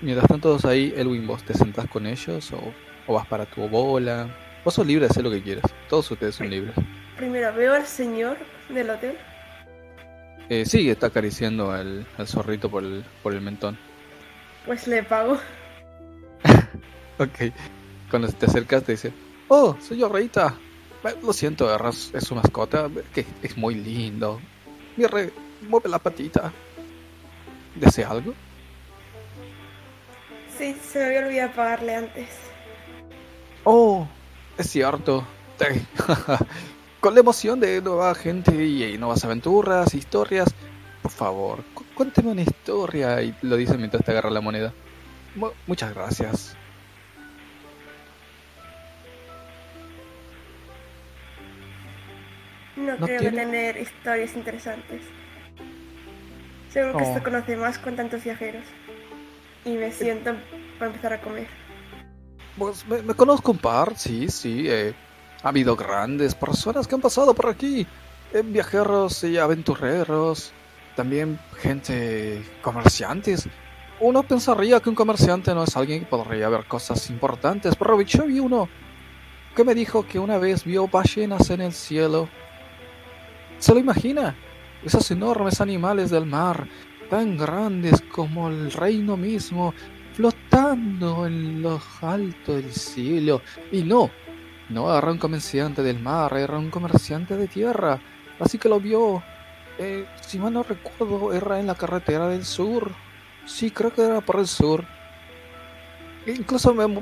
Mientras están todos ahí, Elwin, vos te sentás con ellos o, o vas para tu bola. Vos sos libre de hacer lo que quieras. Todos ustedes son libres. Primero veo al señor del hotel. Eh, sí, está acariciando al, al zorrito por el, por el mentón. Pues le pago. Ok. Cuando te acercas te dice, oh, señor Reita, lo siento, es, es su mascota, que es muy lindo. Mire, mueve la patita. ¿Desea algo? Sí, se me había olvidado pagarle antes. Oh, es cierto. Con la emoción de nueva gente y nuevas aventuras, historias. Por favor, cu- cuénteme una historia. Y lo dice mientras te agarra la moneda. Mu- muchas gracias. No, ¿No creo tiene? que tener historias interesantes. Seguro que Oh. se conoce más con tantos viajeros. Y me siento para empezar a comer. Pues me, me conozco un par, sí, sí. eh, ha habido grandes personas que han pasado por aquí. eh, viajeros y aventureros. También gente comerciantes. Uno pensaría que un comerciante no es alguien que podría ver cosas importantes, pero yo vi uno que me dijo que una vez vio ballenas en el cielo. ¿Se lo imagina? Esos enormes animales del mar, tan grandes como el reino mismo, flotando en lo alto del cielo. Y no, no era un comerciante del mar, era un comerciante de tierra. Así que lo vio. Eh, si mal no recuerdo, era en la carretera del sur. Sí, creo que era por el sur. Incluso me... me-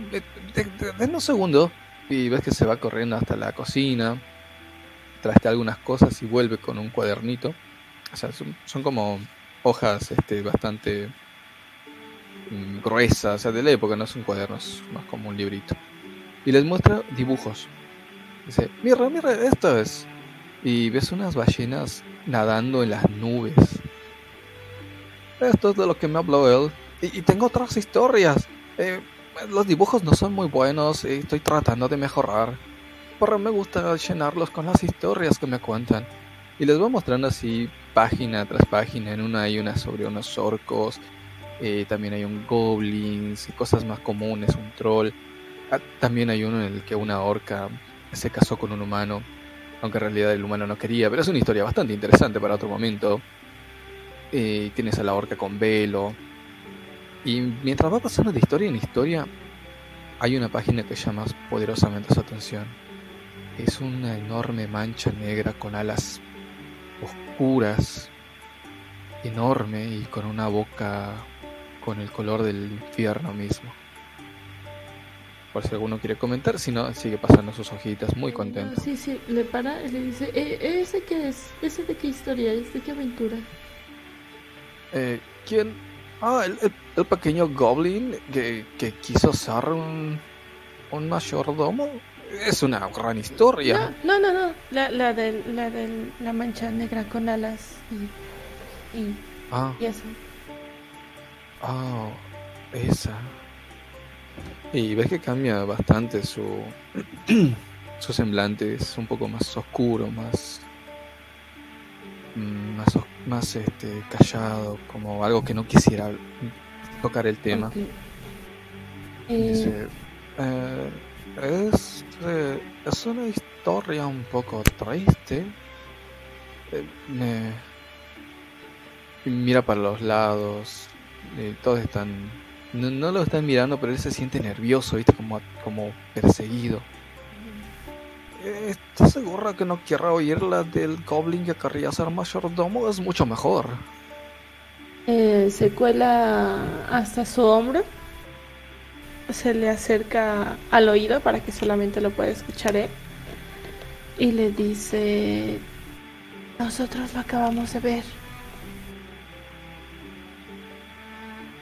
de- denme un segundo. Y ves que se va corriendo hasta la cocina. Traste algunas cosas y vuelve con un cuadernito. O sea, son, son como hojas este, bastante mm, gruesas, o sea, de la época, no es un cuaderno, es más como un librito. Y les muestra dibujos. Dice, mira, mira, esto es. Y ves unas ballenas nadando en las nubes. Esto es de lo que me habló él. Y, tengo otras historias. Eh, los dibujos no son muy buenos y estoy tratando de mejorar. Pero me gusta llenarlos con las historias que me cuentan. Y les voy mostrando así página tras página. En una hay una sobre unos orcos. eh, también hay un goblins y cosas más comunes, un troll. Ah, también hay uno en el que una orca se casó con un humano. Aunque en realidad el humano no quería. Pero es una historia bastante interesante para otro momento. Eh, tienes a la orca con velo. Y mientras va pasando de historia en historia, hay una página que llama poderosamente su atención. Es una enorme mancha negra con alas oscuras, enorme y con una boca con el color del infierno mismo. Por si alguno quiere comentar, si no, sigue pasando sus hojitas muy contento. Sí, sí, le para y le dice, "Eh, ¿ese qué es? ¿Ese de qué historia es? ¿De qué aventura? Eh, ¿Quién? Ah, el, el- el pequeño goblin que, que quiso ser un, un mayordomo. Es una gran historia. No, no, no, no. La, la de la, del- la mancha negra con alas y, y, Ah, y eso. ah, esa. Y ves que cambia bastante su, su semblante. Es un poco más oscuro, más. mm, Más, más este, callado, como algo que no quisiera tocar el tema. Ok. Eh, Dice, eh, es, eh, es una historia un poco triste. Eh, me- mira para los lados. eh, todos están... No, lo están mirando, pero él se siente nervioso, ¿viste? Como, como perseguido. ¿Estás segura que no quiera oír la del goblin que querría ser mayordomo? Es mucho mejor. eh, se cuela hasta su hombro. Se le acerca al oído para que solamente lo pueda escuchar él. Y le dice, nosotros lo acabamos de ver.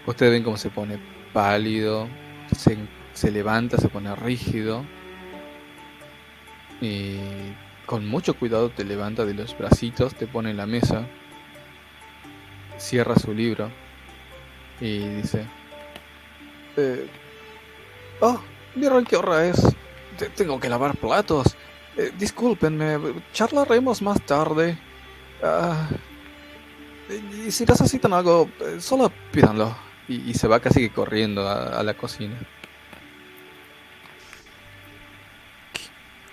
Ustedes ven cómo se pone pálido, se, se levanta, se pone rígido y con mucho cuidado te levanta de los bracitos, te pone en la mesa, cierra su libro y dice, eh, oh, miren qué hora es, Te- tengo que lavar platos, Eh, discúlpenme, charlaremos más tarde. Ah, y si necesitan algo, eh, solo pídanlo. Y, y se va casi que corriendo a, a la cocina.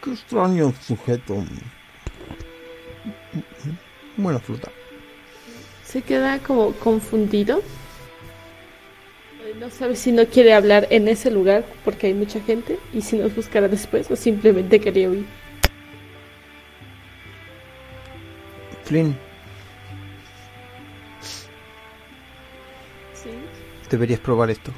Qué extraño sujeto. Buena fruta. Se queda como confundido. No sabe si no quiere hablar en ese lugar porque hay mucha gente y si nos buscará después o simplemente quería huir. Flynn, deberías probar esto.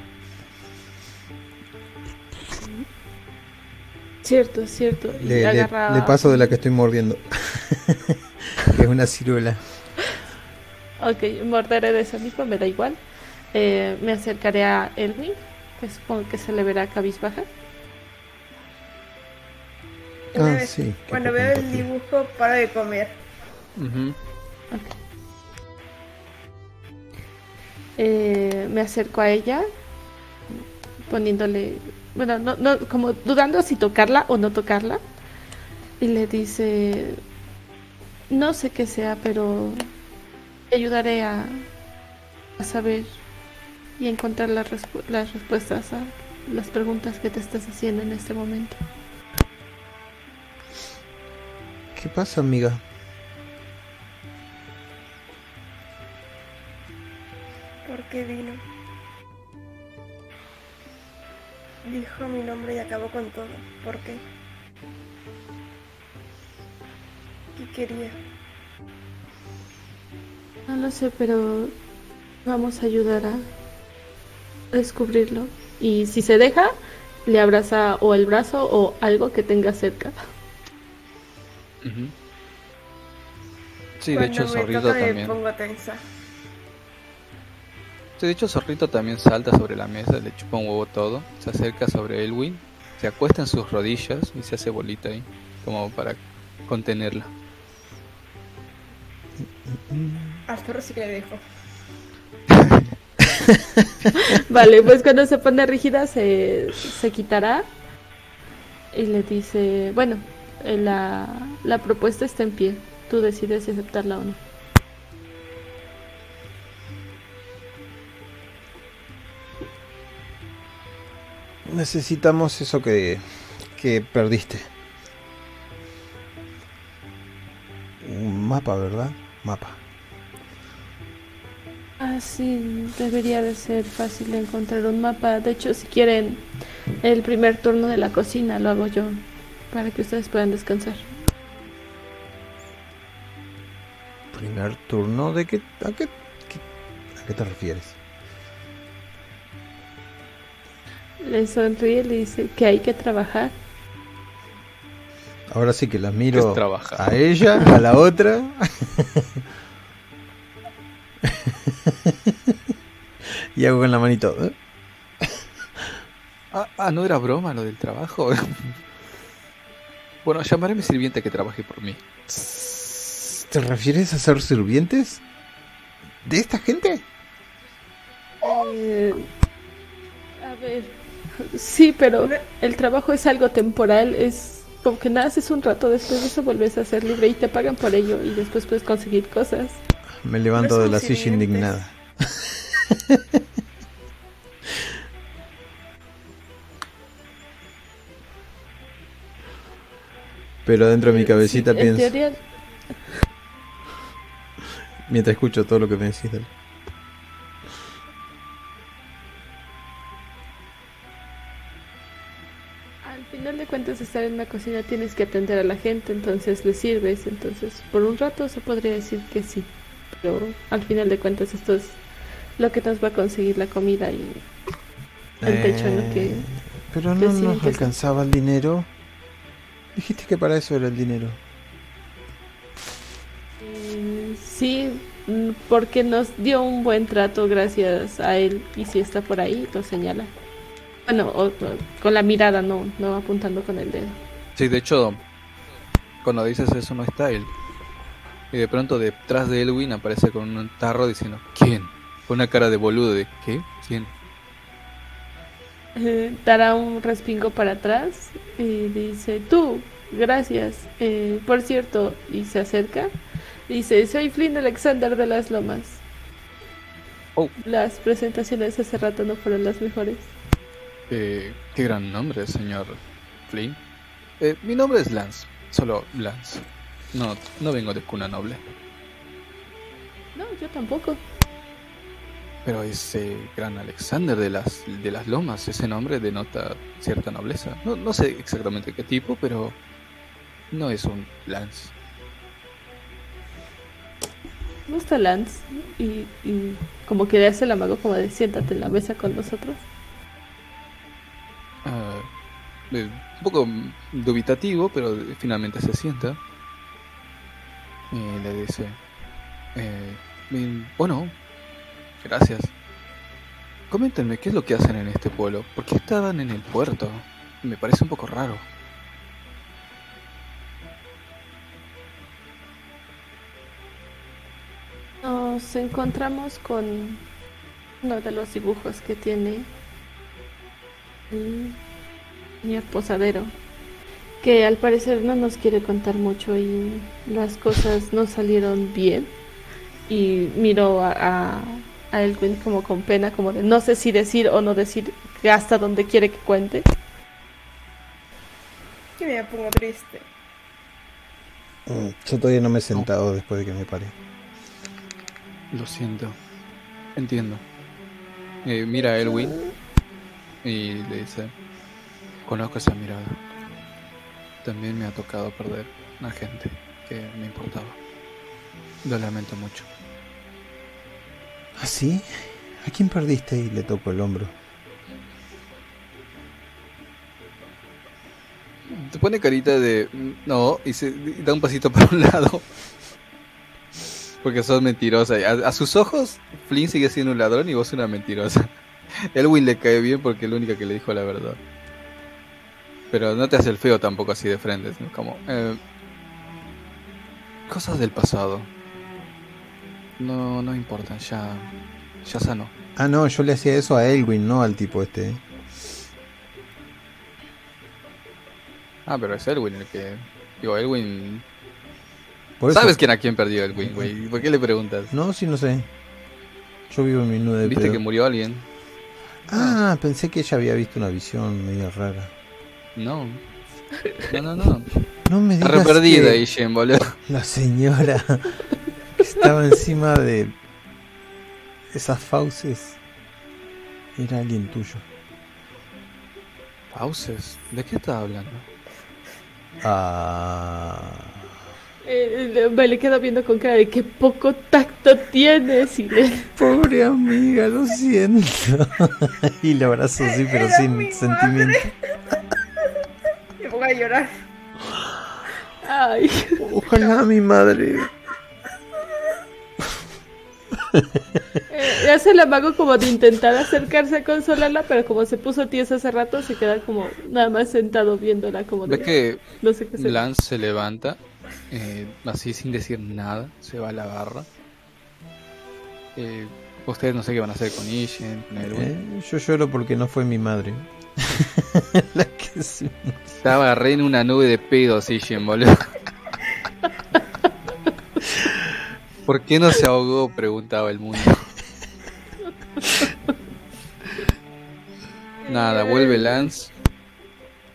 Cierto, cierto. Le, le- agarra- le paso de la que estoy mordiendo. que es una ciruela. Ok, morderé de esa misma, me da igual. Eh, me acercaré a Elwin, que supongo que se le verá cabizbaja. Ah, vez- sí. Cuando veo el dibujo, paro de comer. Ujú. Eh, me acerco a ella, poniéndole, bueno, no, no, como dudando si tocarla o no tocarla. Y le dice, no sé qué sea, pero te ayudaré a, a saber y encontrar las, las respuestas a las preguntas que te estás haciendo en este momento. ¿Qué pasa, amiga? ¿Por qué vino? Dijo mi nombre y acabó con todo. ¿Por qué? ¿Qué quería? No lo sé, pero vamos a ayudar a descubrirlo. Y si se deja, le abraza o el brazo o algo que tenga cerca. Sí, de hecho el zorrito toca me también. pongo tensa. De hecho zorrito también salta sobre la mesa, le chupa un huevo todo, se acerca sobre Elwin, se acuesta en sus rodillas y se hace bolita ahí, como para contenerla. Al zorro sí que le dejo. Vale, pues cuando se pone rígida se, se quitará y le dice, bueno, eh, la, la propuesta está en pie. Tú decides si aceptarla o no. Necesitamos eso que, que perdiste. Un mapa, ¿verdad? Mapa. Ah, sí, debería de ser fácil encontrar un mapa. De hecho, si quieren el primer turno de la cocina, lo hago yo, para que ustedes puedan descansar. Primer turno de qué, a qué, qué- a qué te refieres? Le sonríe y le dice que hay que trabajar. Ahora sí que las miro a ella, a la otra. y hago con la manito. ¿eh? Ah, ah, no era broma lo del trabajo. bueno, llamaré a mi sirviente que trabaje por mí. ¿Te refieres a ser sirvientes? ¿De esta gente? Eh, a ver, sí, pero el trabajo es algo temporal, es como que naces un rato, después de eso vuelves a ser libre y te pagan por ello y después puedes conseguir cosas. Me levanto No de la silla indignada. Pero dentro de mi cabecita sí, en pienso, teoría, mientras escucho todo lo que me decís. dale. De cuentas estar en una cocina tienes que atender a la gente, entonces le sirves, entonces por un rato se podría decir que sí, pero al final de cuentas esto es lo que nos va a conseguir la comida y el techo en lo que Eh, Pero no nos que alcanzaba el dinero. Dijiste que para eso era el dinero. Eh, sí, mm, porque nos dio un buen trato gracias a él y si está por ahí lo señala. Bueno, o- o- con la mirada, no, no apuntando con el dedo. Sí, de hecho, cuando dices eso no está él. Y de pronto detrás de Elwin aparece con un tarro diciendo, ¿quién? Con una cara de boludo de, ¿qué? ¿Quién? Eh, dará un respingo para atrás y dice, tú, gracias. Eh, por cierto, y se acerca, dice, soy Flynn Alexander de las Lomas. Oh. Las presentaciones hace rato no fueron las mejores. Eh, qué gran nombre, señor Flynn. Eh, mi nombre es Lance, solo Lance. No, no vengo de cuna noble. No, yo tampoco. Pero ese gran Alexander de las, de las Lomas, ese nombre denota cierta nobleza. No, no sé exactamente qué tipo, pero no es un Lance. Me gusta Lance y, y como que le hace el amago como de siéntate en la mesa con nosotros. Eh, un poco dubitativo, pero finalmente se sienta. Y le dice, eh, bueno, gracias. Coméntenme qué es lo que hacen en este pueblo. ¿Por qué estaban en el puerto? Me parece un poco raro. Nos encontramos con uno de los dibujos que tiene señor Posadero, que al parecer no nos quiere contar mucho y las cosas no salieron bien. Y miro a, a, a Elwin como con pena, como de no sé si decir o no decir hasta donde quiere que cuente. Que me pongo triste. Mm, Yo todavía no me he sentado después de que me paré. Lo siento. Entiendo. Eh, mira a Elwin y le dice, conozco esa mirada. También me ha tocado perder a gente que me importaba. Lo lamento mucho. ¿Ah, sí? ¿A quién perdiste? Y le toco el hombro. Te pone carita de "Mm, no y se y da un pasito para un lado. Porque sos mentirosa. A, a sus ojos, Flynn sigue siendo un ladrón y vos una mentirosa. Elwin le cae bien porque es la única que le dijo la verdad. Pero no te hace el feo tampoco así de frente. Como, eh, cosas del pasado. No, no importan, ya, ya sanó. Ah, no, yo le hacía eso a Elwin, no al tipo este. ¿eh? Ah, pero es Elwin el que... Digo, Elwin... Por eso- ¿Sabes quién a quién perdió Elwin, güey? ¿Por qué le preguntas? No, sí, no sé. Yo vivo en mi nube de ¿Viste que murió alguien? Ah, pensé que ella había visto una visión medio rara. No. No, no, no. No me digas re perdida que Ishen, boludo. la señora que estaba encima de esas fauces era alguien tuyo. Pauses. ¿De qué estás hablando? Ah. Eh, le- me le quedo viendo con cara de qué poco tacto tienes y le... pobre amiga, lo siento. y lo abrazo así, pero Era sin mi sentimiento. Me pongo a llorar. Ay, Ojalá mi madre. eh, hace el amago como de intentar acercarse a consolarla, pero como se puso tiesa hace rato, se queda como nada más sentado viéndola como de... ¿Ves que No sé qué. Lance se levanta? eh, así sin decir nada. Se va a la barra. Eh, ustedes no sé qué van a hacer con Ishen, con Elwin. Eh, yo lloro porque no fue mi madre. La que se- Estaba agarré en una nube de pedos, Ishen, boludo. ¿Por qué no se ahogó? Preguntaba el mundo. Nada, vuelve Lance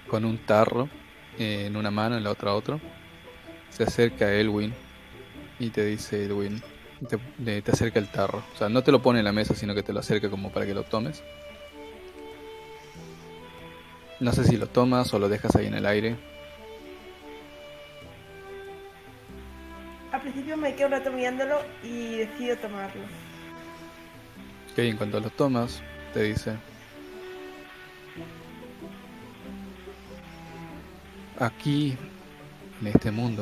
con un tarro eh, en una mano, en la otra otro. Se acerca a Elwin y te dice Elwin, te, le- te acerca el tarro. O sea, no te lo pone en la mesa, sino que te lo acerca como para que lo tomes. No sé si lo tomas o lo dejas ahí en el aire. Al principio me quedo un rato mirándolo y decido tomarlo. Que en cuanto lo tomas, te dice: Aquí, en este mundo,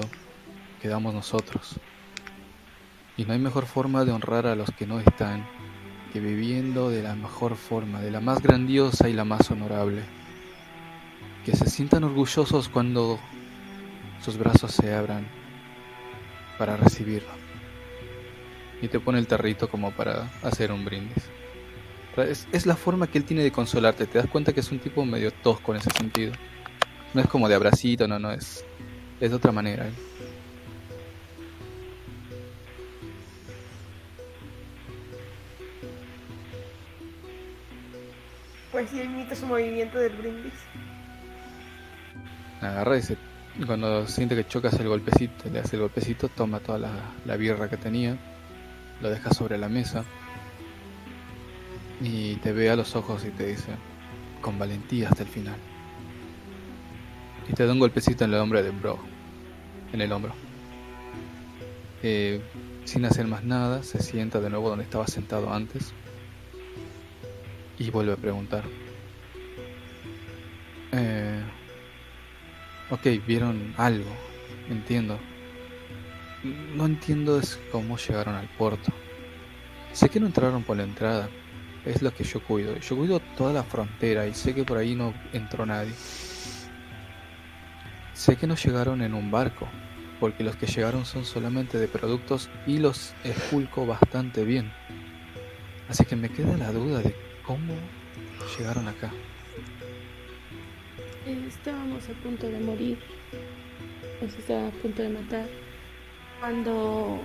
quedamos nosotros. Y no hay mejor forma de honrar a los que no están que viviendo de la mejor forma, de la más grandiosa y la más honorable. Que se sientan orgullosos cuando sus brazos se abran para recibirlo. Y te pone el tarrito como para hacer un brindis. Es, la forma que él tiene de consolarte. Te das cuenta que es un tipo medio tosco en ese sentido. No es como de abracito, no, no, es, es de otra manera. Pues sí, imita su movimiento del brindis. Agarra y se, cuando siente que chocas el golpecito, le hace el golpecito, toma toda la, la birra que tenía, lo deja sobre la mesa y te ve a los ojos y te dice, con valentía hasta el final. Y te da un golpecito en el hombro de Bro, en el hombro. Eh, sin hacer más nada, se sienta de nuevo donde estaba sentado antes y vuelve a preguntar. Eh, Ok, vieron algo, entiendo. No entiendo es cómo llegaron al puerto. Sé que no entraron por la entrada, es lo que yo cuido. Yo cuido toda la frontera y sé que por ahí no entró nadie. Sé que no llegaron en un barco, porque los que llegaron son solamente de productos y los esculco bastante bien. Así que me queda la duda de cómo llegaron acá. Eh, estábamos a punto de morir. Nos estaba a punto de matar. Cuando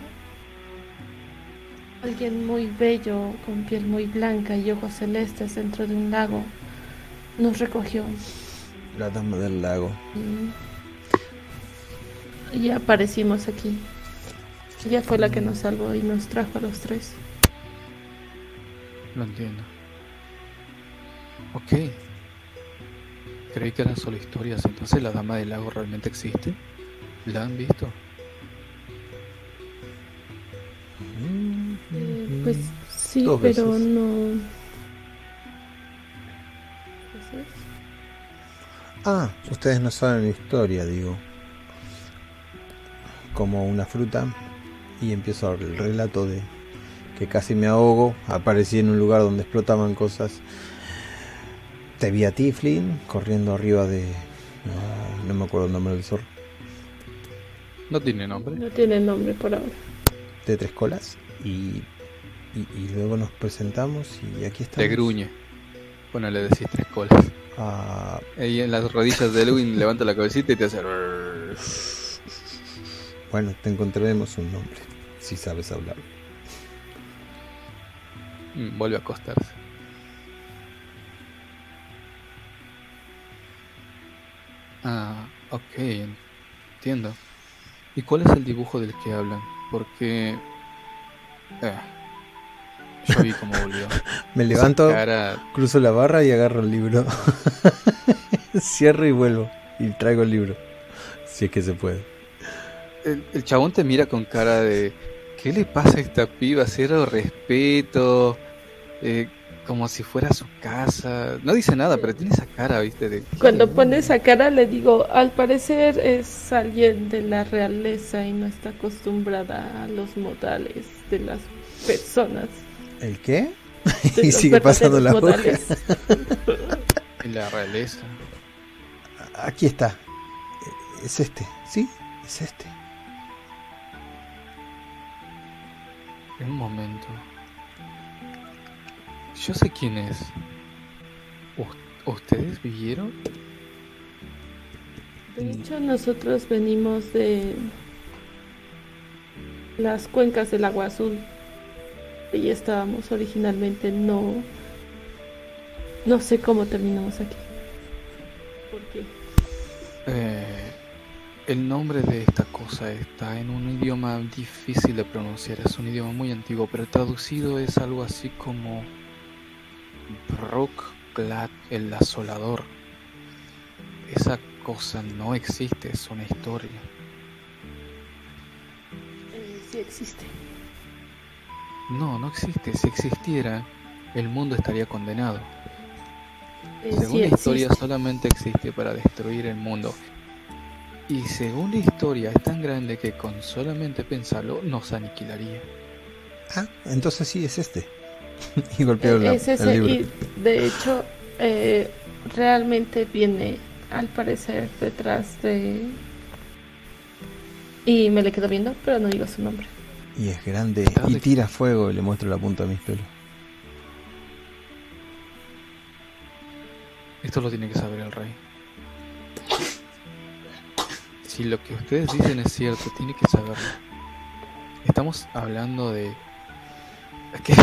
alguien muy bello, con piel muy blanca y ojos celestes dentro de un lago, nos recogió. La dama del lago. Y aparecimos aquí. Ella fue la que nos salvó y nos trajo a los tres. Lo entiendo. Ok. Creí que eran solo historias. Entonces la dama del lago realmente existe. ¿La han visto? Eh, pues sí, Dos pero veces. no. ¿Veces? Ah, ustedes no saben la historia, digo. Como una fruta. Y empiezo el relato de que casi me ahogo. Aparecí en un lugar donde explotaban cosas. Te vi a Tiflin corriendo arriba de. ay, no me acuerdo el nombre del zorro. No tiene nombre. No tiene nombre por ahora. De tres colas. Y, y, y luego nos presentamos y aquí estamos. Te gruñe. Bueno, le decís tres colas. Ah, Ahí en las rodillas de Elwin levanta la cabecita y te hace... bueno, te encontraremos un nombre. Si sabes hablar. Mm, Vuelve a acostarse. Ah, ok, entiendo. ¿Y cuál es el dibujo del que hablan? Porque... eh, yo vi cómo volvió. Me levanto. cara- Cruzo la barra y agarro el libro. Cierro y vuelvo. Y traigo el libro. Si es que se puede. El, el chabón te mira con cara de... ¿Qué le pasa a esta piba? Cero respeto. eh, como si fuera su casa. No dice nada, pero tiene esa cara, ¿viste? De, Cuando pone esa cara le digo, al parecer es alguien de la realeza y no está acostumbrada a los modales de las personas. ¿El qué? y sigue pasando la modales. En la realeza. Aquí está. Eh, Es este. ¿Sí? Es este. Un momento. Yo sé quién es. ¿Ust- ¿Ustedes vivieron? De hecho, nosotros venimos de las cuencas del agua azul. Y estábamos originalmente, no. No sé cómo terminamos aquí. ¿Por qué? Eh, el nombre de esta cosa está en un idioma difícil de pronunciar. Es un idioma muy antiguo, pero traducido es algo así como Brook Glad el asolador. Esa cosa no existe, es una historia. Eh, sí existe. No, no existe. Si existiera, el mundo estaría condenado. Eh, Según sí la historia, existe. solamente existe para destruir el mundo. Y según la historia, es tan grande que con solamente pensarlo nos aniquilaría. Ah, entonces sí, es este. y golpeo Eh, la- es el ese, libro. y de hecho, eh, realmente viene al parecer detrás de. Y me le quedo viendo, pero no digo su nombre. Y es grande. Y tira fuego y le muestro la punta de mis pelos. Esto lo tiene que saber el rey. Si lo que ustedes dicen es cierto, tiene que saberlo. Estamos hablando de... que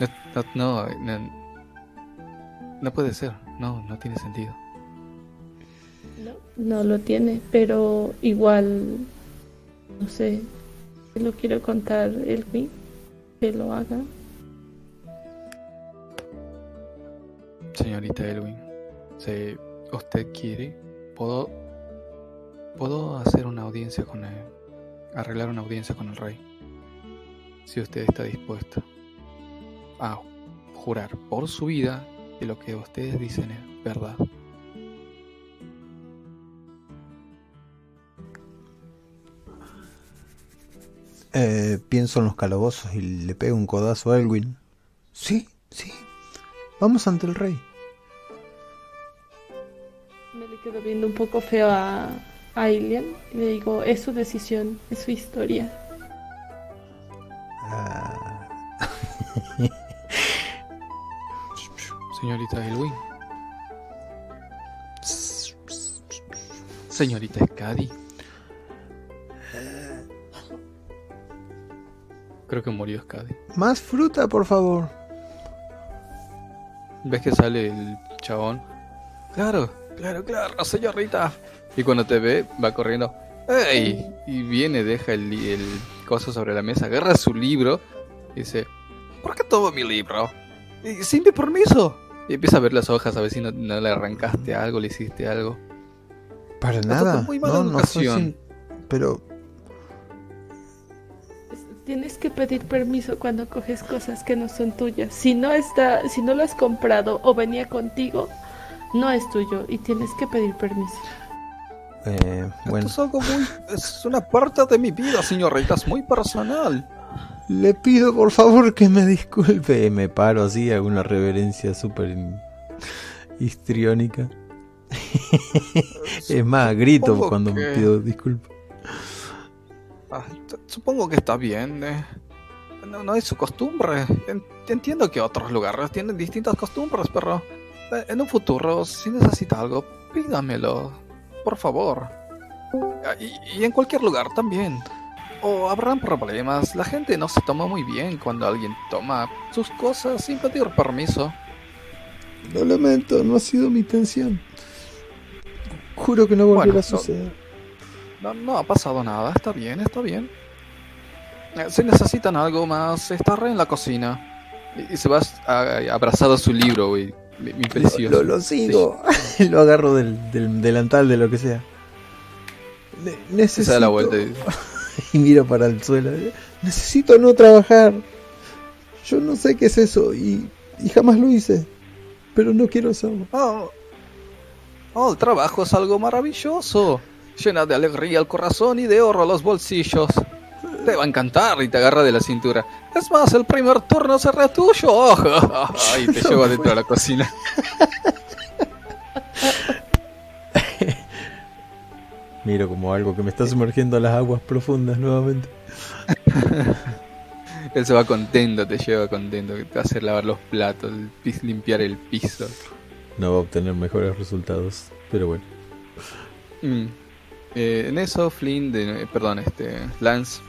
no, no, no, no, no puede ser. No, no tiene sentido. No, no lo tiene, pero igual, no sé, si lo quiero contar Elvi, que lo haga. Señorita Elwin, si usted quiere, puedo, puedo hacer una audiencia con él, arreglar una audiencia con el rey. Si usted está dispuesta a jurar por su vida que lo que ustedes dicen es verdad. Eh, pienso en los calabozos y le pego un codazo a Elwin. Sí, sí. Vamos ante el rey. Me le quedo viendo un poco feo a, a Ilian y le digo, es su decisión, es su historia. Ah. Señorita Elwin. Señorita Skadi. Creo que murió Skadi. Más fruta, por favor. ¿Ves que sale el chabón? Claro, claro, claro, señorita. Y cuando te ve, va corriendo. ¡Ey! Y viene, deja el, el coso sobre la mesa, agarra su libro y dice: ¿Por qué tomo mi libro? Y, sin mi permiso. Y empieza a ver las hojas, a ver si no, no le arrancaste algo, le hiciste algo. Para nada. fue muy mala no, no sin- Pero Tienes que pedir permiso cuando coges cosas que no son tuyas. Si no está, si no lo has comprado o venía contigo, no es tuyo y tienes que pedir permiso. eh, bueno, Esto es algo muy. Es una parte de mi vida, señorita, es muy personal. Le pido por favor que me disculpe. Y Me paro así, hago una reverencia súper histriónica. Es más, grito Supongo cuando que- me pido disculpas. Ah, supongo que está bien. eh. No, no es su costumbre. En- Entiendo que otros lugares tienen distintas costumbres, pero eh, en un futuro, si necesita algo, pídamelo. Por favor. Ah, Y, y en cualquier lugar también. O habrán problemas. La gente no se toma muy bien cuando alguien toma sus cosas sin pedir permiso. Lo lamento, no ha sido mi intención. Juro que no volverá Bueno, a suceder. No, no ha pasado nada, está bien, está bien. Eh, Si necesitan algo más, está re en la cocina. Y, y se va a- abrazado a su libro, güey. Mi, precioso. lo- lo sigo. lo agarro del, del delantal de lo que sea. Ne- Se necesito... da la vuelta y y miro para el suelo. Necesito no trabajar. Yo no sé qué es eso y, y jamás lo hice. Pero no quiero hacerlo. Oh, oh, el trabajo es algo maravilloso. Llena de alegría el corazón y de oro los bolsillos. Te va a encantar y te agarra de la cintura. Es más, el primer turno será tuyo. y te lleva dentro de la cocina. Miro como algo que me está sumergiendo a las aguas profundas nuevamente. Él se va contento, te lleva contento. que Te va a hacer lavar los platos, limpiar el piso. No va a obtener mejores resultados. Pero bueno. Mm. Eh, en eso, Flynn, de, perdón, este, Lance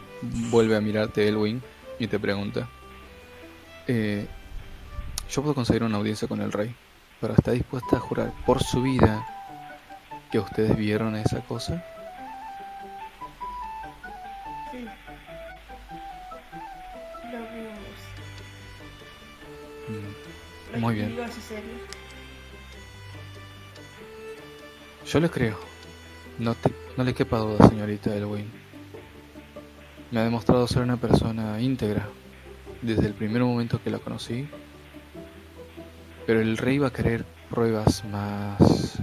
vuelve a mirarte Elwin y te pregunta: eh, Yo puedo conseguir una audiencia con el rey, pero ¿está dispuesta a jurar por su vida que ustedes vieron esa cosa? Sí. Lo vimos. Mm, Muy bien. Yo le creo. No, te- no le quepa duda, señorita Elwin. Me ha demostrado ser una persona íntegra desde el primer momento que la conocí. Pero el rey va a querer pruebas más...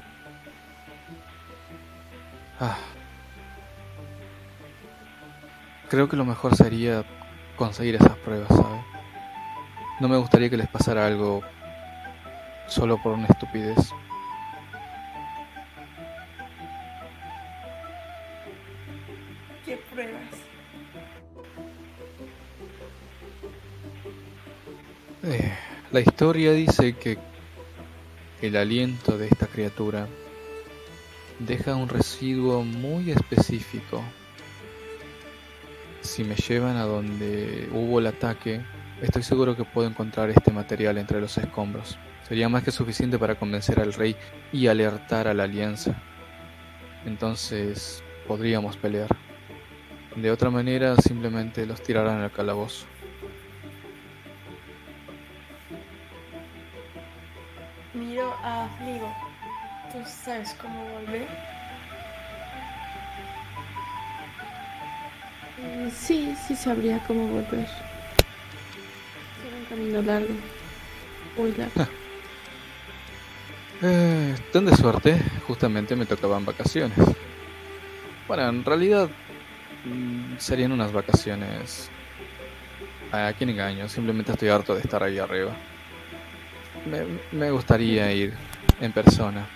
Ah. Creo que lo mejor sería conseguir esas pruebas, ¿sabe? No me gustaría que les pasara algo solo por una estupidez. ¿Qué pruebas? Eh, la historia dice que el aliento de esta criatura deja un residuo muy específico. Si me llevan a donde hubo el ataque, estoy seguro que puedo encontrar este material entre los escombros. Sería más que suficiente para convencer al rey y alertar a la alianza. Entonces podríamos pelear. De otra manera, simplemente los tirarán al calabozo. Miro a Fligo. ¿Tú sabes cómo volver? Mm, Sí, sí sabría cómo volver. Será un camino largo. Muy largo. Eh, tan de suerte, justamente me tocaban vacaciones. Bueno, en realidad mm, serían unas vacaciones. ¿A quién engaño? Simplemente estoy harto de estar ahí arriba. Me, me gustaría ir en persona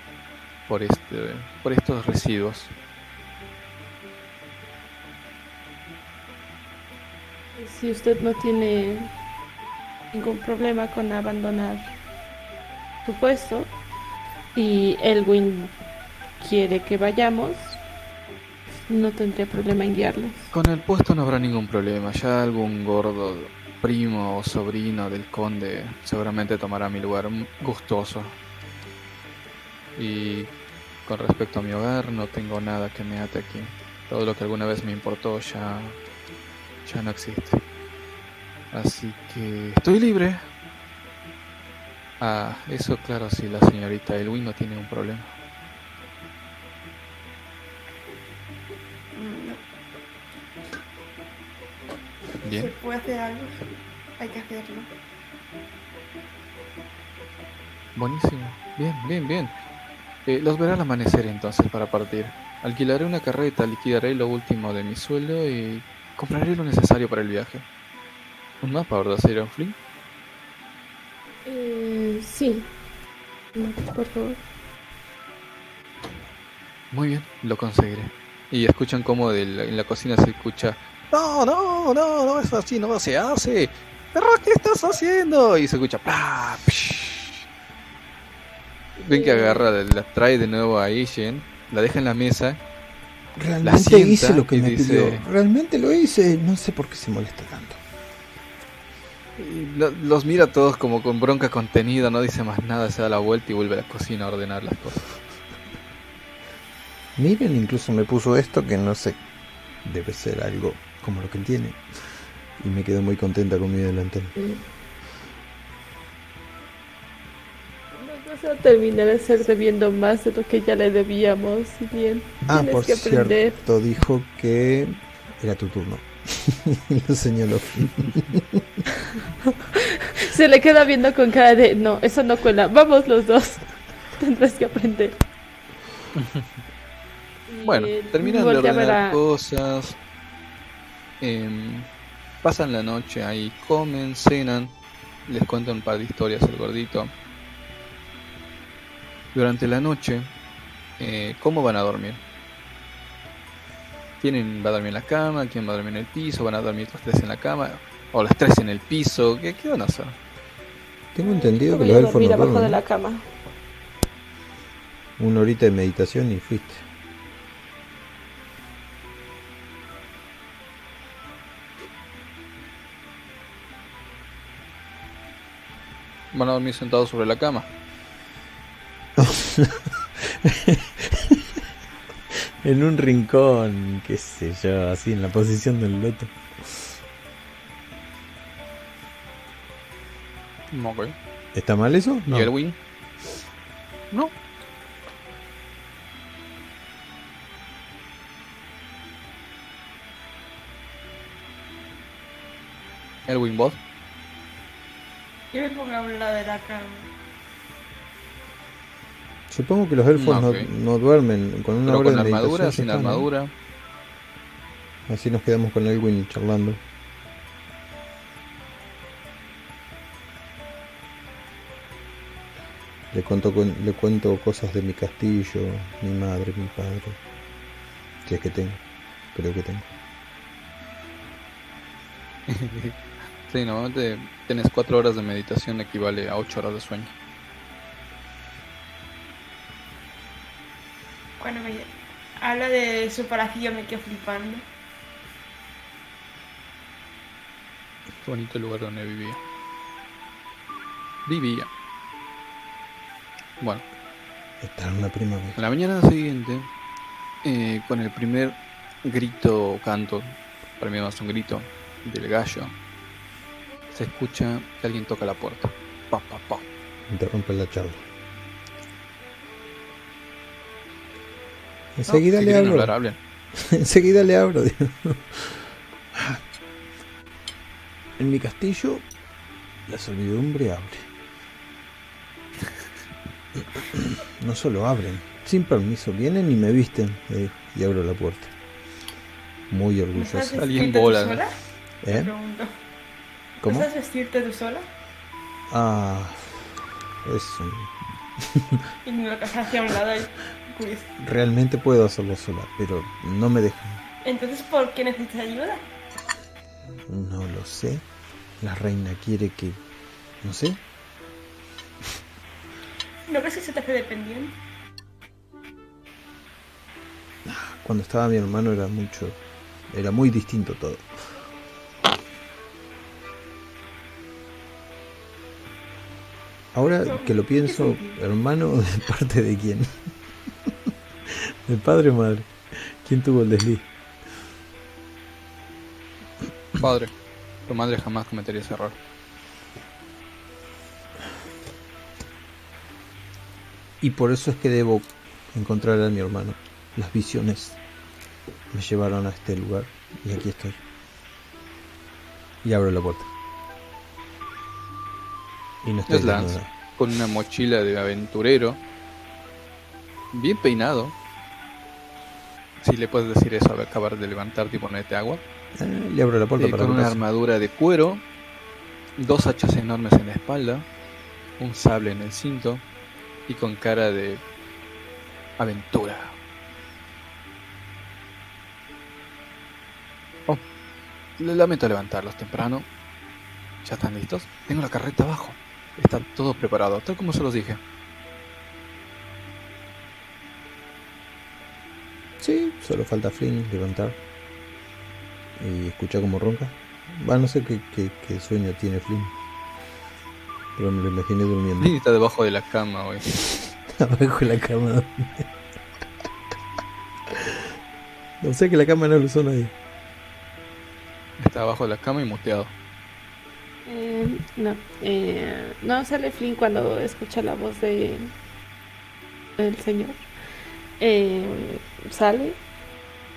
por, este, por estos residuos. Si usted no tiene ningún problema con abandonar su puesto y Elwin quiere que vayamos, no tendría problema en guiarlos. Con el puesto no habrá ningún problema. Ya algún gordo primo o sobrino del conde seguramente tomará mi lugar gustoso. Y con respecto a mi hogar, no tengo nada que me ate aquí. Todo lo que alguna vez me importó ya, ya no existe. Así que estoy libre. Ah, eso claro, si la señorita Elwin no tiene un problema. Si puede hacer algo, hay que hacerlo. Buenísimo. Bien, bien, bien. Eh, los veré al amanecer entonces para partir. Alquilaré una carreta, liquidaré lo último de mi sueldo y compraré lo necesario para el viaje. Un mapa, ¿verdad, señor Flynn? Eh, sí. por favor. Muy bien, lo conseguiré. Y escuchan como de en la cocina se escucha no, no, no, no es así, no se hace. ¿qué estás haciendo? Y se escucha. Ven que agarra, la trae de nuevo a Ishen, la deja en la mesa. Realmente hice lo que me dice, Realmente lo hice. No sé por qué se molesta tanto. los mira todos como con bronca contenida, no dice más nada, se da la vuelta y vuelve a la cocina a ordenar las cosas. Miren, incluso me puso esto que no sé, debe ser algo como lo que él tiene. Y me quedo muy contenta con mi delantal. Terminar de ser debiendo más de lo que ya le debíamos. Bien, ah, por cierto, dijo que era tu turno. lo señaló. Se le queda viendo con cara de no, eso no cuela. Vamos los dos. Tendrás que aprender. bueno, terminan de ordenar cosas. Em, pasan la noche ahí, comen, cenan, les cuentan un par de historias el gordito. Durante la noche, eh, ¿cómo van a dormir? ¿Quién va a dormir en la cama? ¿Quién va a dormir en el piso? ¿Van a dormir los tres en la cama? ¿O los tres en el piso? ¿Qué, qué van a hacer? Tengo entendido que los elfos no abajo de la cama. Una horita de meditación y fuiste. Van a dormir sentados sobre la cama. en un rincón, qué sé yo, así en la posición del loto. Okay. ¿Está mal eso? No. ¿Y Elwin? No. Elwin, vos. Yo me pongo a un lado de la cama. Supongo que los elfos no, no, duermen con una hora con armadura, sin armadura. Así nos quedamos con Elwin charlando. Le cuento, le cuento cosas de mi castillo, mi madre, mi padre. Si es que tengo. Creo que tengo. Sí, normalmente tienes cuatro horas de meditación equivale a ocho horas de sueño. Bueno, me habla de su palacio, me quedo flipando. Qué bonito el lugar donde vivía. Vivía. Bueno. Está en una primavera. En la mañana siguiente, eh, con el primer grito o canto, para mí más un grito, del gallo, se escucha que alguien toca la puerta. Pa, pa, pa. Interrumpe la charla. Enseguida le abro. Enseguida le abro. en mi castillo, la servidumbre abre. No solo abren, sin permiso, vienen y me visten. Eh, y abro la puerta. Muy orgulloso. Alguien bola. ¿Eh? ¿Cómo? ¿Puedes vestirte tú sola? Ah, es y me lo hacia un lado Realmente puedo hacerlo sola, pero no me dejan. Entonces, ¿por qué necesitas ayuda? No lo sé. La reina quiere que... No sé. ¿No crees que se te hace dependiente? Cuando estaba mi hermano era mucho... Era muy distinto todo. Ahora que lo pienso, hermano, ¿de parte de quién? ¿De padre o madre? ¿Quién tuvo el desliz? Padre, tu madre jamás cometería ese error. Y por eso es que debo encontrar a mi hermano. Las visiones me llevaron a este lugar y aquí estoy. Y abro la puerta. Y no estoy Es Lance, desnuda. con una mochila de aventurero, bien peinado. Si le puedes decir eso al acabar de levantarte y ponerte agua. Ah, le abro la puerta Eh, para con una armadura de cuero, dos hachas enormes en la espalda, un sable en el cinto y con cara de aventura. Oh, le lamento levantarlos temprano. ¿Ya están listos? Tengo la carreta abajo. Está todo preparado, tal como se los dije. Sí, solo falta Flynn levantar. Y escuchar cómo ronca. Va, no sé qué, qué- qué sueño tiene Flynn. Pero me lo imaginé durmiendo. Y está debajo de la cama hoy. Abajo de la cama. no sé que la cama no lo usó nadie. Está abajo de la cama y muteado. Eh, no, eh, no sale Flynn cuando escucha la voz de del señor. Eh, sale.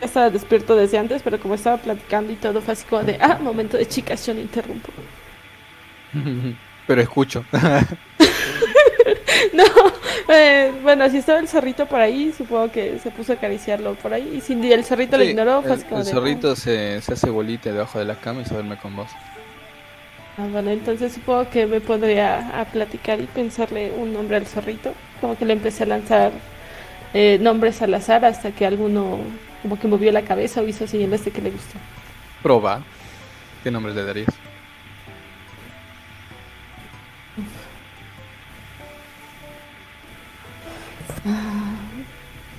Estaba despierto desde antes, pero como estaba platicando y todo, fue así como de, ah, momento de chicas, yo no interrumpo. Pero escucho. No, eh, bueno, si estaba el zorrito por ahí, supongo que se puso a acariciarlo por ahí. Y si el zorrito lo Sí, ignoró, fue el, como el de, zorrito se, se hace bolita debajo de la cama y se duerme con vos. Ah, bueno, entonces supongo que me pondría a platicar y pensarle un nombre al zorrito. Como que le empecé a lanzar eh, nombres al azar hasta que alguno como que movió la cabeza o hizo señales de que le gustó. Proba. ¿Qué nombre le darías?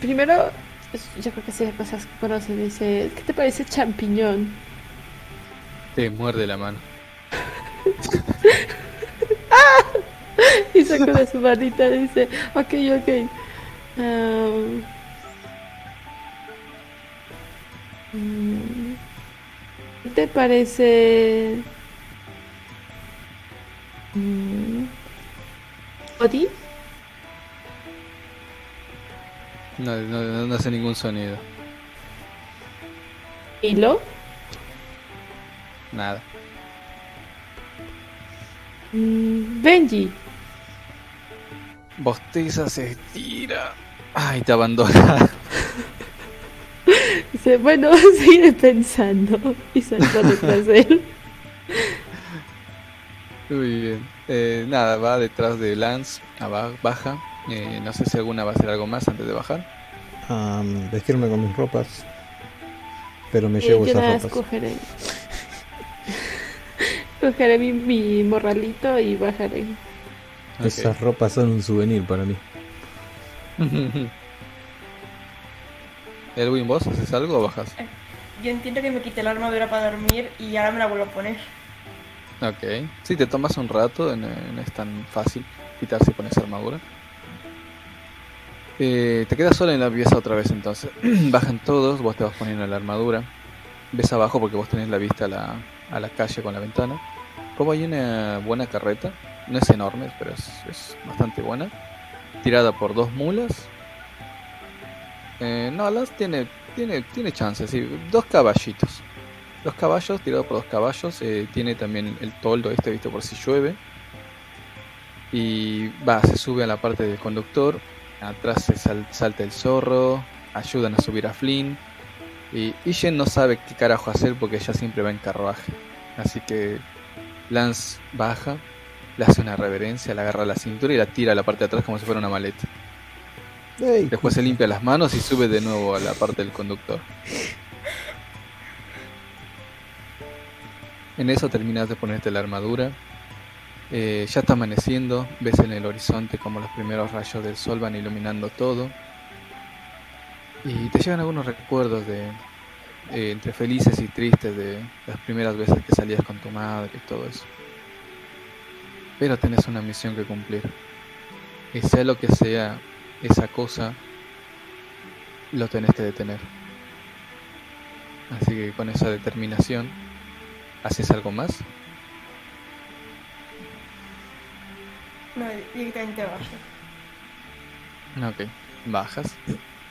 Primero, es- yo creo que sería cosas que conocen. Dice, ¿qué te parece champiñón? Te muerde la mano. Y sacó de su manita y dice, ok, ok. Mm, ¿Qué te parece? Mm, ¿Odi? No, no, no- no hace ningún sonido. ¿Hilo? Nada. Mm, Benji. Bosteza se estira. Ay, te abandona. Dice, bueno, sigue pensando. Y saltó detrás de él. Muy bien. Eh, nada, va detrás de Lance. aba- baja. Eh, no sé si alguna va a hacer algo más antes de bajar. Am, vestirme con mis ropas. Pero me Eh, llevo yo esas nada ropas. cogeré. cogeré mi, mi morralito y bajaré. Esas ropas son un souvenir para mí. Elwin, ¿vos haces algo o bajas? Yo entiendo que me quité la armadura para dormir y ahora me la vuelvo a poner. Ok. Sí, te tomas un rato, no, no es tan fácil quitarse y ponerse armadura. Eh, te quedas sola en la pieza otra vez entonces. Bajan todos, vos te vas poniendo la armadura. Ves abajo porque vos tenés la vista a la, a la calle con la ventana. Como hay una buena carreta, no es enorme, pero es, es bastante buena. Tirada por dos mulas. Eh, no, las tiene, tiene, tiene chances. Dos caballitos. Dos caballos, tirado por dos caballos. eh, tiene también el toldo este, visto por si llueve. Y va, se sube a la parte del conductor. Atrás se sal- salta el zorro. Ayudan a subir a Flynn. Y Ishen no sabe qué carajo hacer porque ella siempre va en carruaje. Así que Lance baja, le hace una reverencia, le agarra la cintura y la tira a la parte de atrás como si fuera una maleta. Ey, Después se limpia las manos y sube de nuevo a la parte del conductor. En eso terminas de ponerte la armadura. Eh, ya está amaneciendo, ves en el horizonte como los primeros rayos del sol van iluminando todo. Y te llegan algunos recuerdos de eh, entre felices y tristes de las primeras veces que salías con tu madre y todo eso. Pero tenés una misión que cumplir. Y sea lo que sea esa cosa, lo tenés que detener. Así que con esa determinación, ¿haces algo más? No, directamente bajo. Ok, bajas.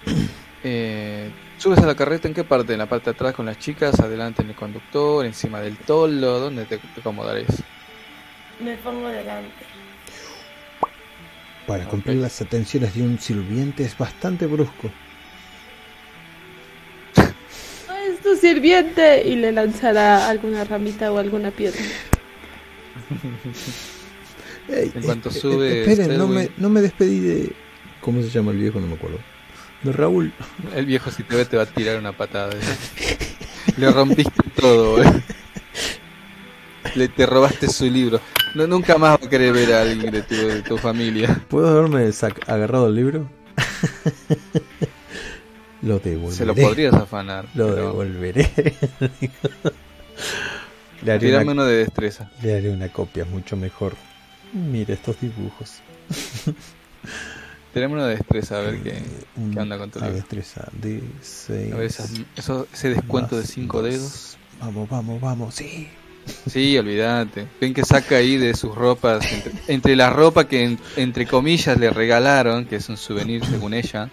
Eh, ¿Subes a la carreta en qué parte? ¿En la parte de atrás con las chicas? ¿Adelante en el conductor? ¿Encima del toldo? ¿Dónde te, te acomodaréis? Me pongo delante. Para cumplir las atenciones de un sirviente es bastante brusco. "Ah, es tu sirviente y le lanzará alguna ramita o alguna piedra. Ey, En cuanto eh, eh, sube esperen, no me, no me despedí de. ¿Cómo se llama el viejo? No me acuerdo. De Raúl. El viejo si te ve te va a tirar una patada. Le rompiste todo, boludo. Le te robaste su libro. No, nunca más va a querer ver a alguien de tu, de tu familia. ¿Puedo haberme agarrado el libro? lo devolveré. Se lo podrías afanar. Lo pero devolveré. le, haré Tirame una, uno de destreza. le haré una copia mucho mejor. Mira estos dibujos. Uno de destreza a ver qué, Un- qué onda con tu libro. destreza de 6. A ver esas- eso- ese descuento de 5 dedos. Vamos, vamos, vamos. Sí. Sí, olvídate. Ven que saca ahí de sus ropas, entre, entre la ropa que en- entre comillas le regalaron, que es un souvenir según ella.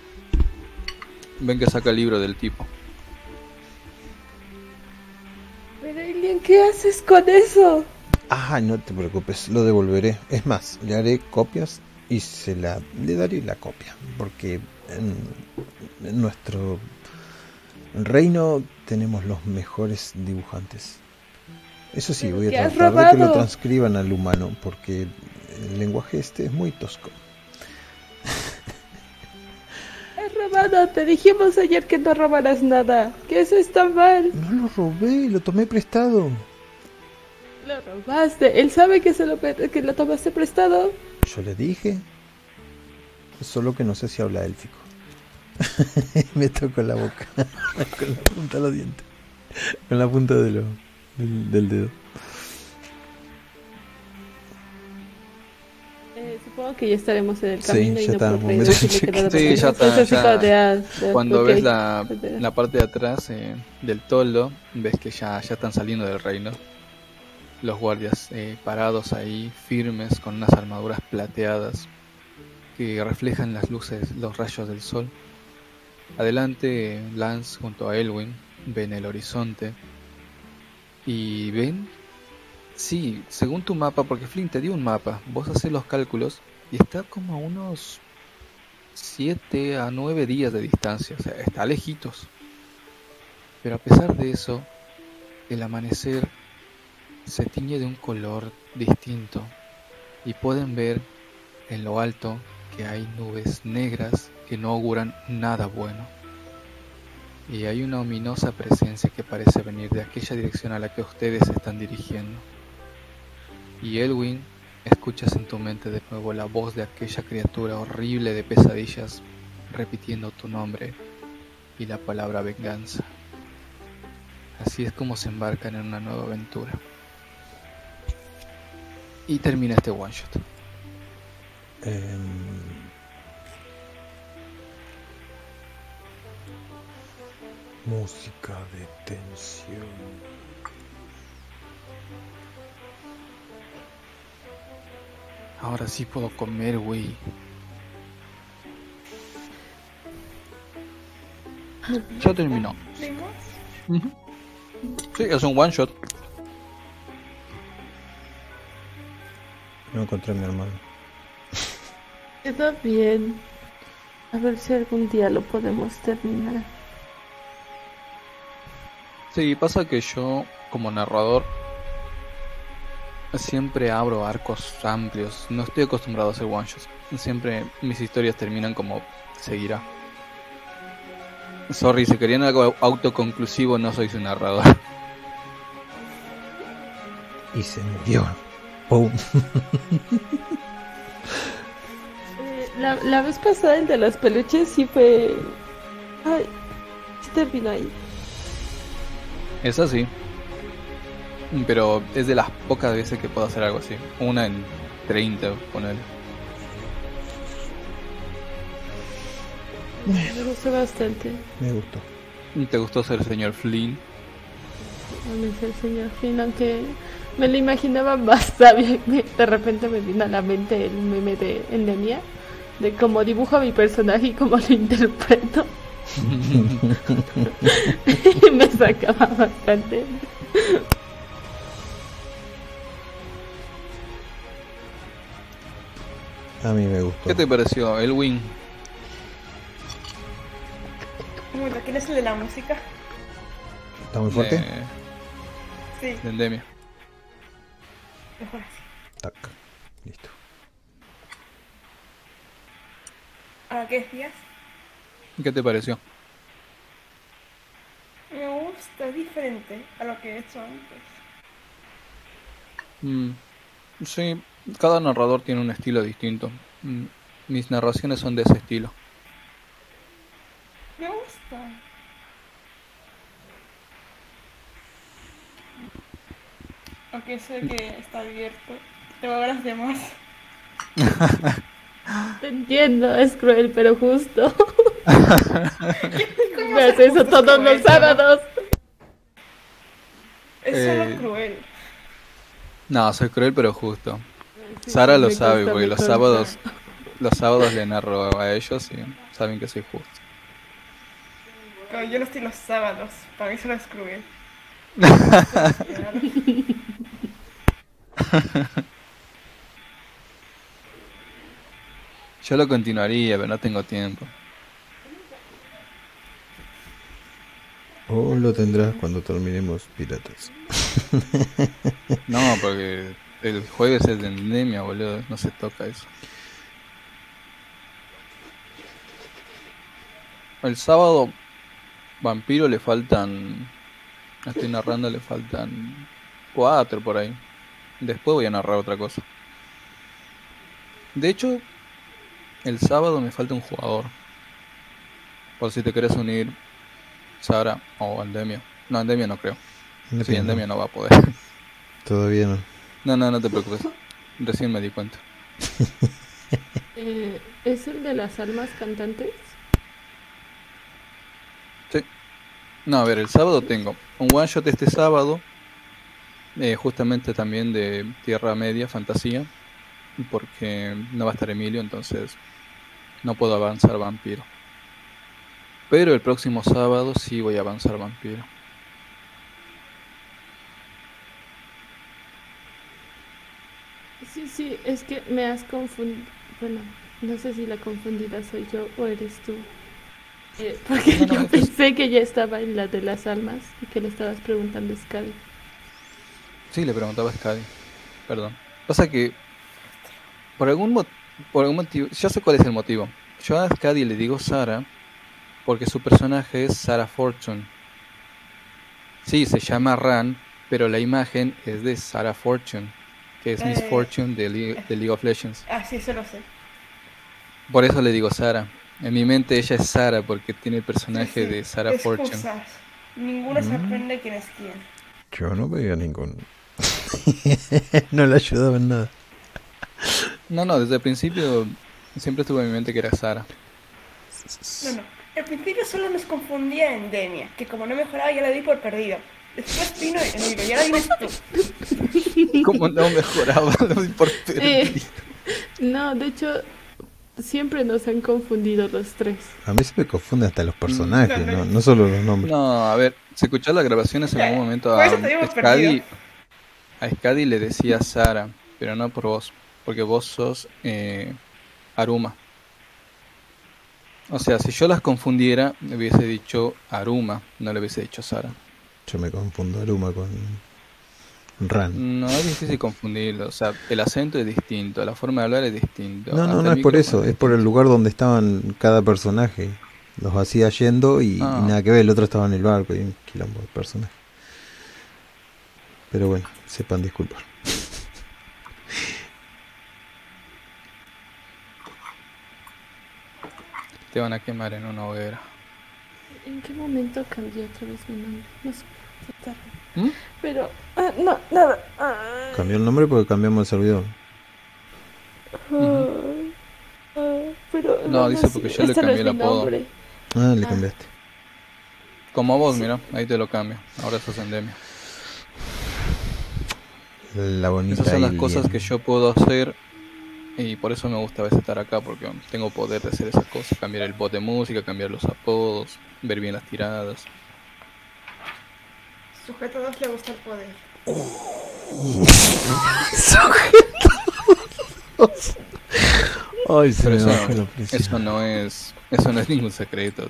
Ven que saca el libro del tipo. Pero Alien, ¿qué haces con eso? Ah, no te preocupes, lo devolveré. Es más, le haré copias y se la le daré la copia, porque en, en nuestro reino tenemos los mejores dibujantes. Eso sí, ¿Pero voy a tratar de que lo transcriban al humano, porque el lenguaje este es muy tosco. Has robado, te dijimos ayer que no robarás nada, que eso está mal. No lo robé, lo tomé prestado. Lo robaste, él sabe que, se lo, que lo tomaste prestado. Yo le dije. Solo que no sé si habla élfico. Me tocó la boca. con la punta de los dientes. Con la punta de lo, del, del dedo. Eh, supongo que ya estaremos en el Sí, camino y ya no no Sí, lo ya está, cuando ves la, la parte de atrás eh, del toldo, ves que ya, ya están saliendo del reino. Los guardias eh, parados ahí, firmes, con unas armaduras plateadas que reflejan las luces, los rayos del sol. Adelante, Lance junto a Elwin ven el horizonte y ven, sí, según tu mapa, porque Flint te dio un mapa, vos haces los cálculos y está como a unos 7 a 9 días de distancia, o sea, está lejitos. Pero a pesar de eso, el amanecer se tiñe de un color distinto y pueden ver en lo alto que hay nubes negras que no auguran nada bueno. Y hay una ominosa presencia que parece venir de aquella dirección a la que ustedes se están dirigiendo. Y Elwin, escuchas en tu mente de nuevo la voz de aquella criatura horrible de pesadillas repitiendo tu nombre y la palabra venganza. Así es como se embarcan en una nueva aventura. Y termina este one shot. Em, música de tensión. Ahora sí puedo comer, güey. Ya terminó. Sí, es un one shot. No encontré a mi hermano. Quedó bien. A ver si algún día lo podemos terminar. Sí, pasa que yo, como narrador, siempre abro arcos amplios. No estoy acostumbrado a hacer one shots. Siempre mis historias terminan como seguirá. Sorry, si querían algo autoconclusivo, no soy su narrador. y se murió. ¡Pum! Eh, la, la vez pasada el de los peluches sí fue... Ay, sí terminó ahí. Es así. Pero es de las pocas veces que puedo hacer algo así. Una en 30, poner. Me gustó bastante. Me gustó. ¿Te gustó ser el señor Flynn? A mí señor Flynn, aunque me lo imaginaba más sabio. Me- De repente me vino a la mente el meme de Endemia, de cómo dibujo a mi personaje y cómo lo interpreto. me sacaba bastante. A mí me gustó. ¿Qué te pareció, Elwin? Bueno, ¿quién es el de la música? ¿Está muy fuerte? Sí, de Endemia. mejor así. Tac. Listo. ¿Ahora qué decías? ¿Qué te pareció? Me gusta, es diferente a lo que he hecho antes. Mm, sí, cada narrador tiene un estilo distinto. Mm, mis narraciones son de ese estilo. Me gusta. Aunque sé que está abierto. Tengo ganas de más. Te entiendo, es cruel, pero justo. ¿Cómo Me hace eso todos cruel, los sábados. Es Eh, solo cruel. No, soy cruel pero justo. Sara lo sabe me los sábados, los sábados le narro a ellos y saben que soy justo. Pero yo no estoy los sábados. Para mí solo es cruel. Yo lo continuaría, pero no tengo tiempo. O lo tendrás cuando terminemos Piratas. No, porque el jueves es de endemia, boludo. No se toca eso. El sábado, Vampiro le faltan. Estoy narrando, le faltan cuatro por ahí. Después voy a narrar otra cosa. De hecho, el sábado me falta un jugador. Por si te quieres unir, Sara o Endemia. No, Endemia no creo. Sí, Depende. Endemia no va a poder. Todavía no. No, no, no te preocupes. Recién me di cuenta. Eh, ¿Es el de las almas cantantes? Sí. No, a ver, el sábado tengo un one shot este sábado. eh, justamente también de Tierra Media, Fantasía. Porque no va a estar Emilio, entonces no puedo avanzar Vampiro. Pero el próximo sábado sí voy a avanzar Vampiro. Sí, sí, es que me has confundido. Bueno, no sé si la confundida soy yo o eres tú. Eh, porque No, no, yo es- pensé que ya estaba en la de las almas y que le estabas preguntando a Scadi. Sí, le preguntaba a Scadi. Perdón. Pasa que por algún, mo- por algún motivo, ya sé cuál es el motivo. Yo a Scadi le digo Sara porque su personaje es Sarah Fortune. Sí, se llama Ran, pero la imagen es de Sarah Fortune, que es Miss Eh. Fortune de, Le- de League of Legends. Ah, sí, eso lo sé. Por eso le digo Sara. En mi mente ella es Sara porque tiene el personaje Sí, sí. de Sarah Fortune. Excusas. Ninguno se Mm. aprende quién es quién. Yo no veía ningún. no le ayudaba en nada. No, no, desde el principio siempre estuvo en mi mente que era Sara. No, no. Al principio solo nos confundía en Denia, que como no mejoraba ya le di por perdido. Después vino Emilio y ahora vienes tú. ¿Cómo no mejoraba? Lo doy por Eh, perdido. no, de hecho, siempre nos han confundido los tres. A mí se me confunden hasta los personajes, no, no, no. no solo los nombres. No, a ver, se escuchó las grabaciones en Ya, algún momento a Scadi. perdido. A Scadi le decía Sara, pero no por vos, porque vos sos eh, Aruma. O sea, si yo las confundiera, le hubiese dicho Aruma, no le hubiese dicho Sara. Yo me confundo Aruma con Ran. No es difícil confundirlo, o sea, el acento es distinto, la forma de hablar es distinto. No, no, no es por eso, es por el lugar donde estaban cada personaje. Los hacía yendo y, y Ah. nada que ver, el otro estaba en el barco y un quilombo de personajes. Pero bueno, sepan disculpar. Te van a quemar en una hoguera. ¿En qué momento cambié otra vez mi nombre? No sé. ¿Mm? Pero, ah, no, nada. Ah, Cambió el nombre porque cambiamos el servidor. ah, pero No, dice sí, porque yo le este no cambié el apodo. nombre. Ah, le Ah. cambiaste. Como vos, mira, ahí te lo cambio. Ahora sos endemia. La bonita. Esas son las cosas que yo puedo hacer y por eso me gusta a veces estar acá porque tengo poder de hacer esas cosas, cambiar el bot de música, cambiar los apodos, ver bien las tiradas. Sujeto 2 le gusta el poder. Ay, se Pero me eso, presión. eso no es eso no es ningún secreto.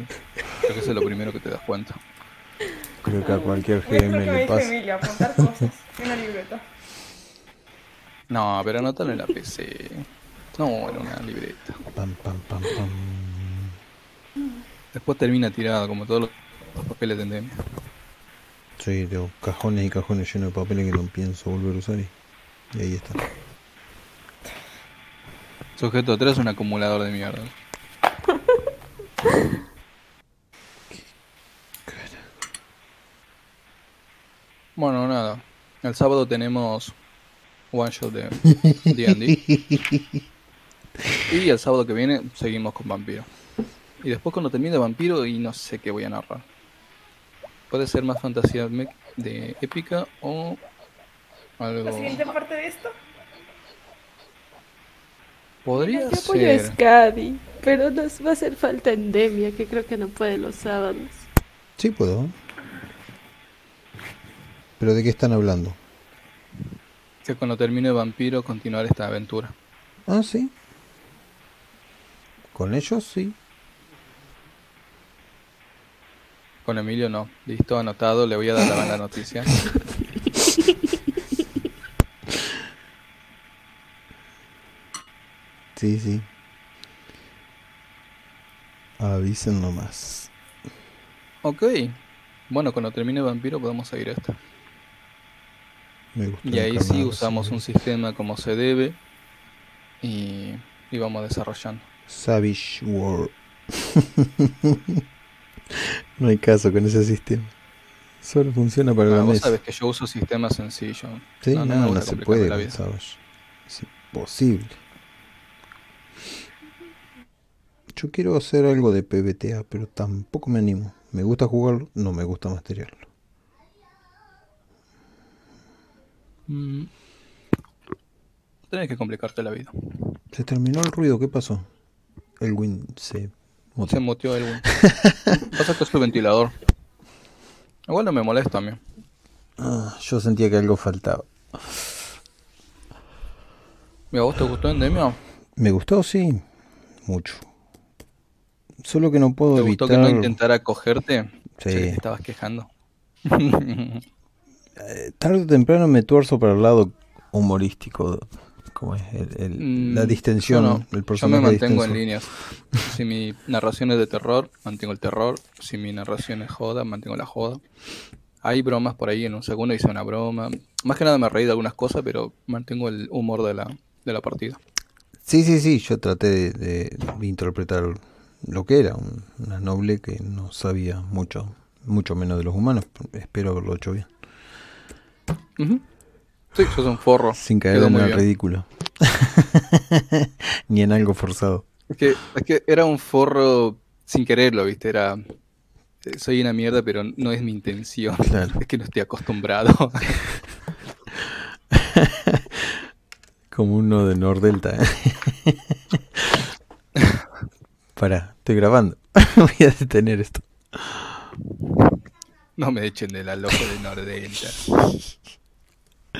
Creo que eso es lo primero que te das cuenta. Creo que a cualquier GM le pasa. Emilio, apuntar cosas en una libreta. No, pero anótalo en la PC. No, en una libreta. Pam, pam, pam, pam. Después termina tirado como todos los los papeles de endemia. Sí, tengo cajones y cajones llenos de papeles que no pienso volver a usar y, y ahí está. Sujeto 3 es un acumulador de mierda. Bueno, nada. El sábado tenemos one shot de D&D. y el sábado que viene seguimos con Vampiro. Y después cuando termine Vampiro y no sé qué voy a narrar. Puede ser más fantasía de épica o algo... La siguiente parte de esto, Podría Yo apoyo a ser... Scadi, pero nos va a hacer falta endemia, que creo que no puede los sábados. Sí puedo. ¿Pero de qué están hablando? Que cuando termine Vampiro continuar esta aventura. Ah, sí. Con ellos sí. Con Emilio no. Listo, anotado, le voy a dar la mala noticia. Sí, sí. Avisen nomás. Ok. Bueno, cuando termine Vampiro podemos seguir esta. Me Y ahí sí encarnado, usamos sí. un sistema como se debe y, y vamos desarrollando. Savage World. no hay caso con ese sistema. Solo funciona para Ah, la vos mesa. sabes que yo uso sistemas sencillos. Sí, no, no, gusta se puede la vida. Savage. Es imposible. Yo quiero hacer algo de PBTA, pero tampoco me animo. Me gusta jugarlo, no me gusta masterearlo. Mm. Tenés que complicarte la vida. Se terminó el ruido, ¿qué pasó? El Win se... Se muteó el Win. Pasa que es tu ventilador. Igual no me molesta a mí. Ah, yo sentía que algo faltaba. Mira, ¿vos te gustó Endemia? Me gustó, sí. Mucho. Solo que no puedo ¿Te gustó evitar... que no intentara cogerte? Sí. Te estabas quejando. Eh, tarde o temprano me tuerzo para el lado humorístico. Como es el- el- la Mm, distensión, yo no. el Yo me personaje mantengo en líneas. Si mi narración es de terror, mantengo el terror. Si mi narración es joda, mantengo la joda. Hay bromas por ahí, en un segundo hice una broma. Más que nada me reí de algunas cosas, pero mantengo el humor de la, de la partida. Sí, sí, sí, yo traté de, de- de interpretar lo que era, un- una noble que no sabía mucho, mucho menos de los humanos. Espero haberlo hecho bien. Ujú. Sí, sos un forro. Sin caer Quedó en el ridículo. Ni en algo forzado. Es que, es que era un forro sin quererlo, ¿viste? Era. eh, Soy una mierda, pero no es mi intención. Claro. Es que no estoy acostumbrado. Como uno de Nordelta. ¿eh? Pará, estoy grabando. Voy a detener esto. No me echen de la loca de Nordelta.